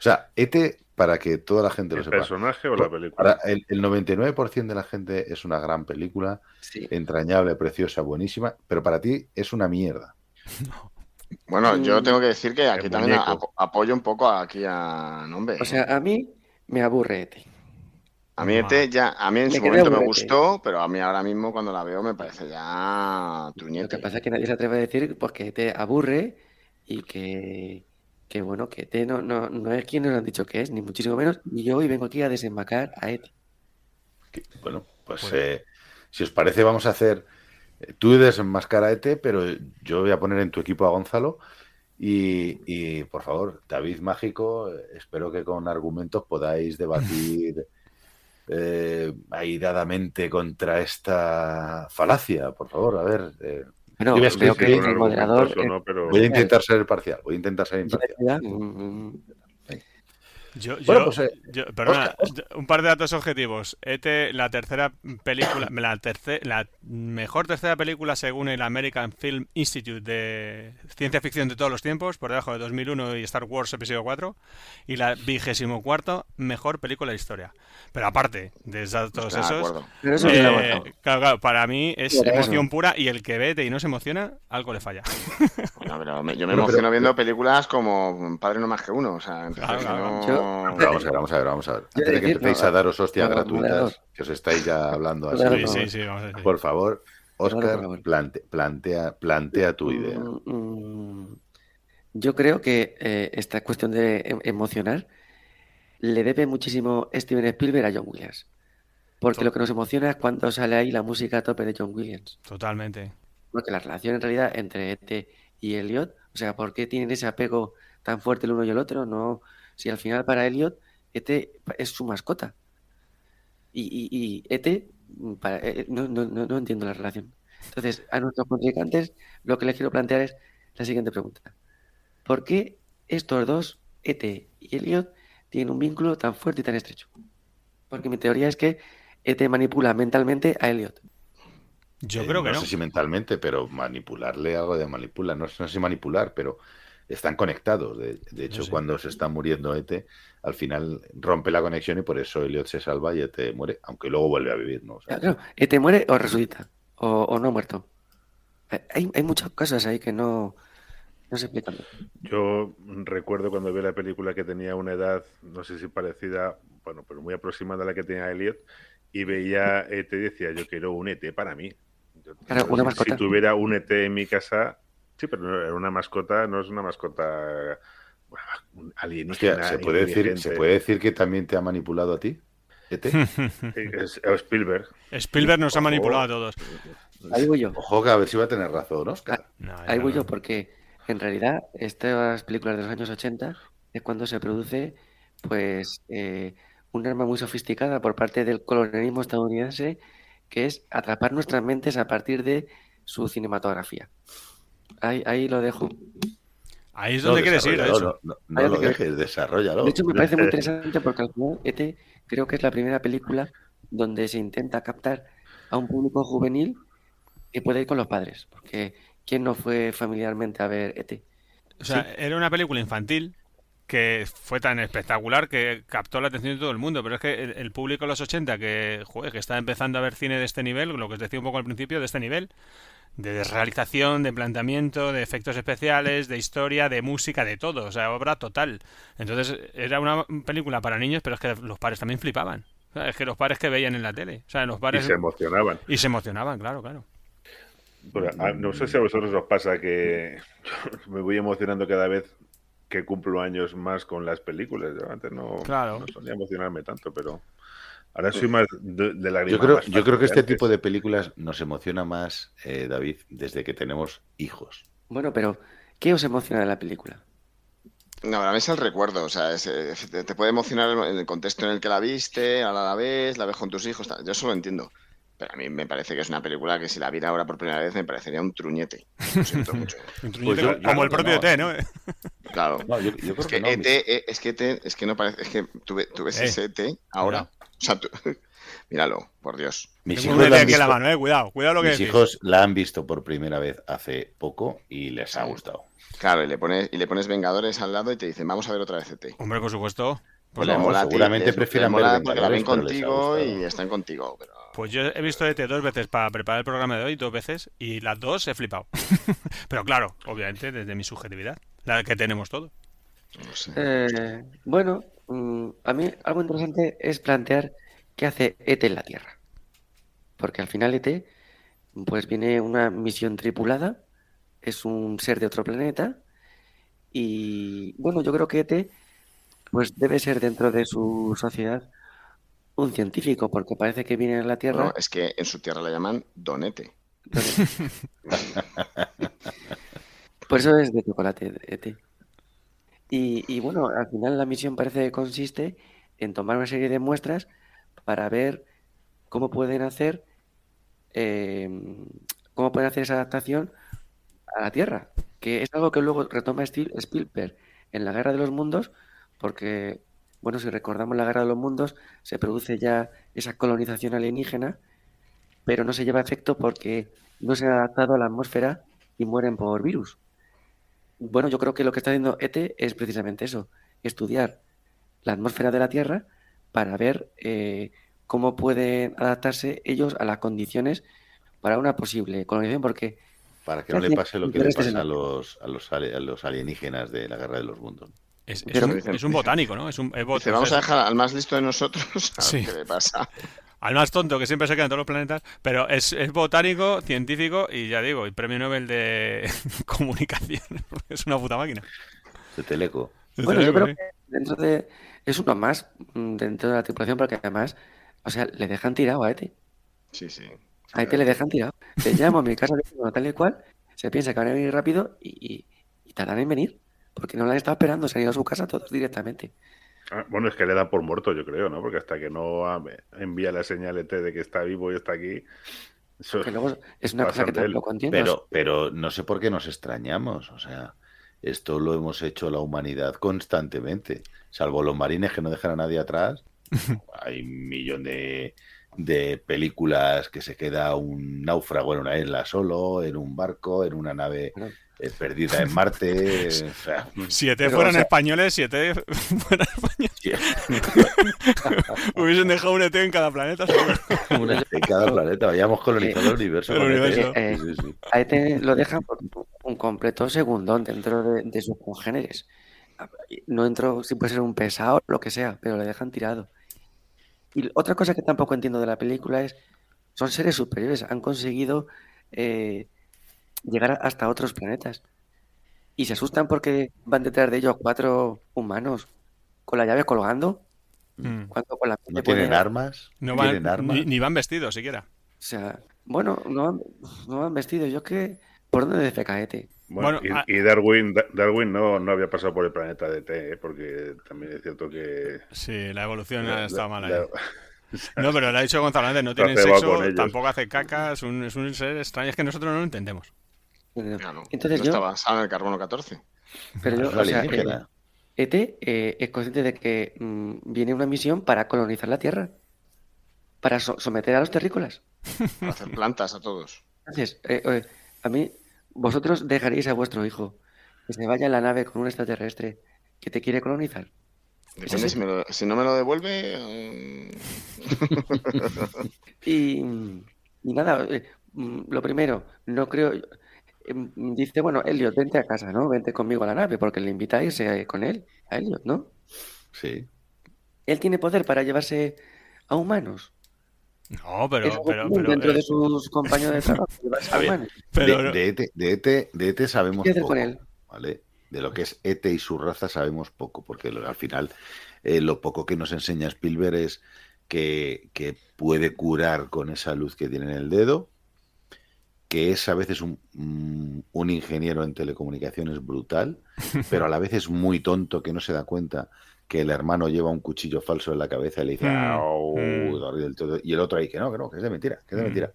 O sea, ET, para que toda la gente lo ¿El sepa. personaje o la película? Para el, el 99% de la gente es una gran película, Sí. entrañable, preciosa, buenísima, pero para ti es una mierda. Bueno, yo Mm. tengo que decir que aquí El también apoyo un poco aquí a Nombre. O sea, a mí me aburre ET. a mí ET ya, a mí en Me su momento me aburrete. gustó, pero a mí ahora mismo cuando la veo me parece ya Lo que truñete. pasa es que nadie se atreve a decir pues, que ET aburre y que, que bueno, que ET no, no, no es quien nos han dicho que es, ni muchísimo menos. Y yo hoy vengo aquí a desembacar a ET. Que, Bueno, pues eh, si os parece, vamos a hacer. eh, Tú desenmascara a ET, pero yo voy a poner en tu equipo a Gonzalo. Y, y, por favor, David Mágico, eh, espero que con argumentos podáis debatir eh, airadamente contra esta falacia. Por favor, a ver. eh, Bueno, veo que sí, el moderador Argumentoso, ¿no? Pero voy a intentar ser imparcial. Voy a intentar ser imparcial. Yo, Bueno, yo- pues, eh, yo- perdona, Oscar, un par de datos objetivos. ET, la tercera película, la, terce- la mejor tercera película según el American Film Institute de ciencia ficción de todos los tiempos, por debajo de 2001 y Star Wars Episodio 4, y la vigésimo cuarto mejor película de la historia. Pero aparte de esos datos esos, eso eh, claro, claro, para mí es Pero eso. emoción pura y el que ve ET y no se emociona, algo le falla. Bueno, pero me- yo me emociono pero- viendo películas como Padre no más que uno. O sea, entonces Claro, no- vamos a ver, vamos a ver, vamos a ver. Antes de que empecéis no, a daros hostias no, gratuitas, que os estáis ya hablando así, Claro, Sí, por sí, favor. sí, vamos a decir. por favor, Claro, Oscar, por favor. plante- plantea, plantea tu idea. Mm, mm, Yo creo que eh, esta cuestión de em- emocionar le debe muchísimo Steven Spielberg a John Williams. Porque lo que nos emociona es cuando sale ahí la música a tope de John Williams. Totalmente. Porque la relación en realidad entre ET y Elliot, o sea, ¿por qué tienen ese apego tan fuerte el uno y el otro? No, si al final para Elliot ET es su mascota. Y, y, y ET, mm, para- eh, no, no, no, no entiendo la relación. Entonces, a nuestros contrincantes lo que les quiero plantear es la siguiente pregunta. ¿Por qué estos dos, ET y Elliot, tienen un vínculo tan fuerte y tan estrecho? Porque mi teoría es que ET manipula mentalmente a Elliot. Yo Eh, creo que no no. sé si mentalmente, pero manipularle algo de manipular. No, no sé si manipular, pero están conectados. De, de hecho, sé. cuando se está muriendo ET, al final rompe la conexión y por eso Elliot se salva y ET muere, aunque luego vuelve a vivir, ¿no? O sea, Claro, ET muere o resucita, o, o no muerto. Eh, Hay, hay muchas cosas ahí que no, no se explican. Yo recuerdo cuando vi la película que tenía una edad, no sé si parecida, bueno, pero muy aproximada a la que tenía Elliot, y veía ET y decía, yo quiero un ET para mí. Yo- Claro, si- una si, tuviera un ET en mi casa, sí, pero no, era una mascota, no es una mascota bueno, alienígena. hostia, ¿se puede, decir, ¿se inteligente. puede decir que también te ha manipulado a ti? ET? Es- Spielberg. Spielberg nos ha manipulado a todos. Ahí voy yo, Ojo, que a ver si va a tener razón, Oscar. No, ahí voy no. yo, porque en realidad estas películas de los años 80 es cuando se produce pues eh, un arma muy sofisticada por parte del colonialismo estadounidense que es atrapar nuestras mentes a partir de su cinematografía. Ahí, ahí lo dejo. Ahí es No, donde quieres ir, de desarrollalo, hecho. No, no- no lo dejes, desarrollalo. De hecho, me parece muy interesante porque al final ET creo que es la primera película donde se intenta captar a un público juvenil que puede ir con los padres. Porque ¿quién no fue familiarmente a ver ET? O sea, era una película infantil que fue tan espectacular que captó la atención de todo el mundo. Pero es que el, el público de los 80 que, joder, que está empezando a ver cine de este nivel, lo que os decía un poco al principio, de este nivel, de realización, de planteamiento, de efectos especiales, de historia, de música, de todo, o sea, obra total. Entonces era una película para niños, pero es que los padres también flipaban. O sea, es que los padres que veían en la tele, o sea, los Y padres se emocionaban. y se emocionaban, claro, claro. Ah, no sé si a vosotros os pasa que me voy emocionando cada vez que cumplo años más con las películas. Yo antes no, Claro. no solía emocionarme tanto, pero ahora soy más de, de la Yo creo, yo creo que este tipo de películas nos emociona más, eh, David, desde que tenemos hijos. Bueno, pero ¿qué os emociona de la película? No, para mí es el recuerdo, o sea, es, te, te puede emocionar en el contexto en el que la viste, ahora la ves, la ves con tus hijos, tal. yo eso lo entiendo. Pero a mí me parece que es una película que si la viera ahora por primera vez me parecería un truñete. Lo siento mucho. Un Pues truñete yo- como yo el propio no. T, ¿no? Claro. No, yo, yo creo Es que que no. ET, eh, es que ET, es que no parece, es que tú, tú ves Eh, ese ET ahora. O sea, tú- míralo, por Dios. Mis Tengo hijos, un la ET en la visto, mano, eh, cuidado, cuidado lo que mis decís. hijos la han visto por primera vez hace poco y les ha gustado. Claro, y le pones, y le pones Vengadores al lado y te dicen, vamos a ver otra vez ET. Hombre, por supuesto. Pues no, le mola seguramente prefieran ver la ven contigo y están contigo. Pero... Pues yo he visto ET dos veces para preparar el programa de hoy, dos veces, y las dos he flipado. Pero claro, obviamente desde mi subjetividad, la que tenemos todo. No sé. Eh, bueno, mm, a mí algo interesante es plantear qué hace ET en la Tierra. Porque al final ET, pues viene una misión tripulada, es un ser de otro planeta, y bueno, yo creo que ET, pues debe ser dentro de su sociedad un científico, porque parece que viene a la Tierra. No, es que en su tierra la llaman Donete. Por eso es de chocolate, ET. Y, y bueno, al final la misión parece que consiste en tomar una serie de muestras para ver cómo pueden hacer eh, cómo pueden hacer esa adaptación a la Tierra, que es algo que luego retoma Spielberg en la Guerra de los Mundos, porque bueno, si recordamos la Guerra de los Mundos, se produce ya esa colonización alienígena, pero no se lleva a efecto porque no se han adaptado a la atmósfera y mueren por virus. Bueno, yo creo que lo que está haciendo ET es precisamente eso, estudiar la atmósfera de la Tierra para ver eh, cómo pueden adaptarse ellos a las condiciones para una posible colonización, porque Para que no le pase lo que le pasa a la- los, a los, ali- a los alienígenas de la Guerra de los Mundos. Es, un, dicen- es un botánico, ¿no? Es un, es bot- Dice, vamos o a dejar al más listo de nosotros a Sí. ver qué le pasa. al más tonto que siempre se queda en todos los planetas, pero es, es botánico, científico y ya digo, y premio Nobel de comunicación. es una puta máquina. De Teleco. Bueno, yo Desde creo que dentro de. Es uno más mm, dentro de la tripulación, porque además, o sea, le dejan tirado a Ete. Sí, sí. A Ete le dejan tirado. Te llamo a mi casa tal y cual, se piensa que van a venir rápido y, y, y tardan en venir. Porque no la han estado esperando, se han ido a su casa todos directamente. Ah, Bueno, es que le da por muerto, yo creo, ¿no? Porque hasta que no envía la señal ET de que está vivo y está aquí. Eso... Que luego es una cosa que tampoco entiendo. Pero, pero no sé por qué nos extrañamos. O sea, esto lo hemos hecho la humanidad constantemente. Salvo los marines que no dejan a nadie atrás. Hay un millón de, de películas que se queda un náufrago en una isla solo, en un barco, en una nave Bueno. Eh, perdida en Marte. o sea, Siete Pero, fueran o sea- españoles, siete fueran españoles. Hubiesen dejado un ET en cada planeta. seguro. Una- en cada planeta habíamos colonizado el universo. El con ET. universo. Eh, Sí, sí, sí. A Ete lo dejan por un completo segundón dentro de, de sus congéneres. No entro si puede ser un pesado, lo que sea, pero le dejan tirado. Y otra cosa que tampoco entiendo de la película es, son seres superiores, han conseguido eh, llegar hasta otros planetas. Y se asustan porque van detrás de ellos cuatro humanos con la llave colgando, Mm. cuando con la ¿No tienen armas? No ¿Tienen van, armas? ni, ni van vestidos siquiera. O sea, bueno, no han, no han vestido. Yo que, ¿por dónde defeca Ete? Bueno, Bueno, ah- y, y Darwin, Da- Darwin no, no había pasado por el planeta de T, ¿eh? porque también es cierto que. Sí, la evolución la- ha estado mal ahí. la- No, pero lo ha dicho Gonzalo antes, no tienen sexo, tampoco hace caca, es un, es un ser extraño, es que nosotros no lo entendemos. Claro. Entonces no yo- está basado en el carbono 14. Pero yo, o sea, eh, ET eh, es consciente de que mm, viene una misión para colonizar la Tierra, para so- someter a los terrícolas. Para hacer plantas a todos. Entonces, eh, eh, a mí, vosotros dejaréis a vuestro hijo que se vaya en la nave con un extraterrestre que te quiere colonizar. Depende si, me lo- si no me lo devuelve. eh, Y, y nada, eh, mm, lo primero, no creo. Em, Dice, bueno, Elliot, vente a casa, ¿no? Vente conmigo a la nave, porque le invita a irse con él, a Elliot, ¿no? Sí. Él tiene poder para llevarse a humanos. No, pero, dentro eh, de sus compañeros de trabajo, llevarse a ver, humanos. pero- de, de ET, de, ET, de ET sabemos ¿Qué hacer poco, con él? ¿vale? De lo que es ET y su raza sabemos poco, porque al final eh, lo poco que nos enseña Spielberg es que, que puede curar con esa luz que tiene en el dedo, que es a veces un, un- un ingeniero en telecomunicaciones brutal, pero a la vez es muy tonto que no se da cuenta que el hermano lleva un cuchillo falso en la cabeza y le dice, Mm, mm. y el otro ahí, que no, que no, que es de mentira, que es de Mm.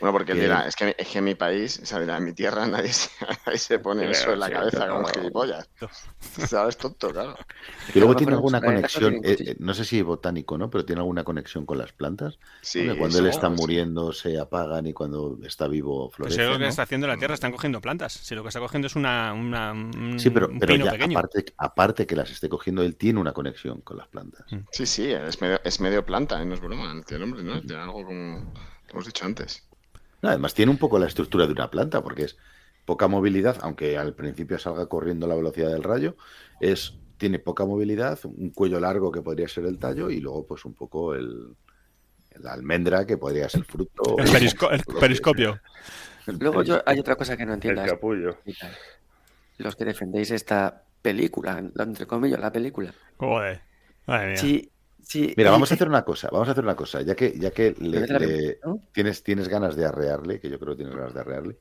Bueno, porque él Que- dirá, es que, es que en mi país, o sea, dirá, en mi tierra nadie se, nadie se pone eso en la sí, cabeza claro. como gilipollas. ¿Sabes? Tonto, claro. Que luego tiene alguna conexión, eh, eh, no sé si botánico, ¿no? Pero tiene alguna conexión con las plantas. Sí, cuando él está sí. muriendo se apagan y cuando está vivo pues florece. es lo que ¿no? está haciendo la Tierra, están cogiendo plantas. Si lo que está cogiendo es una, una- un, Sí, pero, un pero pino ya pequeño. aparte, aparte que las esté cogiendo, él tiene una conexión con las plantas. Sí, sí, es medio, es medio planta, ¿eh? no es broma. El hombre, ¿no? Tiene algo como hemos dicho antes. No, además tiene un poco la estructura de una planta, porque es poca movilidad, aunque al principio salga corriendo a la velocidad del rayo, es tiene poca movilidad, un cuello largo que podría ser el tallo y luego pues un poco el, la almendra que podría ser el fruto. El, perisco- el periscopio. El Luego yo, hay otra cosa que no El entiendas. capullo. Los que defendéis esta película, entre comillas, la película. Joder. Madre mía. Sí, sí. Mira, vamos a hacer una cosa, vamos a hacer una cosa, ya que, ya que le- tienes, tienes ganas de arrearle, que yo creo que tienes ganas de arrearle,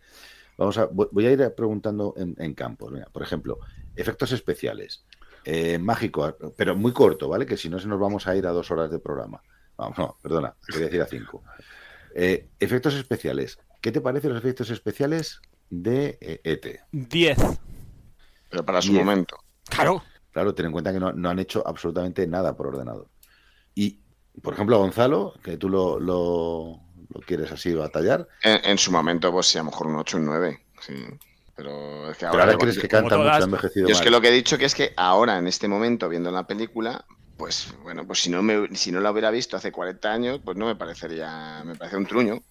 vamos a, voy a ir preguntando en, en campos. Mira, por ejemplo, efectos especiales, eh, mágico, pero muy corto, ¿vale? Que si no se nos vamos a ir a dos horas de programa. Vamos, no, perdona, quería decir a cinco. Eh, efectos especiales. ¿Qué te parecen los efectos especiales de eh, ET? 10. Pero para su Diez. momento. Claro. Claro, ten en cuenta que no, no han hecho absolutamente nada por ordenador. Y, por ejemplo, Gonzalo, que tú lo, lo- lo quieres así batallar, En, en su momento, pues sí, a lo mejor un 8, un 9. Sí. Pero es que pero ahora, ahora yo- crees que canta mucho, ha envejecido Yo es mal. que lo que he dicho que es que ahora, en este momento, viendo la película, pues bueno, pues si no me, si no la hubiera visto hace 40 años, pues no me parecería, me parece un truño.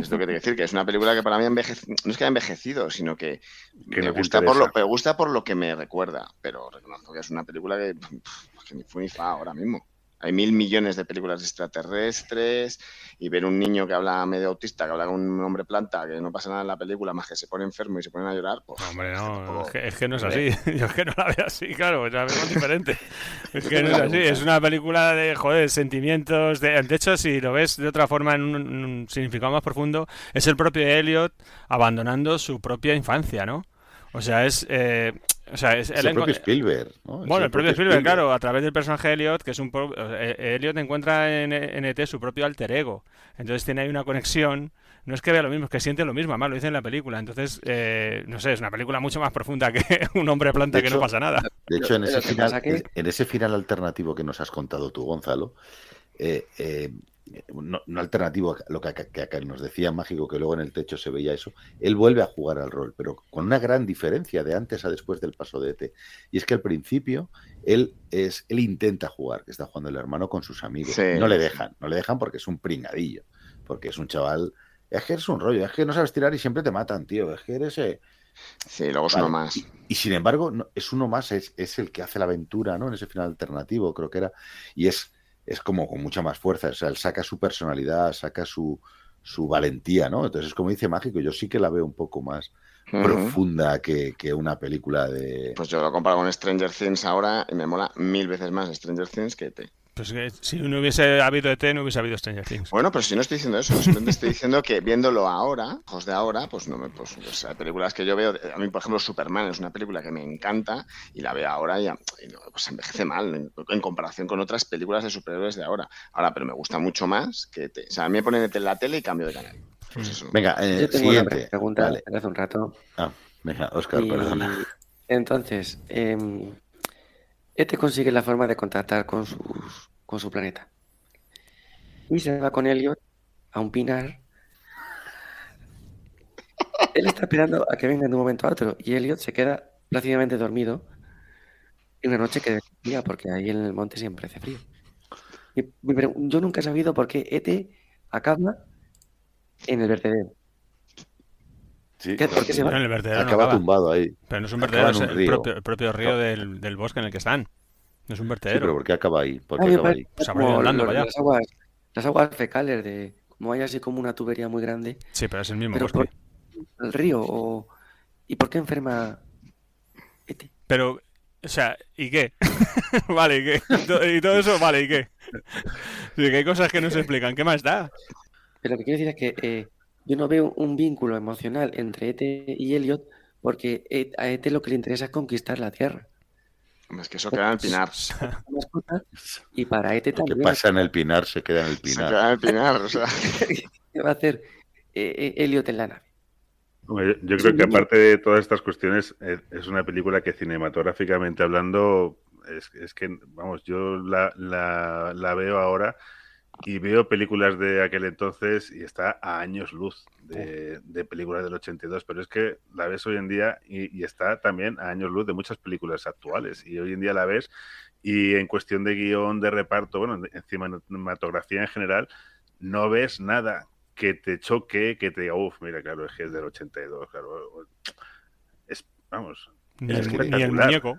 Es lo que te quiero decir, que es una película que para mí ha envejecido, no es que haya envejecido, sino que, Que me, no gusta por lo, me gusta por lo que me recuerda, pero reconozco que es una película que, pff, que ni fu ni fa ahora mismo. Hay mil millones de películas extraterrestres y ver un niño que habla medio autista, que habla con un hombre planta, que no pasa nada en la película más que se pone enfermo y se ponen a llorar, pues hombre, no, tampoco- es que, es que no es así. Yo es que no la veo así, claro, la veo diferente. Es que no es así, es una película de, joder, sentimientos. De, de hecho, si lo ves de otra forma, en un, en un significado más profundo, es el propio Elliot abandonando su propia infancia, ¿no? O sea, es. eh, o sea, es, el propio Spielberg, ¿no? Bueno, el propio Spielberg, claro, a través del personaje Elliot, que es un... pro- eh, Elliot encuentra en, en ET su propio alter ego. Entonces tiene ahí una conexión. No es que vea lo mismo, es que siente lo mismo, además lo dice en la película. Entonces, eh, no sé, es una película mucho más profunda que un hombre planta De que no pasa nada. De hecho, en ese, ¿qué final? Que- en ese final alternativo que nos has contado tú, Gonzalo, eh, eh, no, no alternativo a lo que, que nos decía Mágico, que luego en el techo se veía eso, él vuelve a jugar al rol, pero con una gran diferencia de antes a después del paso de ET. Y es que al principio él, es, él intenta jugar, que está jugando el hermano con sus amigos. Sí. No le dejan, no le dejan porque es un pringadillo, porque es un chaval... Es que eres un rollo, es que no sabes tirar y siempre te matan, tío. Es que eres... eh, Sí, luego es Vale, uno más. Y, y sin embargo, no- es uno más, es, es el que hace la aventura, ¿no? En ese final alternativo, creo que era. Y es, es como con mucha más fuerza. O sea, él saca su personalidad, saca su, su valentía, ¿no? Entonces, como dice Mágico, yo sí que la veo un poco más profunda que, que una película de. Pues yo lo comparo con Stranger Things ahora y me mola mil veces más Stranger Things que ET. Pues que si no hubiese habido ET, no hubiese habido Stranger Things. Bueno, pero si no estoy diciendo eso, simplemente estoy diciendo que viéndolo ahora, ojos de ahora, pues no me. Pues, pues, hay películas que yo veo. A mí, por ejemplo, Superman es una película que me encanta y la veo ahora y, y no, pues envejece mal en, en comparación con otras películas de superhéroes de ahora. Ahora, pero me gusta mucho más que ET. O sea, a mí me ponen ET en la tele y cambio de canal. Pues eso. Venga, eh, Yo tengo una siguiente. pregunta Vale. desde hace un rato. Ah, venga, Oscar, Y perdona. entonces, eh, este consigue la forma de contactar con, sus, con su planeta. Y se va con Elliot a un pinar. Él está esperando a que vengan de un momento a otro. Y Elliot se queda plácidamente dormido en una noche que es fría, porque ahí en el monte siempre hace frío. Y yo nunca he sabido por qué ET acaba en el vertedero. Sí, ¿Qué- por qué se va? En el vertedero no acaba tumbado ahí. Pero no es un vertedero, es un el río. propio, el propio río del, del bosque en el que están. No es un Sí, vertedero. pero ¿por qué acaba ahí? ¿Por qué me acaba ahí? Pues para allá. las aguas, las aguas fecales de como hay así como una tubería muy grande, Sí, pero es el mismo pero bosque. por el río o ¿y por qué enferma este? Pero, o sea, ¿y qué? vale, ¿y qué? Y todo eso, vale, ¿y qué? Sí, que hay cosas que no se explican. ¿Qué más da? Pero lo que quiero decir es que eh, yo no veo un vínculo emocional entre Ete y Elliot porque E- a Ete lo que le interesa es conquistar la Tierra. Es que eso queda en el pinar. Y para Ete Lo que también. pasa en el pinar se queda en el Se pinar. queda en el pinar, o sea. ¿Qué va a hacer eh, eh, Elliot en la nave? Hombre, Yo creo que aparte de todas estas cuestiones, eh, es una película que cinematográficamente hablando, es, es que, vamos, yo la, la- la veo ahora y veo películas de aquel entonces y está a años luz de, de películas del 82, pero es que la ves hoy en día y, y está también a años luz de muchas películas actuales y hoy en día la ves y en cuestión de guion, de reparto, bueno, en cinematografía en general, no ves nada que te choque, que te diga, uff, mira, claro, es que es del 82, claro. Es, vamos, Ni Es el, ni el muñeco.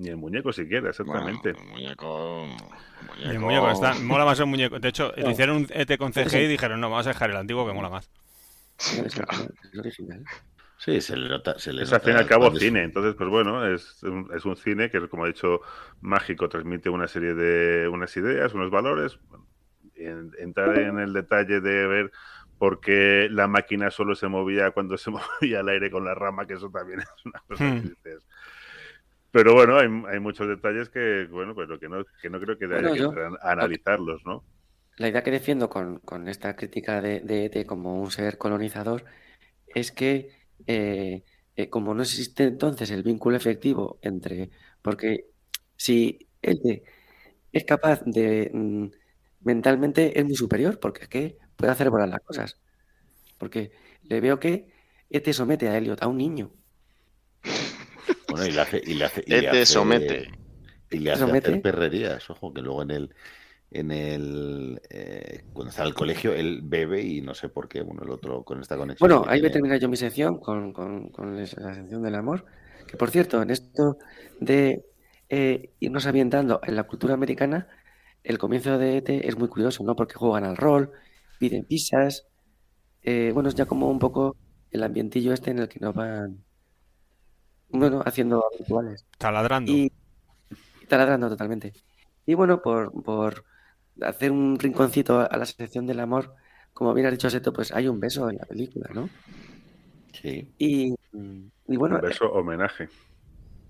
Ni el muñeco siquiera, Bueno, exactamente. el muñeco. El muñeco está. Mola más el muñeco. De hecho, No. le hicieron un ET con CG y dijeron, no, vamos a dejar el antiguo que mola más. No, es, original, es original. Sí, se le nota. Se le Es al fin y al cabo cine, entonces pues bueno, es un, es un cine que como ha dicho mágico, transmite una serie de unas ideas, unos valores. En- entrar en el detalle de ver por qué la máquina solo se movía cuando se movía el aire con la rama, que eso también es una cosa Hmm. que dices. Pero bueno, hay, hay muchos detalles que, bueno, pero que no, que no creo que haya Bueno, que yo- analizarlos, ¿no? La idea que defiendo con, con esta crítica de, de ET como un ser colonizador es que eh, eh, como no existe entonces el vínculo efectivo entre, porque si ET es capaz de mm, mentalmente es muy superior, porque es que puede hacer volar las cosas. Porque le veo que ET somete a Elliot, a un niño. Bueno, y le hace. Y le hace, y le Ete hace- somete. Y le hace Somete. hacer perrerías. Ojo, que luego en el. En el. eh, cuando está en el colegio, él bebe y no sé por qué. Bueno, el otro con esta conexión. Bueno, ahí voy a tiene- terminar yo mi sección con, con- con la sección del amor. Que por cierto, en esto de eh, irnos ambientando en la cultura americana, el comienzo de ET es muy curioso, ¿no? Porque juegan al rol, piden pizzas. eh, bueno, es ya como un poco el ambientillo este en el que nos van, bueno, haciendo rituales. Taladrando. Y, y taladrando totalmente. Y bueno, por, por hacer un rinconcito a la sección del amor, como bien ha dicho Seto, pues hay un beso en la película, ¿no? Sí. Y, y bueno, Un beso homenaje.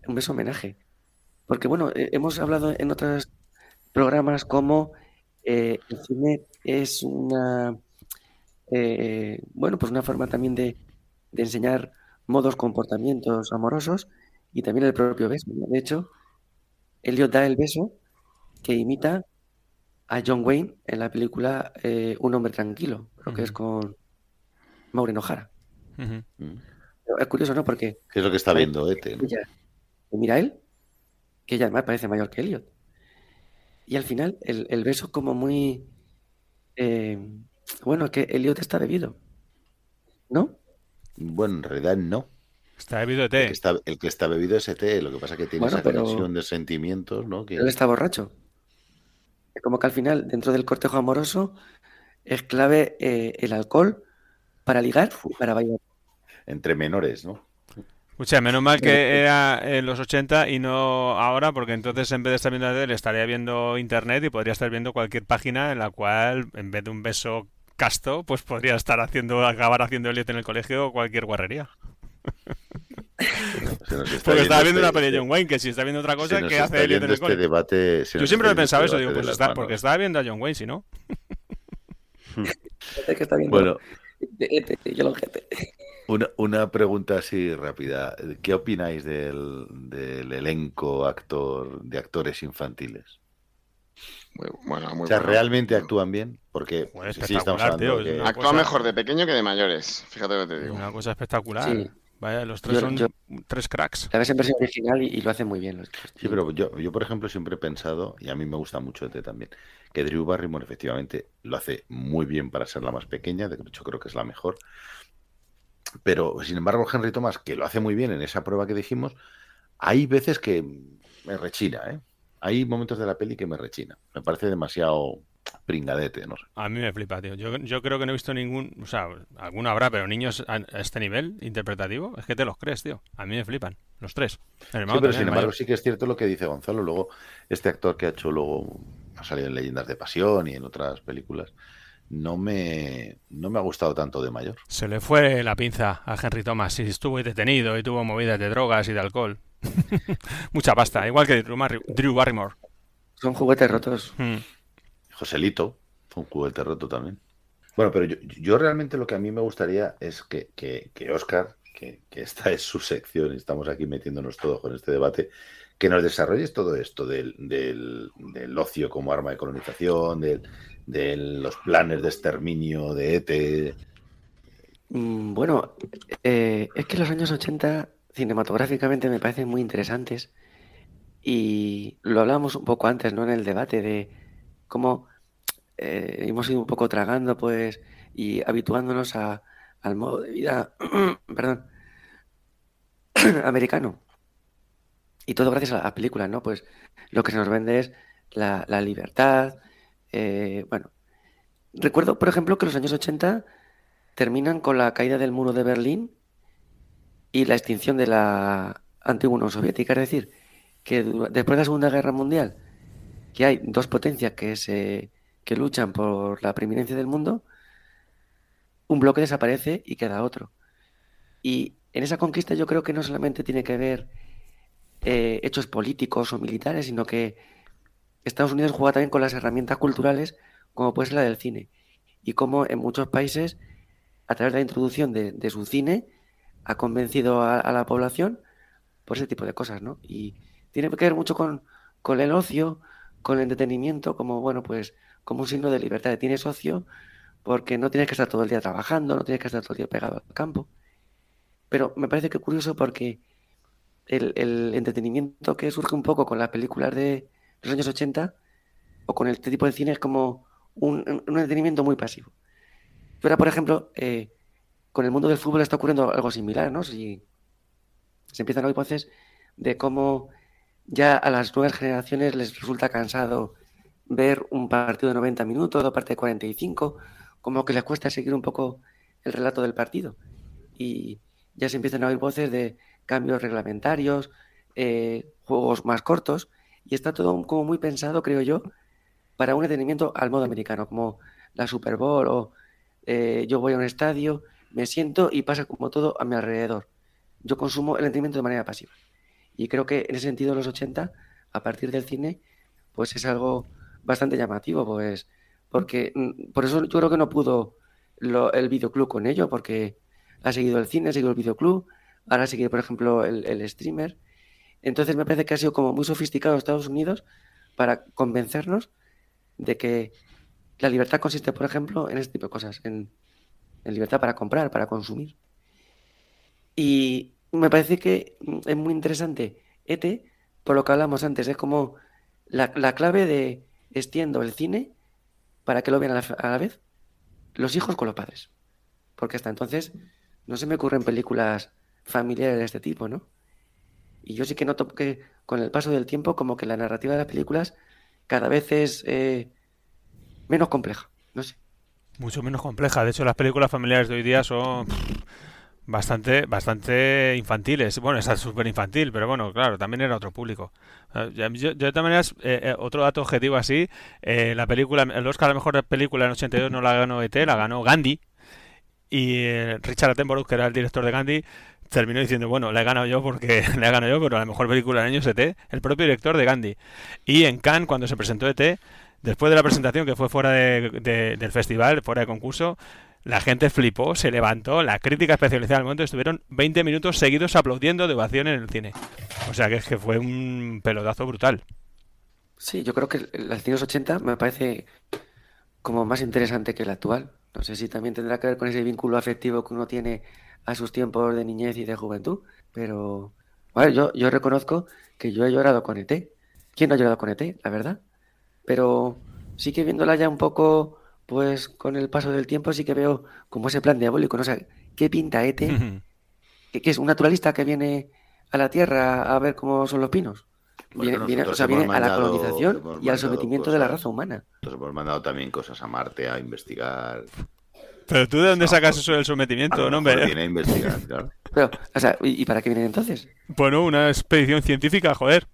un beso homenaje. Porque bueno, eh, hemos hablado en otros programas como eh, el cine es una eh, bueno, pues una forma también de, de enseñar modos, comportamientos amorosos y también el propio beso. De hecho, Elliot da el beso que imita a John Wayne en la película eh, Un hombre tranquilo, creo que es con Maureen O'Hara. Mm. Es curioso, ¿no? Porque ¿Qué es lo que está viendo Ete? no? mira a él, que ella además parece mayor que Elliot. Y al final, el, el beso como muy... eh, bueno, que Elliot está bebido. ¿No? Bueno, en realidad no. Está bebido El que ET. está, el que está bebido es ET, lo que pasa es que tiene Bueno, esa pero- conexión de sentimientos, ¿no? Que... Él está borracho. Es como que al final, dentro del cortejo amoroso, es clave eh, el alcohol para ligar y para bailar. Entre menores, ¿no? Escucha, menos mal que era en los 80 y no ahora, porque entonces en vez de estar viendo la tele estaría viendo internet y podría estar viendo cualquier página en la cual, en vez de un beso casto, pues podría estar haciendo, acabar haciendo Elliot en el colegio o cualquier guarrería. Porque estaba viendo una este- peli de John Wayne, que si está viendo otra cosa, ¿qué hace Elliot en el este debate, Yo siempre lo he pensado yendo eso, este digo, pues está, porque estaba viendo a John Wayne, si no. Parece que está viendo Bueno, ojete. una, una pregunta así rápida. ¿Qué opináis del, del elenco actor de actores infantiles? Bueno, muy O sea, bueno. ¿realmente actúan bien? Porque Joder, sí, estamos hablando tío, que- Actúa cosa- mejor de pequeño que de mayores. Fíjate lo que te digo. Una cosa espectacular. Sí. Vaya, los tres Yo- son yo- tres cracks. La ves en versión original y, y lo hacen muy bien. los chicos. Sí, pero yo, yo, por ejemplo, siempre he pensado, y a mí me gusta mucho ET también, que Drew Barrymore efectivamente lo hace muy bien para ser la más pequeña, de hecho creo que es la mejor. Pero, sin embargo, Henry Thomas, que lo hace muy bien en esa prueba que dijimos, hay veces que me rechina, ¿eh? Hay momentos de la peli que me rechina. Me parece demasiado pringadete, no sé. A mí me flipa, tío. Yo, yo creo que no he visto ningún. O sea, alguno habrá, pero niños a, a este nivel interpretativo, es que te los crees, tío. A mí me flipan, los tres. El Sí, pero sin embargo mayor. sí que es cierto lo que dice Gonzalo. Luego, este actor que ha hecho luego, ha salido en Leyendas de Pasión y en otras películas, no me, no me ha gustado tanto de mayor. Se le fue la pinza a Henry Thomas y estuvo detenido y tuvo movidas de drogas y de alcohol. Mucha pasta, igual que Drew, Barrymore. Son juguetes rotos. Mm. Joselito fue un juguete roto también. Bueno, pero yo, yo realmente lo que a mí me gustaría es que, que, que Oscar, que, que esta es su sección y estamos aquí metiéndonos todos con este debate, que nos desarrolles todo esto del, del, del ocio como arma de colonización, del- de los planes de exterminio de ETE. Mm, Bueno, eh, es que los años 80 cinematográficamente me parecen muy interesantes y lo hablábamos un poco antes, ¿no? En el debate de cómo eh, hemos ido un poco tragando, pues, y habituándonos a- al modo de vida, perdón, americano. Y todo gracias a las películas, ¿no? Pues lo que se nos vende es la, la libertad. eh, bueno, recuerdo, por ejemplo, que los años 80 terminan con la caída del muro de Berlín y la extinción de la antigua Unión Soviética. Es decir, que después de la Segunda Guerra Mundial, que hay dos potencias que, se, que luchan por la preeminencia del mundo, un bloque desaparece y queda otro. Y en esa conquista yo creo que no solamente tiene que ver eh, hechos políticos o militares, sino que Estados Unidos juega también con las herramientas culturales, como puede ser la del cine. Y como en muchos países, a través de la introducción de su cine, ha convencido a, la población por ese tipo de cosas, ¿no? Y tiene que ver mucho con, con el ocio, con el entretenimiento, como, bueno, pues, como un signo de libertad. Tienes ocio porque no tienes que estar todo el día trabajando, no tienes que estar todo el día pegado al campo. Pero me parece que curioso porque el, el entretenimiento que surge un poco con las películas de los años 80 o con este tipo de cine es como un, un entretenimiento muy pasivo. Pero, por ejemplo, eh, con el mundo del fútbol está ocurriendo algo similar, ¿no? Si se empiezan a oír voces de cómo ya a las nuevas generaciones les resulta cansado ver un partido de 90 minutos, dos partes de 45, como que les cuesta seguir un poco el relato del partido. Y ya se empiezan a oír voces de cambios reglamentarios, eh, juegos más cortos, y está todo como muy pensado, creo yo, para un entretenimiento al modo americano, como la Super Bowl o eh, yo voy a un estadio, me siento y pasa como todo a mi alrededor. Yo consumo el entretenimiento de manera pasiva. Y creo que en ese sentido los 80, a partir del cine, pues es algo bastante llamativo, pues porque mm, por eso yo creo que no pudo lo- el videoclub con ello, porque ha seguido el cine, ha seguido el videoclub, ahora ha seguido, por ejemplo, el, el streamer. Entonces me parece que ha sido como muy sofisticado Estados Unidos para convencernos de que la libertad consiste, por ejemplo, en este tipo de cosas, en, en libertad para comprar, para consumir. Y me parece que mm, es muy interesante ET, por lo que hablamos antes, es como la, la clave de extiendo el cine para que lo vean a la, a la vez los hijos con los padres. Porque hasta entonces no se me ocurren películas familiares de este tipo, ¿no? Y yo sí que noto que con el paso del tiempo como que la narrativa de las películas cada vez es eh, menos compleja. No sé. Mucho menos compleja. De hecho, las películas familiares de hoy día son bastante, bastante infantiles. Bueno, esa es súper infantil, pero bueno, claro, también era otro público. Eh, Yo, yo- de todas maneras, eh, eh, otro dato objetivo así, eh, la película, el Oscar a la mejor película en 82 no la ganó ET, la ganó Gandhi. Y Richard Attenborough, que era el director de Gandhi, terminó diciendo, bueno, la he ganado yo porque la he ganado yo, pero la mejor película del año es ET, el propio director de Gandhi. Y en Cannes, cuando se presentó ET, después de la presentación que fue fuera de- de- del festival, fuera de concurso, la gente flipó, se levantó, la crítica especializada al momento estuvieron 20 minutos seguidos aplaudiendo de ovación en el cine. O sea que es que fue un pelotazo brutal. Sí, yo creo que cine de los 80 me parece como más interesante que el actual. No sé si también tendrá que ver con ese vínculo afectivo que uno tiene a sus tiempos de niñez y de juventud, pero bueno, yo, yo reconozco que yo he llorado con ET. ¿Quién no ha llorado con ET, la verdad? Pero sí que viéndola ya un poco, pues con el paso del tiempo, sí que veo como ese plan diabólico, ¿no? O sea, ¿qué pinta Ete? ¿Qué, qué es? ¿Un naturalista que viene a la Tierra a ver cómo son los pinos? Viene, Bueno, viene- o sea, viene a la colonización y al sometimiento de la raza humana. Entonces hemos mandado también cosas a Marte a investigar. Pero tú de dónde No, sacas pues, eso del sometimiento, no, hombre. viene a investigar, claro. Pero, o sea, ¿y, y para qué vienen entonces? Bueno, una expedición científica, joder.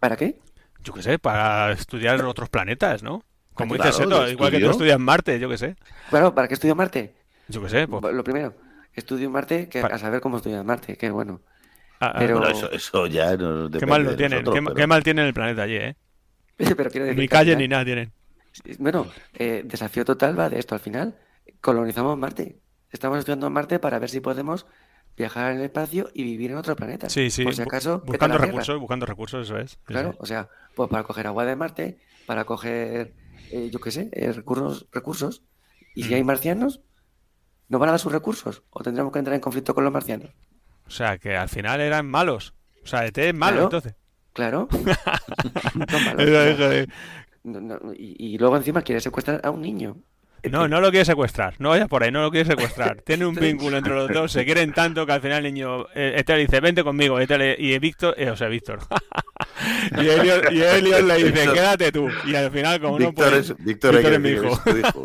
¿Para qué? Yo qué sé, para estudiar otros planetas, ¿no? Como Claro, dices, Seto, de igual que tú estudias Marte, yo qué sé. Claro, ¿para qué estudio Marte? Yo qué sé, pues. Lo primero, estudio Marte, que Pa- a saber cómo estudiar Marte, qué bueno. ah, ah, pero- Bueno, eso, eso ya no Qué mal lo de tienen, nosotros, qué, ma- pero- qué mal tienen el planeta allí, ¿eh? Pero quiero decir Ni calle ni nada tienen. Bueno, eh, desafío total va de esto. Al final, colonizamos Marte. Estamos estudiando Marte para ver si podemos viajar en el espacio y vivir en otro planeta. Sí, sí. Por si acaso, buscando Tierra. recursos, buscando recursos, eso es. Claro, o sea, pues para coger agua de Marte, para coger, eh, yo qué sé, eh, recursos, recursos. Y si Mm. hay marcianos, ¿no van a dar sus recursos? ¿O tendremos que entrar en conflicto con los marcianos? O sea, que al final eran malos. O sea, ET es malo, Claro. entonces. Claro. Malos. No, no, y, y luego encima quiere secuestrar a un niño. No, no lo quiere secuestrar. No vaya por ahí, no lo quiere secuestrar. Tiene un vínculo entre los dos, se quieren tanto que al final el niño. Eh, ET le dice, vente conmigo. ET le- y Víctor, eh, o sea, Víctor. y, Elliot, y Elliot le dice, Víctor. quédate tú. Y al final, como no puede. es, Víctor, es mi hijo. es tu hijo.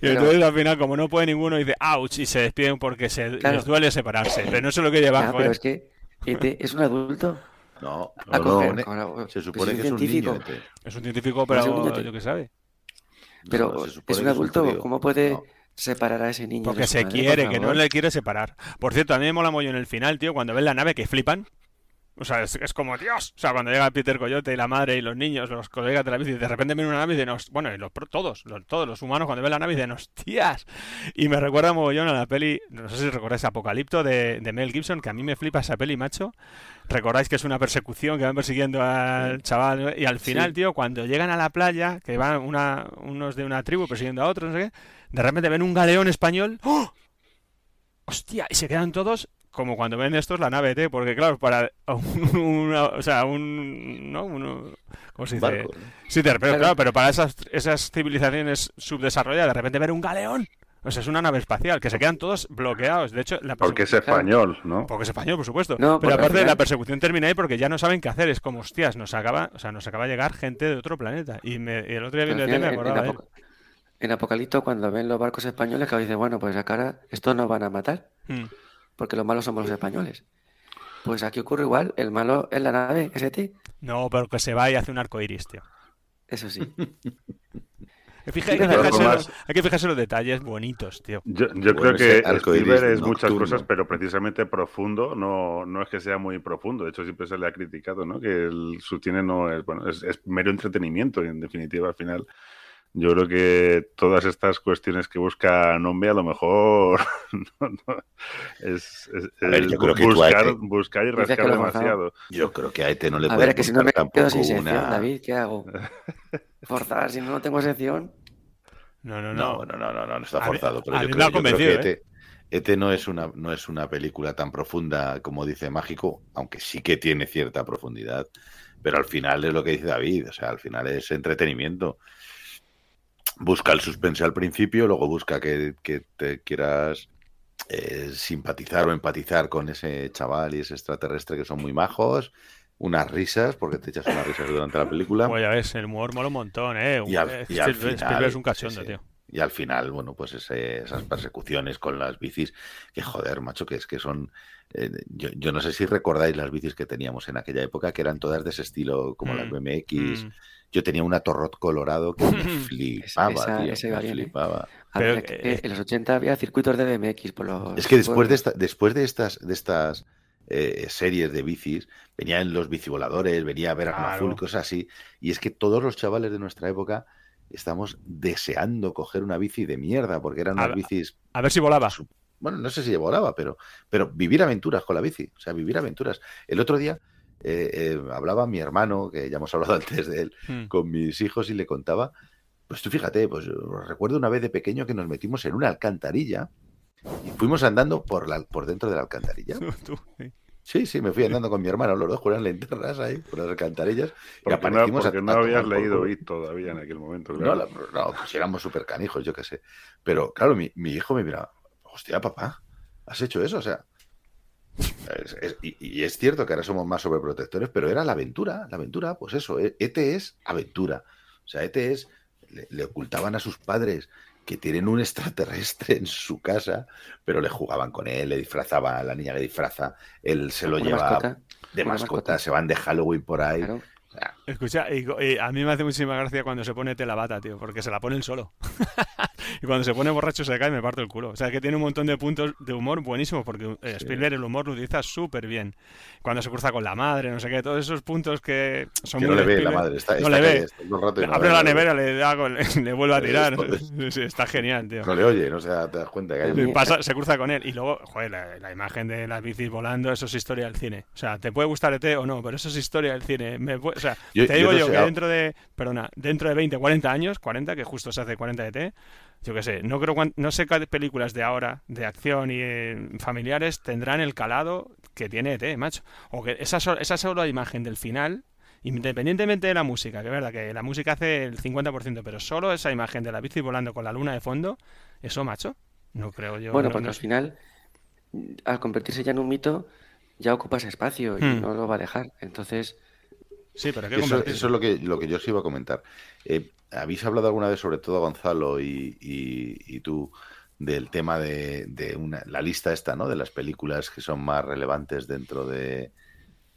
Y entonces al final, como no puede ninguno, dice, ouch, y se despiden porque se, Claro. les duele separarse. Pero no se lo quiere llevar, joder. pero es que ET es un adulto. No, no, coger, no, ahora, se pues supone es que es un científico. niño. ET. Es un científico, es un pero yo que sabe. Pero No, es un adulto. ¿cómo puede No. separar a ese niño? de Porque su se madre, por quiere, que no le quiere separar. Por cierto, a mí me mola mucho en el final, tío, cuando ven la nave que flipan. O sea, es, es como Dios. O sea, cuando llega Peter Coyote y la madre y los niños, los colegas de la bici, de repente ven una nave y dicen, bueno, y los, pro- todos, los, todos los humanos cuando ven la nave dicen, hostias. Y me recuerda mogollón a la peli, no sé si recordáis Apocalipto de, de Mel Gibson, que a mí me flipa esa peli, macho. Recordáis que es una persecución que van persiguiendo al chaval y al final, Sí. tío, cuando llegan a la playa, que van una, unos de una tribu persiguiendo a otros, no sé qué, de repente ven un galeón español. ¡Oh! ¡Hostia! Y se quedan todos como cuando ven estos la nave T, porque claro, para un, una- o sea, un no, uno- ¿cómo se dice? Barco, ¿no? Sí, pero, claro, pero para esas esas civilizaciones subdesarrolladas de repente ver un galeón, o sea, es una nave espacial que se quedan todos bloqueados. De hecho, la Porque es español, ¿no? porque es español, por supuesto. No, pero aparte final- la persecución termina ahí porque ya no saben qué hacer. Es como, hostias, nos acaba, o sea, nos acaba de llegar gente de otro planeta. Y, me- y el otro día viendo el me en, en acordaba de él. Apoc- en Apocalipto, cuando ven los barcos españoles, que dicen, bueno, pues acá ahora estos nos van a matar, Mm. porque los malos somos los españoles. Pues aquí ocurre igual, el malo es la nave, ST, No, pero que se va y hace un arco iris, tío. eso sí. Fija- hay, que fijarse en además- los, hay que fijarse en los detalles bonitos, tío. Yo, yo Bueno, creo que Spielberg es muchas cosas, pero precisamente profundo no, no es que sea muy profundo. De hecho, siempre se le ha criticado, ¿no? Que el, su cine no es, bueno, es, es mero entretenimiento y en definitiva al final yo creo que todas estas cuestiones que busca Nombre a lo mejor no, no, es, es- A ver, a buscar, ET buscar y rascar demasiado. Yo creo que a ET no le A puede ver, que si no me tampoco sin sección, una... David, ¿qué hago? Forzar, si no, no tengo sección. No, no, No, no. no, no, no, no, no está A forzado. Pero a yo creo, yo creo que ET, ET no es una no es una película tan profunda como dice Mágico, aunque sí que tiene cierta profundidad. Pero al final es lo que dice David, o sea, al final es entretenimiento. Busca el suspense al principio, luego busca que, que te quieras eh, simpatizar o empatizar con ese chaval y ese extraterrestre que son muy majos, unas risas, porque te echas unas risas durante la película. Pues ya ves, el humor mola un montón, ¿eh? Y al- Es y que al Spielberg- final, Spielberg es un sí, cachondo, sí. tío. Y al final, bueno, pues ese- esas persecuciones con las bicis, que joder, macho, que es que son... eh, yo, yo no sé si recordáis las bicis que teníamos en aquella época, que eran todas de ese estilo, como las Mm, BMX. Mm. Yo tenía una Torrot colorado que me flipaba, esa- tío, ese me ¿eh? flipaba. Pero, eh, en los 80 había circuitos de BMX por los Es que después de, esta, después de estas, de estas eh, series de bicis, venían los bicivoladores, venía a ver a Claro. Azul, cosas así. Y es que todos los chavales de nuestra época estamos deseando coger una bici de mierda, porque eran unas bicis A ver si volaba. bueno, no sé si volaba, pero, pero vivir aventuras con la bici, o sea, vivir aventuras. El otro día eh, eh, hablaba mi hermano, que ya hemos hablado antes de él, Mm. con mis hijos y le contaba, pues tú fíjate, pues recuerdo una vez de pequeño que nos metimos en una alcantarilla y fuimos andando por, la, por dentro de la alcantarilla. Sí. Sí, me fui andando con mi hermano, los dos con las linternas ahí, por las alcantarillas. Y Porque no, a- porque no a habías leído. IT todavía en aquel momento. No, claro. no, pues éramos súper canijos, yo qué sé. Pero claro, mi, mi hijo me mira, hostia, papá, has hecho eso, o sea. es- es- y, y es cierto que ahora somos más sobreprotectores, pero era la aventura, la aventura, pues eso, E- ET es aventura. O sea, ET es, le, le ocultaban a sus padres que tienen un extraterrestre en su casa, pero le jugaban con él, le disfrazaba, a la niña le disfraza, él se lo Una lleva mascota, de mascota, mascota. se van de Halloween por ahí. claro. O sea, Escucha, y, y a mí me hace muchísima gracia cuando se pone tela bata, tío, porque se la pone él solo. y cuando se pone borracho se cae y me parto el culo. O sea, que tiene un montón de puntos de humor buenísimos, porque eh, Spielberg el humor lo utiliza súper bien. Cuando se cruza con la madre, no sé qué, todos esos puntos que son que muy no le ve la madre, está, No está le callada, ve. está todo el rato y no Abre la le nevera, le, da con- le vuelve a tirar. Sí, está genial, tío. No le oye, no se da, te das cuenta que hay un... pasa- se cruza con él y luego, joder, la, la imagen de las bicis volando, eso es historia del cine. O sea, te puede gustar ET o no, pero eso es historia del cine. Me o sea, Yo- te yo digo no yo, sé, que ah- dentro de, perdona, dentro de 20, 40 años, 40, que justo se hace 40 de ET, yo qué sé, no creo cuán- no sé qué películas de ahora, de acción y eh, familiares, tendrán el calado que tiene ET, macho. O que esa, so- esa sola imagen del final, independientemente de la música, que es verdad que la música hace el 50%, pero solo esa imagen de la bici volando con la luna de fondo, eso, macho, no creo yo. Bueno, no- porque no al final, al convertirse ya en un mito, ya ocupas espacio y Hmm. no lo va a dejar. Entonces, Sí, pero hay que Eso, es lo que, lo que yo os iba a comentar. Eh, ¿Habéis hablado alguna vez, sobre todo Gonzalo y, y- y tú, del tema de, de una, la lista esta, ¿no? De las películas que son más relevantes dentro de,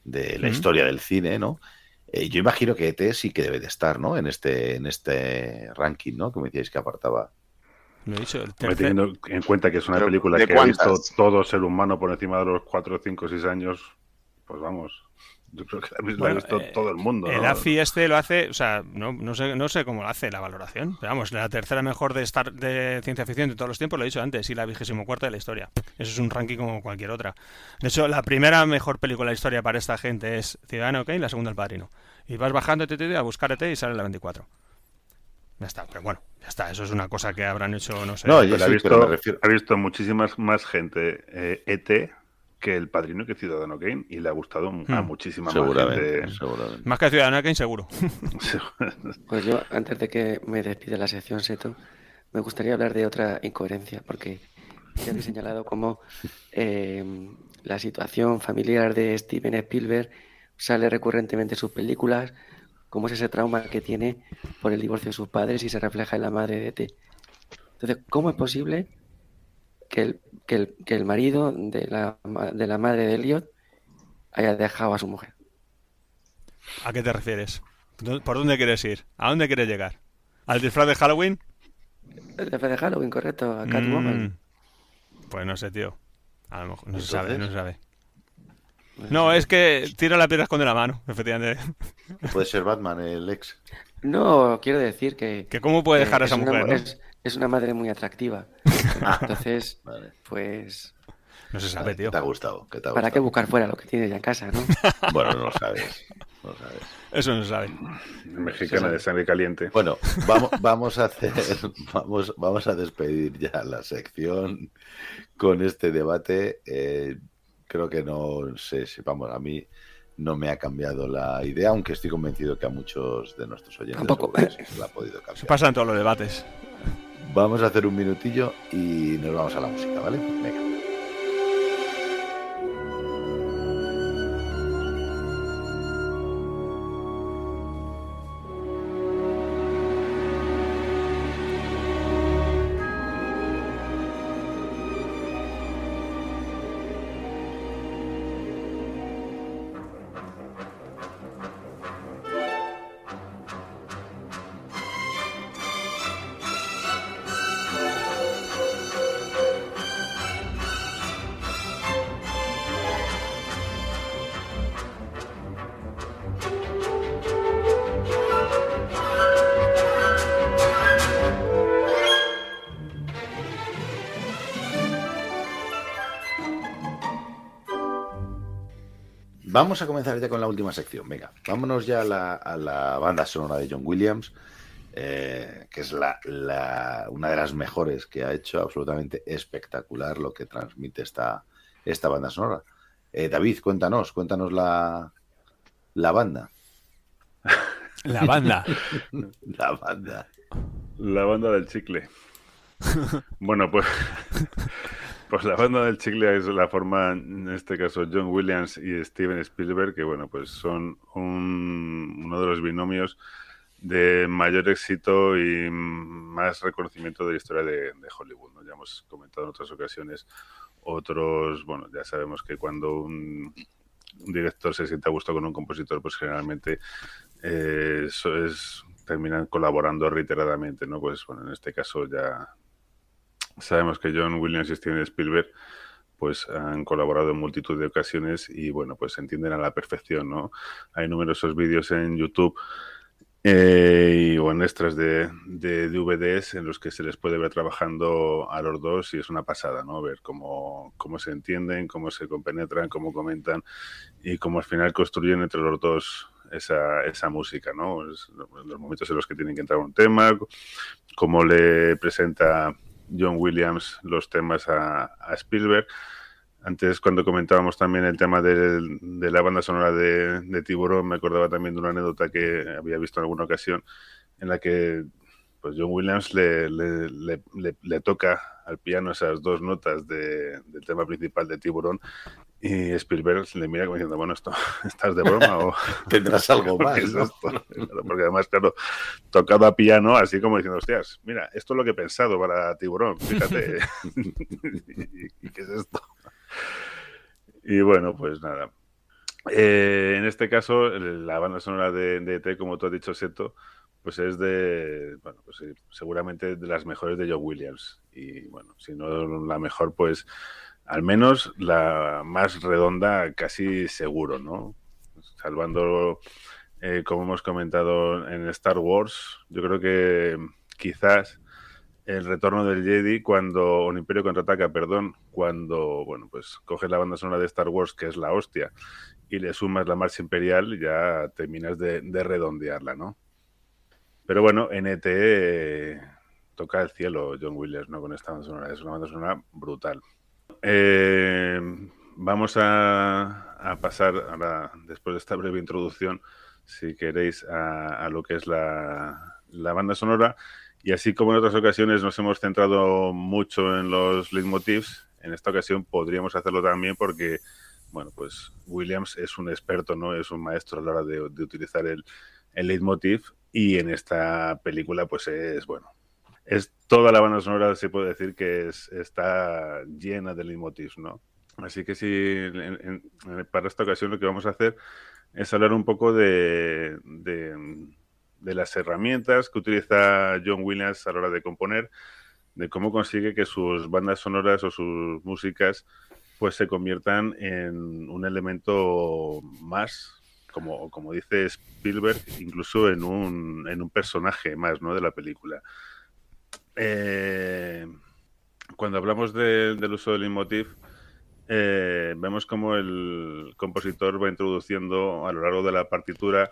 de la historia del cine, ¿no? Eh, yo imagino que ET sí que debe de estar, ¿no? En este, en este ranking, ¿no? Que me decíais que apartaba. Lo he dicho, el Hombre, tercer... Teniendo en cuenta que es una película ¿de que ha visto todo ser humano por encima de los 4, 5, 6 años, pues vamos. Yo creo que la, la Bueno, ha visto eh, todo el mundo. El ¿no? AFI este lo hace, o sea, no, no, sé, no sé cómo lo hace la valoración. Pero vamos, la tercera mejor de Star de ciencia ficción de todos los tiempos, lo he dicho antes, y la vigésimo cuarta de la historia. Eso es un ranking como cualquier otra. De hecho, la primera mejor película de la historia para esta gente es Ciudadano Kane, la segunda El Padrino. Y vas bajando te, te, te, a buscar ET y sale la 24. Ya está, pero bueno, ya está. Eso es una cosa que habrán hecho, no sé. No, Pero ha, visto, pero me refiero- ha visto muchísimas más gente eh, ET que El Padrino que Ciudadano Kane y le ha gustado a Hmm. muchísima más gente. seguramente. Más que Ciudadano Kane, seguro. pues yo, antes de que me despide la sección Seto, me gustaría hablar de otra incoherencia, porque ya he señalado cómo eh, la situación familiar de Steven Spielberg sale recurrentemente en sus películas, cómo es ese trauma que tiene por el divorcio de sus padres y se refleja en la madre de E.T. Entonces, ¿cómo es posible que el, que el, que el marido de la, ma- de la madre de Elliot haya dejado a su mujer? ¿A qué te refieres? ¿Dó- ¿Por dónde quieres ir? ¿A dónde quieres llegar? ¿Al disfraz de Halloween? El jefe de Halloween, correcto, a Catwoman. Mm, Pues no sé, tío. A lo mejor no se sabe, no se sabe. No, es que tira la piedra esconde la mano, efectivamente. Puede ser Batman, el ex. No, quiero decir que, Que cómo puede dejar a es esa una, mujer, ¿no? es, es una madre muy atractiva. Entonces, Vale. pues, No se sabe, tío. ¿Qué te ha gustado? ¿Qué te ha ¿para qué buscar fuera lo que tiene ya en casa, no? Bueno, no lo sabes. No lo sabes. Eso no se sabe. Mexicana de sangre caliente. Bueno, vamos, vamos a hacer, vamos, vamos a despedir ya la sección con este debate. Eh, creo que no sé si, vamos, a mí no me ha cambiado la idea, aunque estoy convencido que a muchos de nuestros oyentes Tampoco. sí la ha podido Se cambiar. pasan todos los debates. Vamos a hacer un minutillo y nos vamos a la música, ¿vale? Venga. Vamos a comenzar ya con la última sección. Venga, vámonos ya a la, a la banda sonora de John Williams, eh, que es la, la- una de las mejores que ha hecho, absolutamente espectacular lo que transmite esta, esta banda sonora. Eh, David, cuéntanos, cuéntanos la, la banda. La banda. La banda. La banda del chicle. Bueno, pues Pues la banda del chicle es la forma, en este caso, John Williams y Steven Spielberg, que bueno, pues son un- uno de los binomios de mayor éxito y más reconocimiento de la historia de, Hollywood. ¿no? Ya hemos comentado en otras ocasiones otros, bueno, ya sabemos que cuando un, un director se siente a gusto con un compositor, pues generalmente eh, eso es terminan colaborando reiteradamente, ¿no? Pues bueno, en este caso ya sabemos que John Williams y Steven Spielberg pues han colaborado en multitud de ocasiones y bueno, pues se entienden a la perfección, ¿no? Hay numerosos vídeos en YouTube eh, o en extras de, de DVDs en los que se les puede ver trabajando a los dos y es una pasada, ¿no? Ver cómo, cómo se entienden, cómo se compenetran, cómo comentan y cómo al final construyen entre los dos esa, esa música, ¿no? Los momentos en los que tienen que entrar un tema, cómo le presenta John Williams los temas a, Spielberg. Antes, cuando comentábamos también el tema de, la banda sonora de, Tiburón, me acordaba también de una anécdota que había visto en alguna ocasión en la que pues John Williams le, le- le- le- le toca al piano esas dos notas de- del tema principal de Tiburón y Spielberg le mira como diciendo, bueno, esto, ¿estás de broma o Tendrás algo ¿Qué más, Porque además, claro, tocado a piano, así como diciendo, hostias, mira, esto es lo que he pensado para Tiburón, fíjate. ¿Y qué es esto? Y bueno, pues nada. Eh, en este caso, la banda sonora de, de ET, como tú has dicho, Seto, pues es de, bueno, pues sí, seguramente de las mejores de John Williams. Y bueno, si no la mejor, pues al menos la más redonda, casi seguro, ¿no? Salvando, eh, como hemos comentado en Star Wars, yo creo que quizás el retorno del Jedi cuando, o el Imperio contraataca, perdón, cuando, bueno, pues coges la banda sonora de Star Wars, que es la hostia, y le sumas la marcha imperial, ya terminas de, de redondearla, ¿no? Pero bueno, en ET eh, toca el cielo John Williams, ¿no? Con esta banda sonora, es una banda sonora brutal. Eh, vamos a, pasar ahora, después de esta breve introducción, si queréis, a, lo que es la, banda sonora. Y así como en otras ocasiones nos hemos centrado mucho en los leitmotivs, en esta ocasión podríamos hacerlo también porque, bueno, pues Williams es un experto, ¿no? Es un maestro a la hora de, de utilizar el, el leitmotiv y en esta película pues es, bueno, es toda la banda sonora, se puede decir que es, está llena de leitmotivs, ¿no? Así que para esta ocasión lo que vamos a hacer es hablar un poco de, de, de las herramientas que utiliza John Williams a la hora de componer, de cómo consigue que sus bandas sonoras o sus músicas pues se conviertan en un elemento más, como, como dice Spielberg, incluso en un, en un personaje más ¿no? de la película. Eh, cuando hablamos de- del uso del leitmotiv, eh, vemos como el compositor va introduciendo a lo largo de la partitura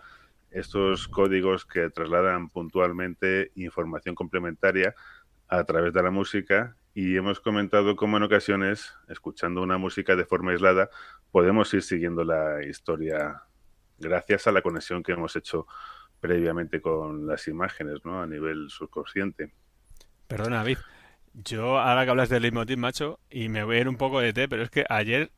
estos códigos que trasladan puntualmente información complementaria a través de la música y hemos comentado cómo en ocasiones, escuchando una música de forma aislada, podemos ir siguiendo la historia gracias a la conexión que hemos hecho previamente con las imágenes, ¿no? A nivel subconsciente. Perdona, David. Yo, ahora que hablas del leitmotiv, macho, y me voy a ir un poco de té, pero es que ayer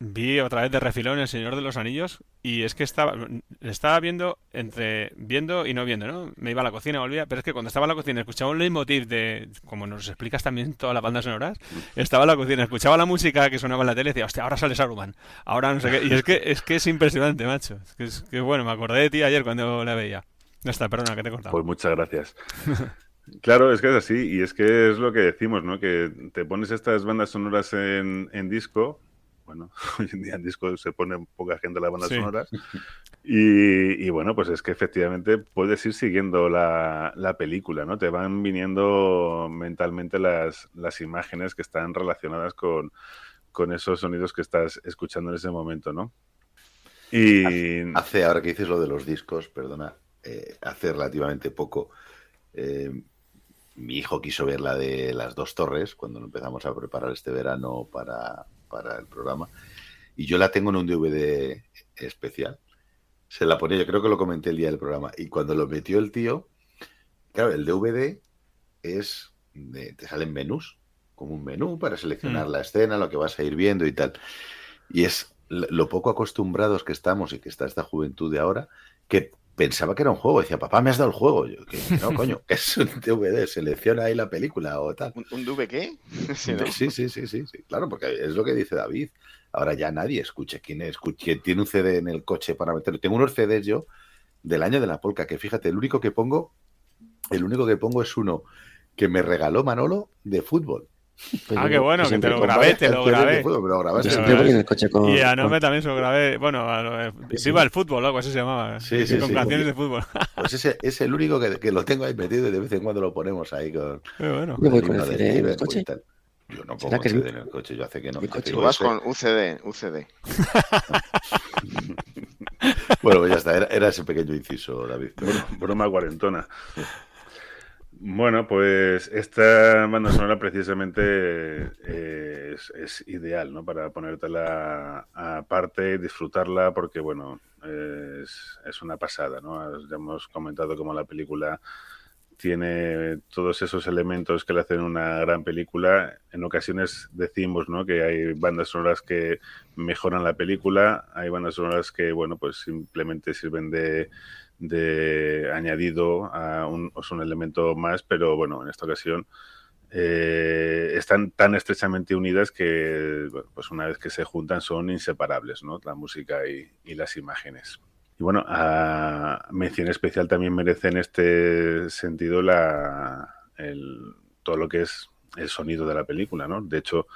vi otra vez de refilón El Señor de los Anillos y es que estaba, estaba viendo entre viendo y no viendo, ¿no? Me iba a la cocina, volvía, pero es que cuando estaba en la cocina escuchaba un leitmotiv de, como nos explicas también todas las bandas sonoras, estaba en la cocina, escuchaba la música que sonaba en la tele y decía, hostia, ahora sale Saruman, ahora no sé qué, y es que es que es impresionante, macho. Es que, es que bueno, me acordé de ti ayer cuando la veía. Ya está, perdona, que te he cortado. Pues muchas gracias. Claro, es que es así, y es que es lo que decimos, ¿no? Que te pones estas bandas sonoras en, en disco, bueno, hoy en día en disco se pone poca gente las bandas Sí. sonoras, y, y bueno, pues es que efectivamente puedes ir siguiendo la, la película, ¿no? Te van viniendo mentalmente las, las imágenes que están relacionadas con, con esos sonidos que estás escuchando en ese momento, ¿no? Y Hace, ahora que dices lo de los discos, perdona, eh, hace relativamente poco, eh, mi hijo quiso ver la de las dos torres cuando empezamos a preparar este verano para, para el programa. Y yo la tengo en un DVD especial. Se la ponía, yo creo que lo comenté el día del programa. Y cuando lo metió el tío, claro, el DVD es, de- te salen menús como un menú para seleccionar la escena, lo que vas a ir viendo y tal. Y es lo lo poco acostumbrados que estamos y que está esta juventud de ahora, que pensaba que era un juego. Decía, papá, me has dado el juego. Yo, que no, coño, que es un DVD, selecciona ahí la película o tal. ¿Un, un DV qué? Sí, ¿no? Sí, sí, sí, sí, sí, claro, porque es lo que dice David. Ahora ya nadie escucha quién es, escu- quién tiene un CD en el coche para meterlo. Tengo unos CDs yo del año de la polca, que fíjate, el único que pongo, el único que pongo es uno que me regaló Manolo de fútbol. Ah, qué bueno, que te lo grabé, te lo grabé. fútbol, grabaste. Yo siempre voy grabé. en el coche con. Y a con- Nome también se lo grabé. Bueno, a lo- eh, Viva el fútbol, algo así se llamaba. Sí, sí, con sí. canciones de fútbol. Pues ese es el único que, que lo tengo ahí metido y de vez en cuando lo ponemos ahí con, Qué bueno. Yo voy con el CD en el coche. Yo no ¿Será pongo que CD en el coche, yo hace que no. Tú vas con UCD, UCD. Bueno, pues ya está, era, era ese pequeño inciso, David. Bro- Broma cuarentona. Bueno, pues esta banda sonora precisamente eh, es, ideal, ¿no? Para ponértela aparte, disfrutarla, porque, bueno, es, es una pasada, ¿no? Ya hemos comentado cómo la película tiene todos esos elementos que le hacen una gran película. En ocasiones decimos, ¿no? Que hay bandas sonoras que mejoran la película, hay bandas sonoras que, bueno, pues simplemente sirven de, de añadido a un, son un elemento más, pero bueno, en esta ocasión eh, están tan estrechamente unidas que, pues una vez que se juntan son inseparables, ¿no? La música y, y las imágenes. Y bueno, a mención especial también merece en este sentido la, el- todo lo que es el sonido de la película, ¿no? De hecho,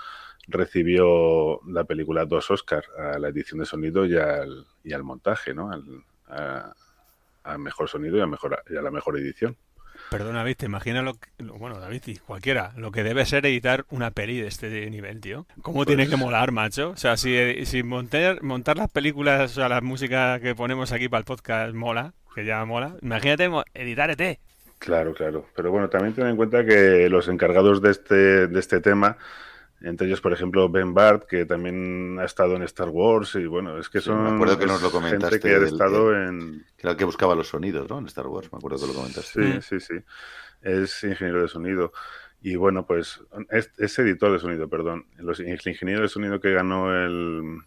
recibió la película dos Oscars a la edición de sonido y al, y al montaje, ¿no? Al, a mejor sonido y a, mejor, y a la mejor edición. Perdona, David, ¿te imaginas lo que... Bueno, David y cualquiera, lo que debe ser editar una peli de este nivel, tío? ¿Cómo Pues tiene que molar, macho? O sea, si, si montar, montar las películas, o sea, la música que ponemos aquí para el podcast mola, que ya mola, imagínate editar ET. Claro, claro. Pero bueno, también ten en cuenta que los encargados de este, de este tema, entre ellos, por ejemplo, Ben Bart, que también ha estado en Star Wars, y bueno, es que Sí, son me acuerdo que nos lo comentaste gente que ha del- estado en... Que era el que buscaba los sonidos, ¿no? En Star Wars, me acuerdo que lo comentaste. Sí, sí, sí. Es ingeniero de sonido. Y bueno, pues es, es editor de sonido, perdón. Los, el ingeniero de sonido que ganó el,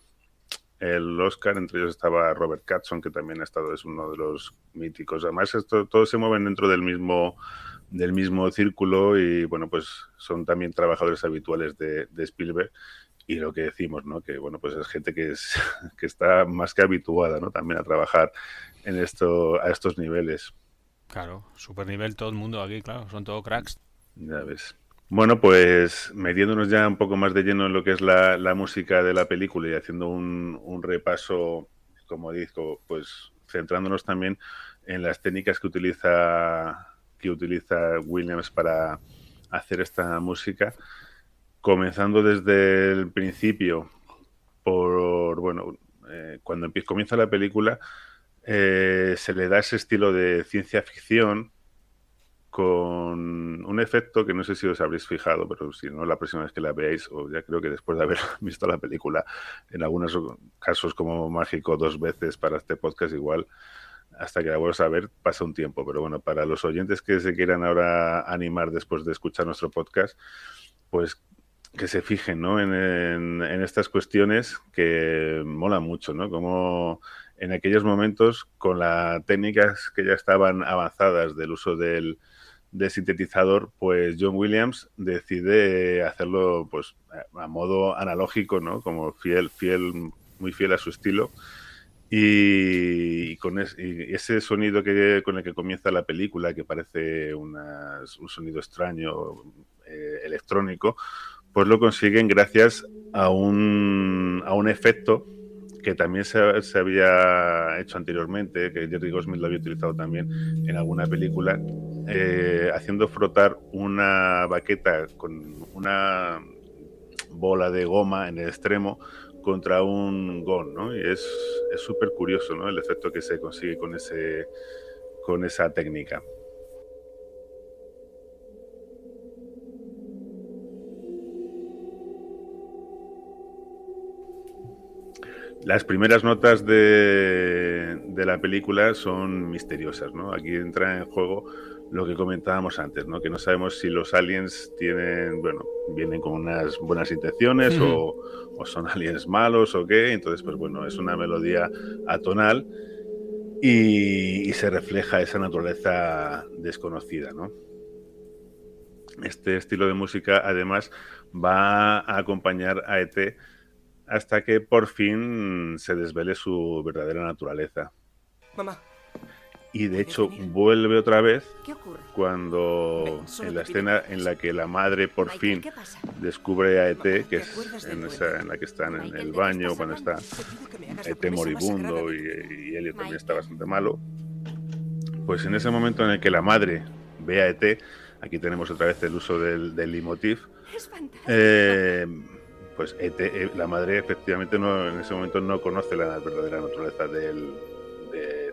el Oscar, entre ellos estaba Robert Catson, que también ha estado, es uno de los míticos. Además, esto, todos se mueven dentro del mismo, del mismo círculo y bueno, pues son también trabajadores habituales de, de Spielberg. Y lo que decimos, ¿no? Que bueno, pues es gente que es que está más que habituada, ¿no? También a trabajar en esto, a estos niveles. Claro, super nivel todo el mundo aquí, claro, son todo cracks. Ya ves. Bueno, pues metiéndonos ya un poco más de lleno en lo que es la, la música de la película y haciendo un, un repaso, como digo, pues centrándonos también en las técnicas que utiliza, que utiliza Williams para hacer esta música, comenzando desde el principio por, bueno, eh, cuando comienza la película, eh, se le da ese estilo de ciencia ficción con un efecto que no sé si os habréis fijado, pero si no, la próxima vez que la veáis, o ya creo que después de haber visto la película, en algunos casos como mágico dos veces para este podcast, igual hasta que la vuelvas a ver pasa un tiempo. Pero bueno, para los oyentes que se quieran ahora animar después de escuchar nuestro podcast, pues que se fijen ¿no? en, en, estas cuestiones que mola mucho, ¿no? Como en aquellos momentos, con las técnicas que ya estaban avanzadas del uso del, del sintetizador, pues John Williams decide hacerlo pues a modo analógico, ¿no? Como fiel, fiel, muy fiel a su estilo. Y, con es, y ese sonido que, con el que comienza la película, que parece una, un sonido extraño, eh, electrónico, pues lo consiguen gracias a un, a un efecto que también se, se, había hecho anteriormente, que Jerry Goldsmith lo había utilizado también en alguna película, eh, haciendo frotar una baqueta con una bola de goma en el extremo contra un gong, ¿no? Y es súper curioso, ¿no? El efecto que se consigue con, ese, con esa técnica. Las primeras notas de, de, la película son misteriosas, ¿no? Aquí entra en juego lo que comentábamos antes, ¿no? Que no sabemos si los aliens tienen, bueno, vienen con unas buenas intenciones o, o son aliens malos o qué. Entonces, pues bueno, es una melodía atonal y, y se refleja esa naturaleza desconocida, ¿no? Este estilo de música, además, va a acompañar a ET hasta que por fin se desvele su verdadera naturaleza. Mamá, Y de hecho vuelve otra vez cuando en la escena en la que la madre por fin descubre a ET, que ¿te es en, esa, ET? en la que están en el ¿de qué baño, cuando está ET más moribundo y, y Elliot también está bastante malo. Pues en ese momento en el que la madre ve a ET, aquí tenemos otra vez el uso del, del fantástico. eh, pues ET, eh, la madre efectivamente no, en ese momento no conoce la verdadera naturaleza del, de-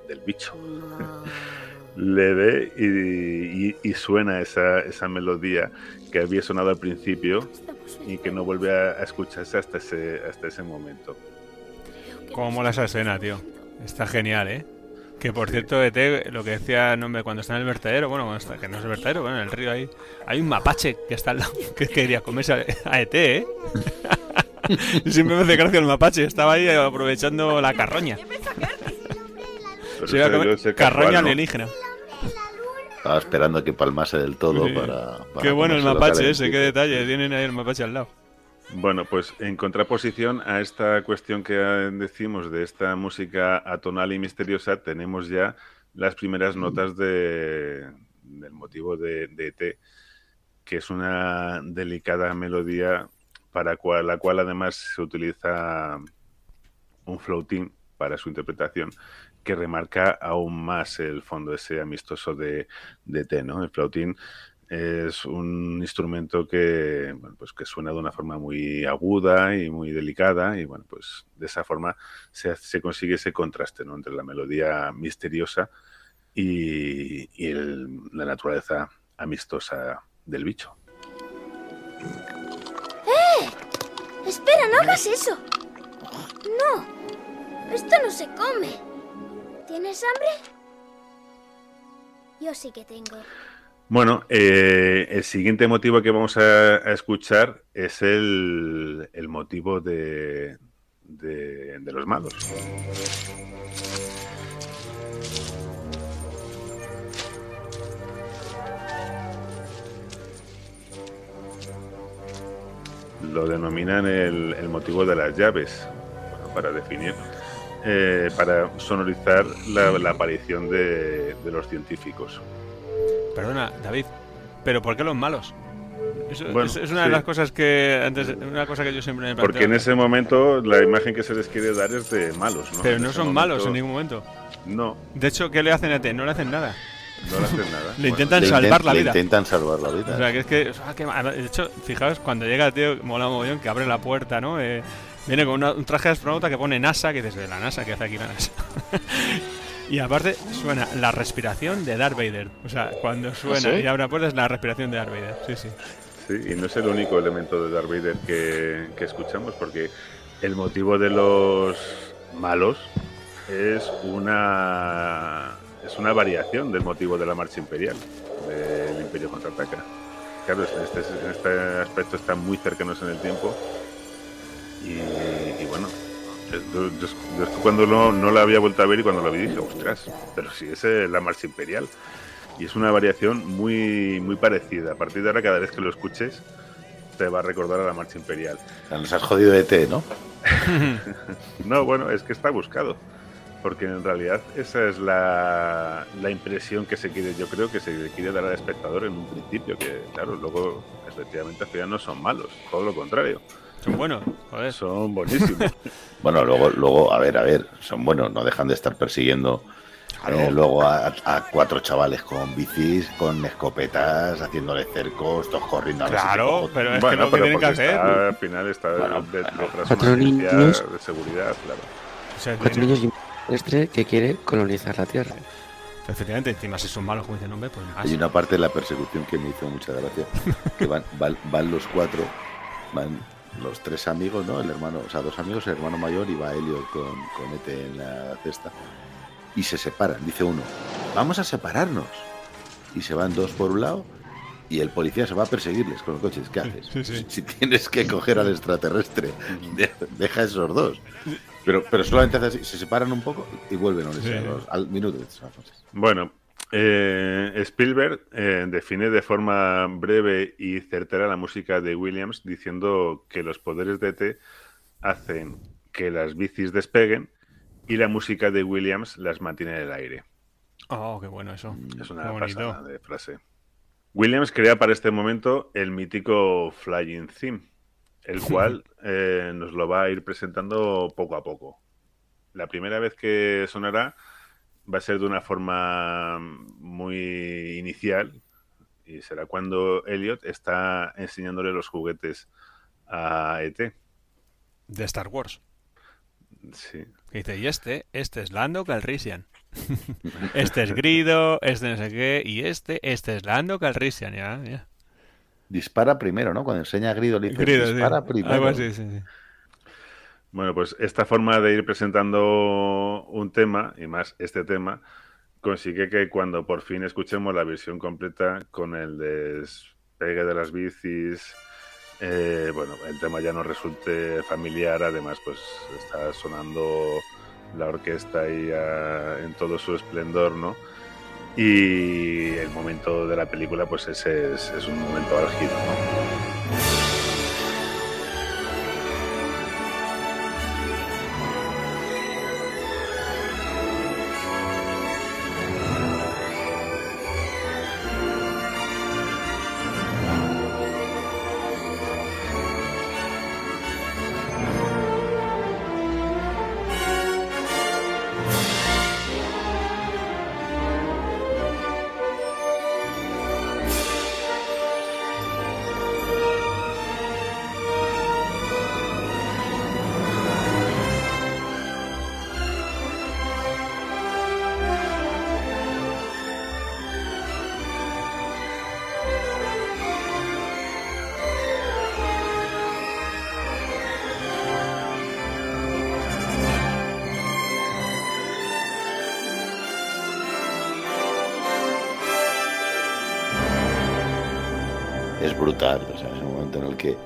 del bicho. Le ve y, y- y suena esa, esa melodía que había sonado al principio y que no vuelve a, escucharse hasta ese, hasta ese momento. Cómo mola esa escena, tío. Está genial, ¿eh? Que por cierto, ET, lo que decía, no, cuando está en el vertedero, bueno, cuando está, que no es el vertedero, bueno, en el río ahí, hay un mapache que está al lado, que quería comerse a, a ET, ¿eh? Siempre me hace gracia el mapache, estaba ahí aprovechando la carroña. Se iba a comer carroña alienígena. Estaba esperando a que palmase del todo Sí. para, para Qué bueno el mapache ese, qué detalle, tienen ahí el mapache al lado. Bueno, pues en contraposición a esta cuestión que decimos de esta música atonal y misteriosa, tenemos ya las primeras notas de, del motivo de, de ET, que es una delicada melodía para cual- la cual además se utiliza un flautín para su interpretación que remarca aún más el fondo ese amistoso de, de ¿no? El flautín es un instrumento que, bueno, pues que suena de una forma muy aguda y muy delicada y bueno, pues de esa forma se, se consigue ese contraste ¿no? entre la melodía misteriosa y, y el- la naturaleza amistosa del bicho. Espera, no hagas eso. No, esto no se come. ¿Tienes hambre? Yo sí que tengo. Bueno, eh, el siguiente motivo que vamos a, escuchar es el, motivo de, de- de los malos. Lo denominan el, motivo de las llaves, bueno, para definir, eh, para sonorizar la, la aparición de- de los científicos. Perdona, David, ¿pero por qué los malos? Eso- Bueno, es, es una de sí. las cosas que antes, una cosa que yo siempre me planteo. Porque en ese momento la imagen que se les quiere dar es de malos, ¿no? Pero En no son malos en momento ningún momento. No, De hecho, ¿qué le hacen a T? No le hacen nada. no le hacen nada. Le intentan Le salvar intent- la le vida. intentan salvar la vida. O sea, que es que. ah, qué mal. De hecho, fijaos, cuando llega el tío, mola un mogollón, que abre la puerta, ¿no? Eh, viene con una- un traje de astronauta que pone NASA, que dices, de la NASA, ¿qué hace aquí la NASA? y aparte suena la respiración de Darth Vader. O sea, cuando suena sí? y abre la puerta es la respiración de Darth Vader. Sí, sí. Sí, y no es el único elemento de Darth Vader que, que escuchamos, porque el motivo de los malos es una es una variación del motivo de la marcha imperial del Imperio contraataca. Claro, en este, en este aspecto están muy cercanos en el tiempo y, y bueno, yo, yo- yo cuando no, no la había vuelto a ver y cuando la vi dije, ostras, pero si es eh, la marcha imperial. Y es una variación muy, muy parecida. A partir de ahora, cada vez que lo escuches, te va a recordar a la marcha imperial. Nos has jodido de té, ¿no? No, bueno, es que está buscado. Porque en realidad esa es la, la impresión que se quiere, yo creo que se quiere dar al espectador en un principio, que claro, luego efectivamente al final no son malos, todo lo contrario, Son buenos, joder. son buenísimos. Bueno, luego, luego, a ver, a ver, son buenos, no dejan de estar persiguiendo eh, luego a, a cuatro chavales con bicis, con escopetas, haciéndole cercos, todos corriendo a si Claro, pero es que bueno, lo que tienen que porque hacer. está, al final está Bueno, de- detrás cuatro una niños. de seguridad, claro. O sea, Cuatro niños y un que quiere colonizar la Tierra. Efectivamente, encima si son malos, como dicen, hombre, pues más. Hay una parte de la persecución que me hizo mucha gracia, que van, van, van los cuatro, van los tres amigos, ¿no? El hermano, o sea, dos amigos, el hermano mayor y va Elliot con, con Ete en la cesta. Y se separan, dice uno, vamos a separarnos. y se van dos por un lado y el policía se va a perseguirles con el coche. ¿Qué haces? Sí, sí. Si tienes que coger al extraterrestre, de- deja esos dos. Pero, pero solamente hace así, se separan un poco y vuelven a unirse Sí. los- al minuto. Bueno, eh, Spielberg eh, define de forma breve y certera la música de Williams diciendo que los poderes de T hacen que las bicis despeguen y la música de Williams las mantiene en el aire. Oh, qué bueno eso. Es Qué una pasada de frase. Williams crea para este momento el mítico Flying Theme, el cual eh, nos lo va a ir presentando poco a poco. La primera vez que sonará va a ser de una forma muy inicial y será cuando Elliot está enseñándole los juguetes a E ET. De Star Wars. Sí. Que dice, y este, este es Lando Calrissian. este es Grido, este no sé qué, y este, este es Lando Calrissian, ya, ya. Dispara primero, ¿no? Cuando enseña a Grido, le dice, Grido, sí. dispara primero. Algo así, sí, sí. Bueno, pues esta forma de ir presentando un tema, y más este tema, consigue que cuando por fin escuchemos la versión completa con el despegue de las bicis, eh, bueno, el tema ya nos resulte familiar, además pues está sonando la orquesta ahí ah, en todo su esplendor, ¿no? Y el momento de la película, pues ese es, es un momento álgido, ¿no? Brutal. O sea, es un momento en el que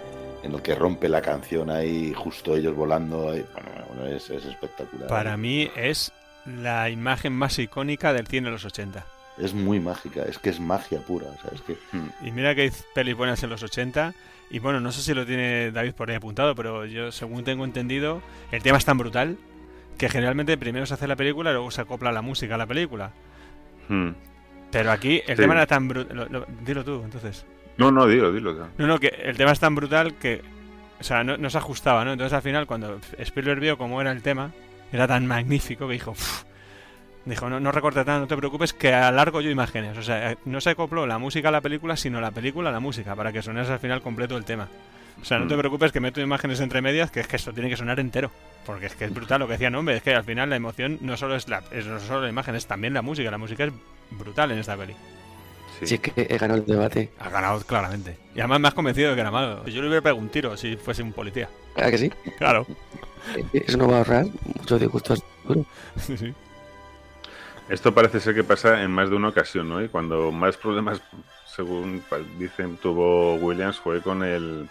en el que rompe la canción ahí, justo ellos volando. ahí. Bueno, bueno, es, es espectacular. Para mí es la imagen más icónica del cine de los 80. Es muy mágica, es que es magia pura. O sea, es que. Y mira que hay pelis buenas en los 80. Y bueno, no sé si lo tiene David por ahí apuntado, pero yo, según tengo entendido, el tema es tan brutal que generalmente primero se hace la película y luego se acopla la música a la película. Hmm. Pero aquí el Sí. tema era tan brutal. Dilo tú, entonces. No, no, dilo, dilo. ya. No, no, que el tema es tan brutal que. O sea, no, no se ajustaba, ¿no? Entonces al final, cuando Spielberg vio cómo era el tema, era tan magnífico que dijo. Dijo, no, no recortes nada, no te preocupes, que alargo yo imágenes. O sea, no se acopló la música a la película, sino la película a la música, para que sonase al final completo el tema. O sea, no te Mm. preocupes que meto imágenes entre medias, que es que esto tiene que sonar entero. Porque es que es brutal lo que decía, no, hombre, es que al final la emoción no solo es la, es no solo la imagen, es también la música. La música es brutal en esta peli. Si es que he ganado el debate. Ha ganado claramente. Y además me has convencido de que era malo. Yo le hubiera pegado un tiro si fuese un policía. ¿Verdad que sí? Claro. Eh, Eso no va a ahorrar muchos disgustos. Sí, sí. Esto parece ser que pasa en más de una ocasión, ¿no? Y cuando más problemas, según dicen, tuvo Williams fue con el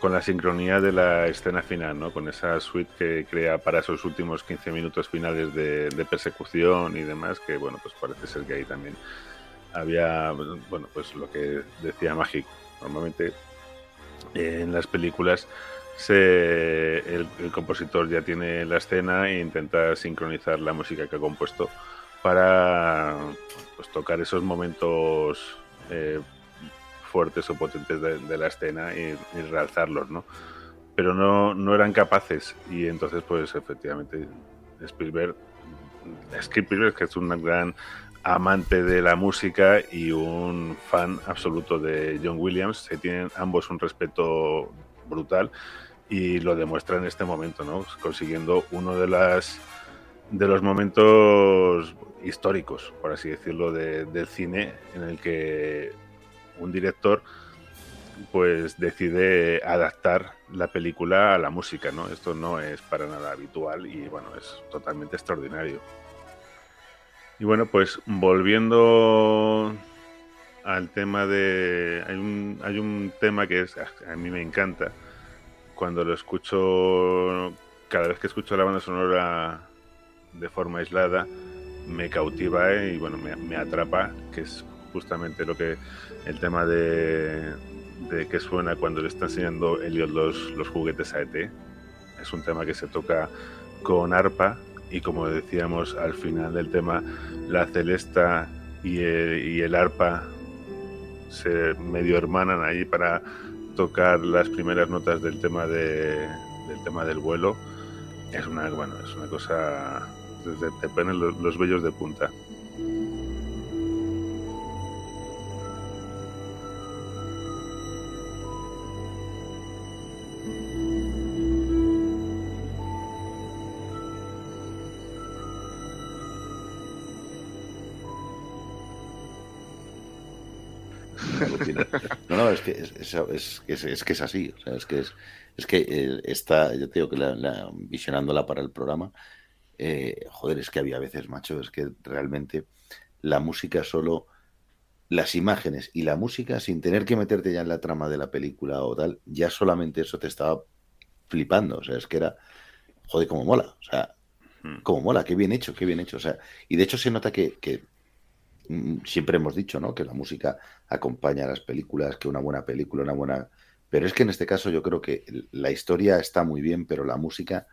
con la sincronía de la escena final, ¿no? Con esa suite que crea para esos últimos 15 minutos finales de, de persecución y demás, que bueno, pues parece ser que ahí también había, bueno, pues lo que decía Mágico. Normalmente eh, en las películas el, compositor ya tiene la escena e intenta sincronizar la música que ha compuesto para pues, tocar esos momentos eh, fuertes o potentes de, la escena y, realzarlos, ¿no? Pero no, no eran capaces y entonces pues efectivamente Spielberg, Spielberg que es un gran amante de la música y un fan absoluto de John Williams, se tienen ambos un respeto brutal y lo demuestra en este momento, ¿no? Consiguiendo uno de las de los momentos históricos, por así decirlo, de- del cine, en el que un director pues decide adaptar la película a la música, ¿no? Esto no es para nada habitual y bueno, es totalmente extraordinario. Y bueno, pues volviendo al tema de... Hay un, hay un tema que es, a mí me encanta. Cuando lo escucho, cada vez que escucho la banda sonora de forma aislada, me cautiva eh, y bueno, me, me atrapa, que es justamente lo que el tema de, de que suena cuando le está enseñando Elliot los, los juguetes a ET. Es un tema que se toca con arpa y como decíamos al final del tema, la celesta y el, y el arpa se medio hermanan ahí para tocar las primeras notas del tema de, del vuelo. Es una, bueno, es una cosa, te, te ponen los, los vellos de punta. Que es, es, es que es, es que es así. O sea, es que es, es que eh, está, yo te digo que la, la- visionándola para el programa, eh, joder, es que había veces, macho, es que realmente la música solo, las imágenes y la música, sin tener que meterte ya en la trama de la película o tal, ya solamente eso te estaba flipando. O sea, es que era, joder, como mola. O sea, como mola, qué bien hecho, qué bien hecho. O sea, y de hecho se nota que, que siempre hemos dicho, ¿no? Que la música acompaña a las películas, que una buena película, una buena. Pero es que en este caso yo creo que la historia está muy bien, pero la música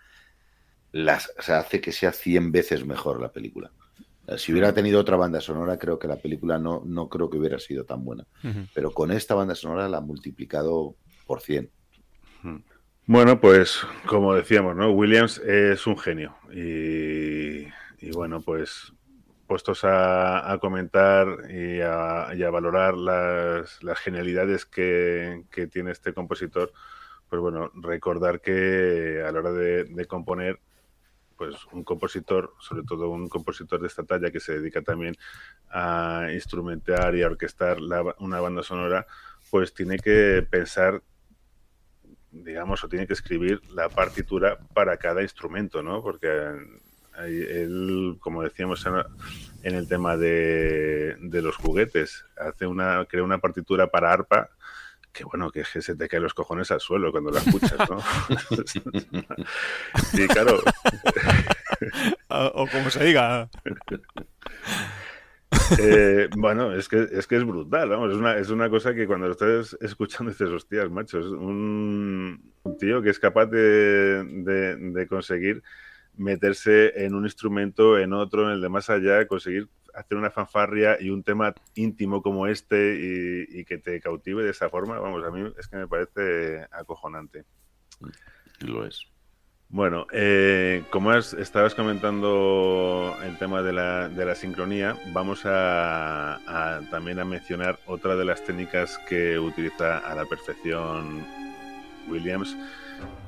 las, o sea, hace que sea 100 veces mejor la película. Si hubiera tenido otra banda sonora, creo que la película no, no creo que hubiera sido tan buena. Pero con esta banda sonora la ha multiplicado por 100. Bueno, pues como decíamos, ¿no? Williams es un genio. Y, y bueno, pues puestos a, a comentar y a, y a valorar las, las genialidades que, que tiene este compositor, pues bueno, recordar que a la hora de, de componer, pues un compositor, sobre todo un compositor de esta talla que se dedica también a instrumentar y a orquestar la- una banda sonora, pues tiene que pensar digamos, o tiene que escribir la partitura para cada instrumento, ¿no? Porque él, como decíamos en, el tema de, de los juguetes, hace una, crea una partitura para arpa que bueno, que se te caen los cojones al suelo cuando la escuchas, ¿no? y claro, o como se diga. Eh, bueno, es que, es que es brutal, vamos, es una, es una cosa que cuando lo estás escuchando dices, hostias, macho, es un, un tío que es capaz de, de- de conseguir meterse en un instrumento, en otro, en el de más allá, conseguir hacer una fanfarria y un tema íntimo como este y, y que te cautive de esa forma, vamos, a mí es que me parece acojonante. Lo es. Bueno, eh, como has- estabas comentando el tema de la, de la sincronía, vamos a, a también a mencionar otra de las técnicas que utiliza a la perfección Williams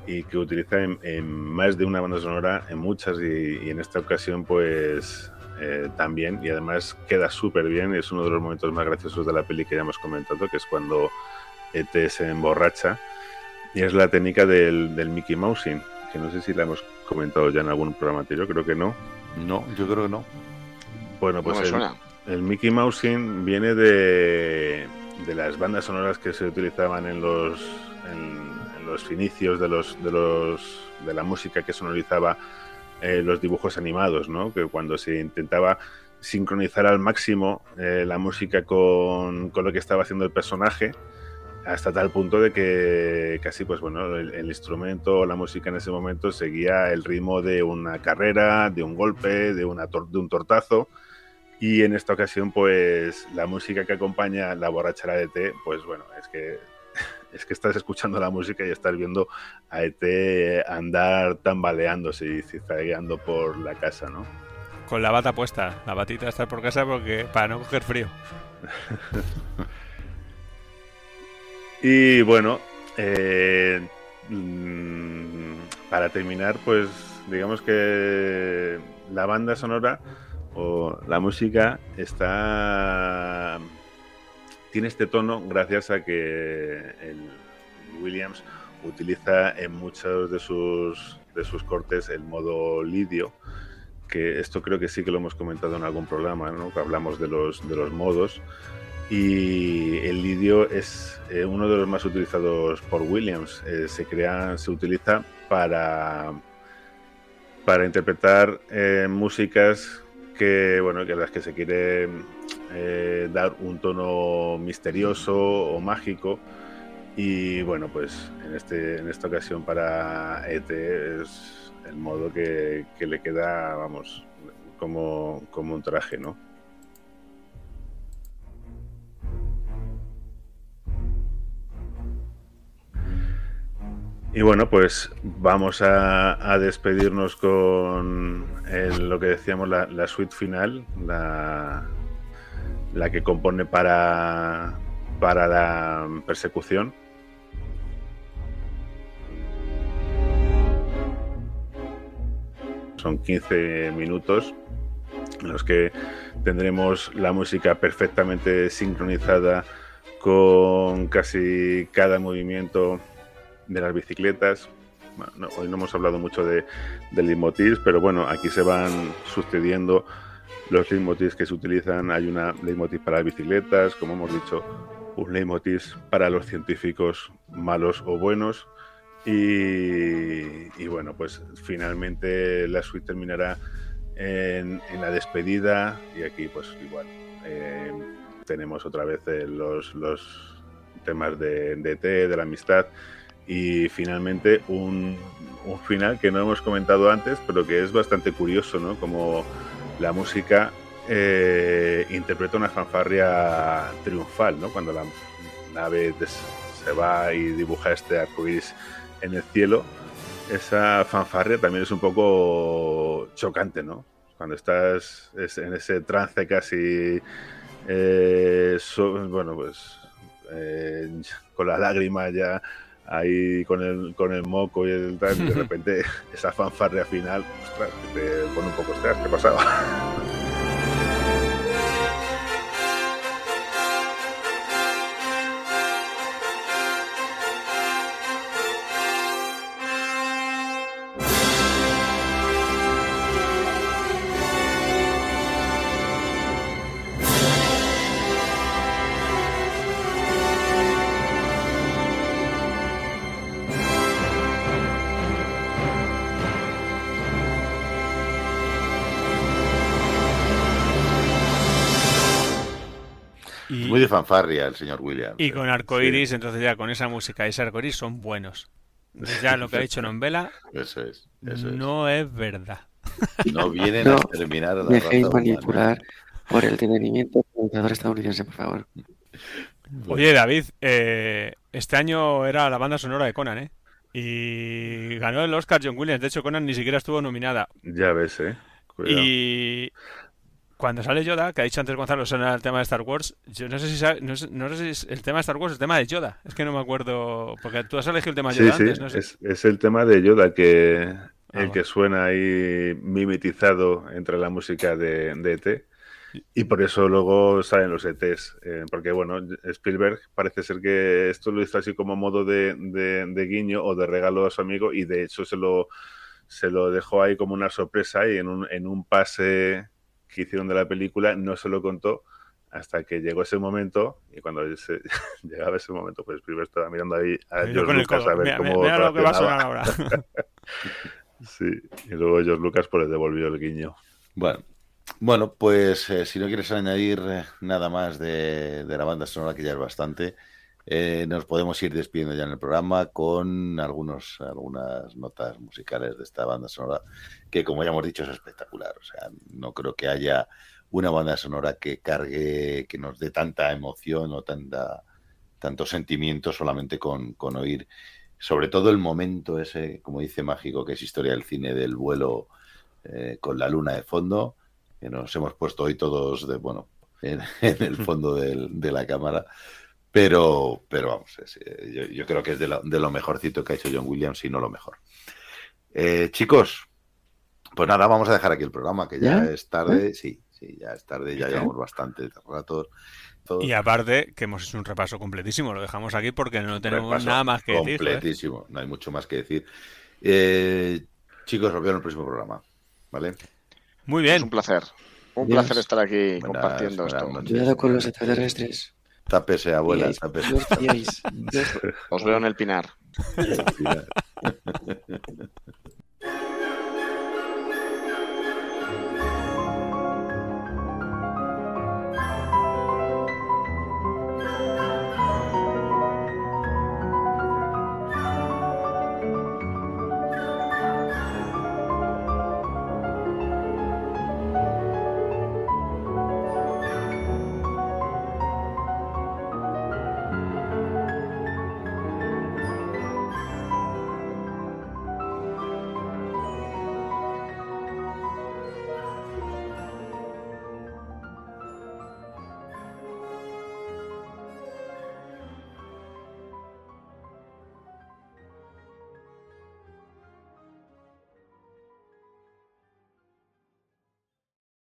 y que utiliza en, en más de una banda sonora, en muchas y, y en esta ocasión pues eh, también y además queda súper bien, es uno de los momentos más graciosos de la peli que ya hemos comentado, que es cuando ET se emborracha y es la técnica del, del Mickey Mousing, que no sé si la hemos comentado ya en algún programa anterior, creo que no. No, yo creo que no. Bueno, No pues me el, el Mickey Mousing viene de, de las bandas sonoras que se utilizaban en los, en los inicios de, los, de, los, de la música que sonorizaba eh, los dibujos animados, ¿no? Que cuando se intentaba sincronizar al máximo eh, la música con, con lo que estaba haciendo el personaje, hasta tal punto de que casi, pues bueno, el, instrumento o la música en ese momento seguía el ritmo de una carrera, de un golpe, de, una de un tortazo. Y en esta ocasión, pues la música que acompaña la borrachera de ET, pues bueno, es que es que estás escuchando la música y estás viendo a ET andar tambaleándose y zigzagueando por la casa, ¿no? Con la bata puesta, la batita de estar por casa porque para no coger frío. Y bueno, eh, mm, para terminar, pues digamos que la banda sonora o la música está tiene este tono gracias a que Williams utiliza en muchos de sus de sus cortes el modo lidio que esto creo que sí que lo hemos comentado en algún programa, ¿no? Que hablamos de los de los modos y el lidio es eh, uno de los más utilizados por Williams. Eh, se crea, se utiliza para para interpretar eh, músicas que bueno que las que se quiere eh, dar un tono misterioso o mágico. Y bueno pues en este en esta ocasión para ET es el modo que, que le queda vamos como, como un traje no Y bueno, pues vamos a, despedirnos con lo que decíamos, la, la suite final, la, la que compone para, para la persecución. Son 15 minutos en los que tendremos la música perfectamente sincronizada con casi cada movimiento de las bicicletas. Hoy no hemos hablado mucho de, de leitmotivs, pero bueno, aquí se van sucediendo los leitmotivs que se utilizan. Hay una leitmotiv para bicicletas, como hemos dicho, un leitmotiv para los científicos malos o buenos. Y, bueno, pues finalmente la suite terminará en, en la despedida y aquí pues igual eh, tenemos otra vez eh, los, los temas de, de té, de la amistad y finalmente un, final que no hemos comentado antes, pero que es bastante curioso, ¿no? Como la música eh, interpreta una fanfarria triunfal, ¿no? Cuando la nave se va y dibuja este arco iris en el cielo, esa fanfarria también es un poco chocante, ¿no? Cuando estás es- en ese trance casi, eh, so- bueno, pues eh, con la lágrima ya ahí con el, con el moco y el tal, y de repente esa fanfarria final, ostras, que te pone un poco, ostras, ¿qué pasaba? fanfarria el señor Williams. y con arcoiris, entonces ya con esa música y ese arcoiris son buenos. Ya lo que ha dicho Nombela Eso es, eso es. no es verdad. No vienen No a exterminar a la Dejéis manipular por el entretenimiento del estadounidense, por favor. Oye, David, eh, este año era la banda sonora de Conan, ¿eh? Y ganó el Oscar John Williams. De hecho, Conan ni siquiera estuvo nominada. Ya ves, ¿eh? Cuidado. Y cuando sale Yoda, que ha dicho antes Gonzalo, suena el tema de Star Wars. Yo no sé si sabe- no sé, no sé si es el tema de Star Wars es el tema de Yoda. Es que no me acuerdo. Porque tú has elegido el tema de Sí, Yoda sí, antes, no sé. es, es el tema de Yoda que el bueno. que suena ahí mimetizado entre la música de, de ET y por eso luego salen los ETs, eh, porque bueno, Spielberg parece ser que esto lo hizo así como modo de, de- de guiño o de regalo a su amigo y de hecho se lo, se lo dejó ahí como una sorpresa y en un, en un pase que hicieron de la película no se lo contó hasta que llegó ese momento y cuando se- llegaba ese momento pues Spielberg estaba mirando ahí a Yo George con el Lucas codo. a ver Mira, cómo mira lo que va a sonar ahora. Sí, y luego George Lucas pues le devolvió el guiño. Bueno, bueno pues eh, si no quieres añadir eh, nada más de, de la banda sonora, que ya es bastante, eh, nos podemos ir despidiendo ya en el programa con algunos, algunas notas musicales de esta banda sonora, que como ya hemos dicho es espectacular. O sea, no creo que haya una banda sonora que cargue, que nos dé tanta emoción o tanta, tanto sentimiento solamente con, con oír. Sobre todo el momento ese, como dice Mágico, que es historia del cine del vuelo eh, con la luna de fondo, que nos hemos puesto hoy todos de, bueno, en, en el fondo del- de la cámara. Pero, pero vamos, es, eh, yo, yo creo que es de lo, de lo mejorcito que ha hecho John Williams, si no lo mejor. Eh, chicos, pues nada, vamos a dejar aquí el programa, que ya, ¿Ya? es tarde. Sí, sí, ya es tarde, ya llevamos bastante rato. Todo- Y aparte, que hemos hecho un repaso completísimo. Lo dejamos aquí porque no tenemos repaso nada más que decir. Completísimo, no hay mucho más que decir. Eh, chicos, os veo en el próximo programa. ¿Vale? Muy Es bien. un placer. Un placer estar aquí Buenas- compartiendo buenas esto. Cuidado con los extraterrestres. Tápese, abuela, Dios, tápese. Dios, Dios, Dios. Os veo en el pinar.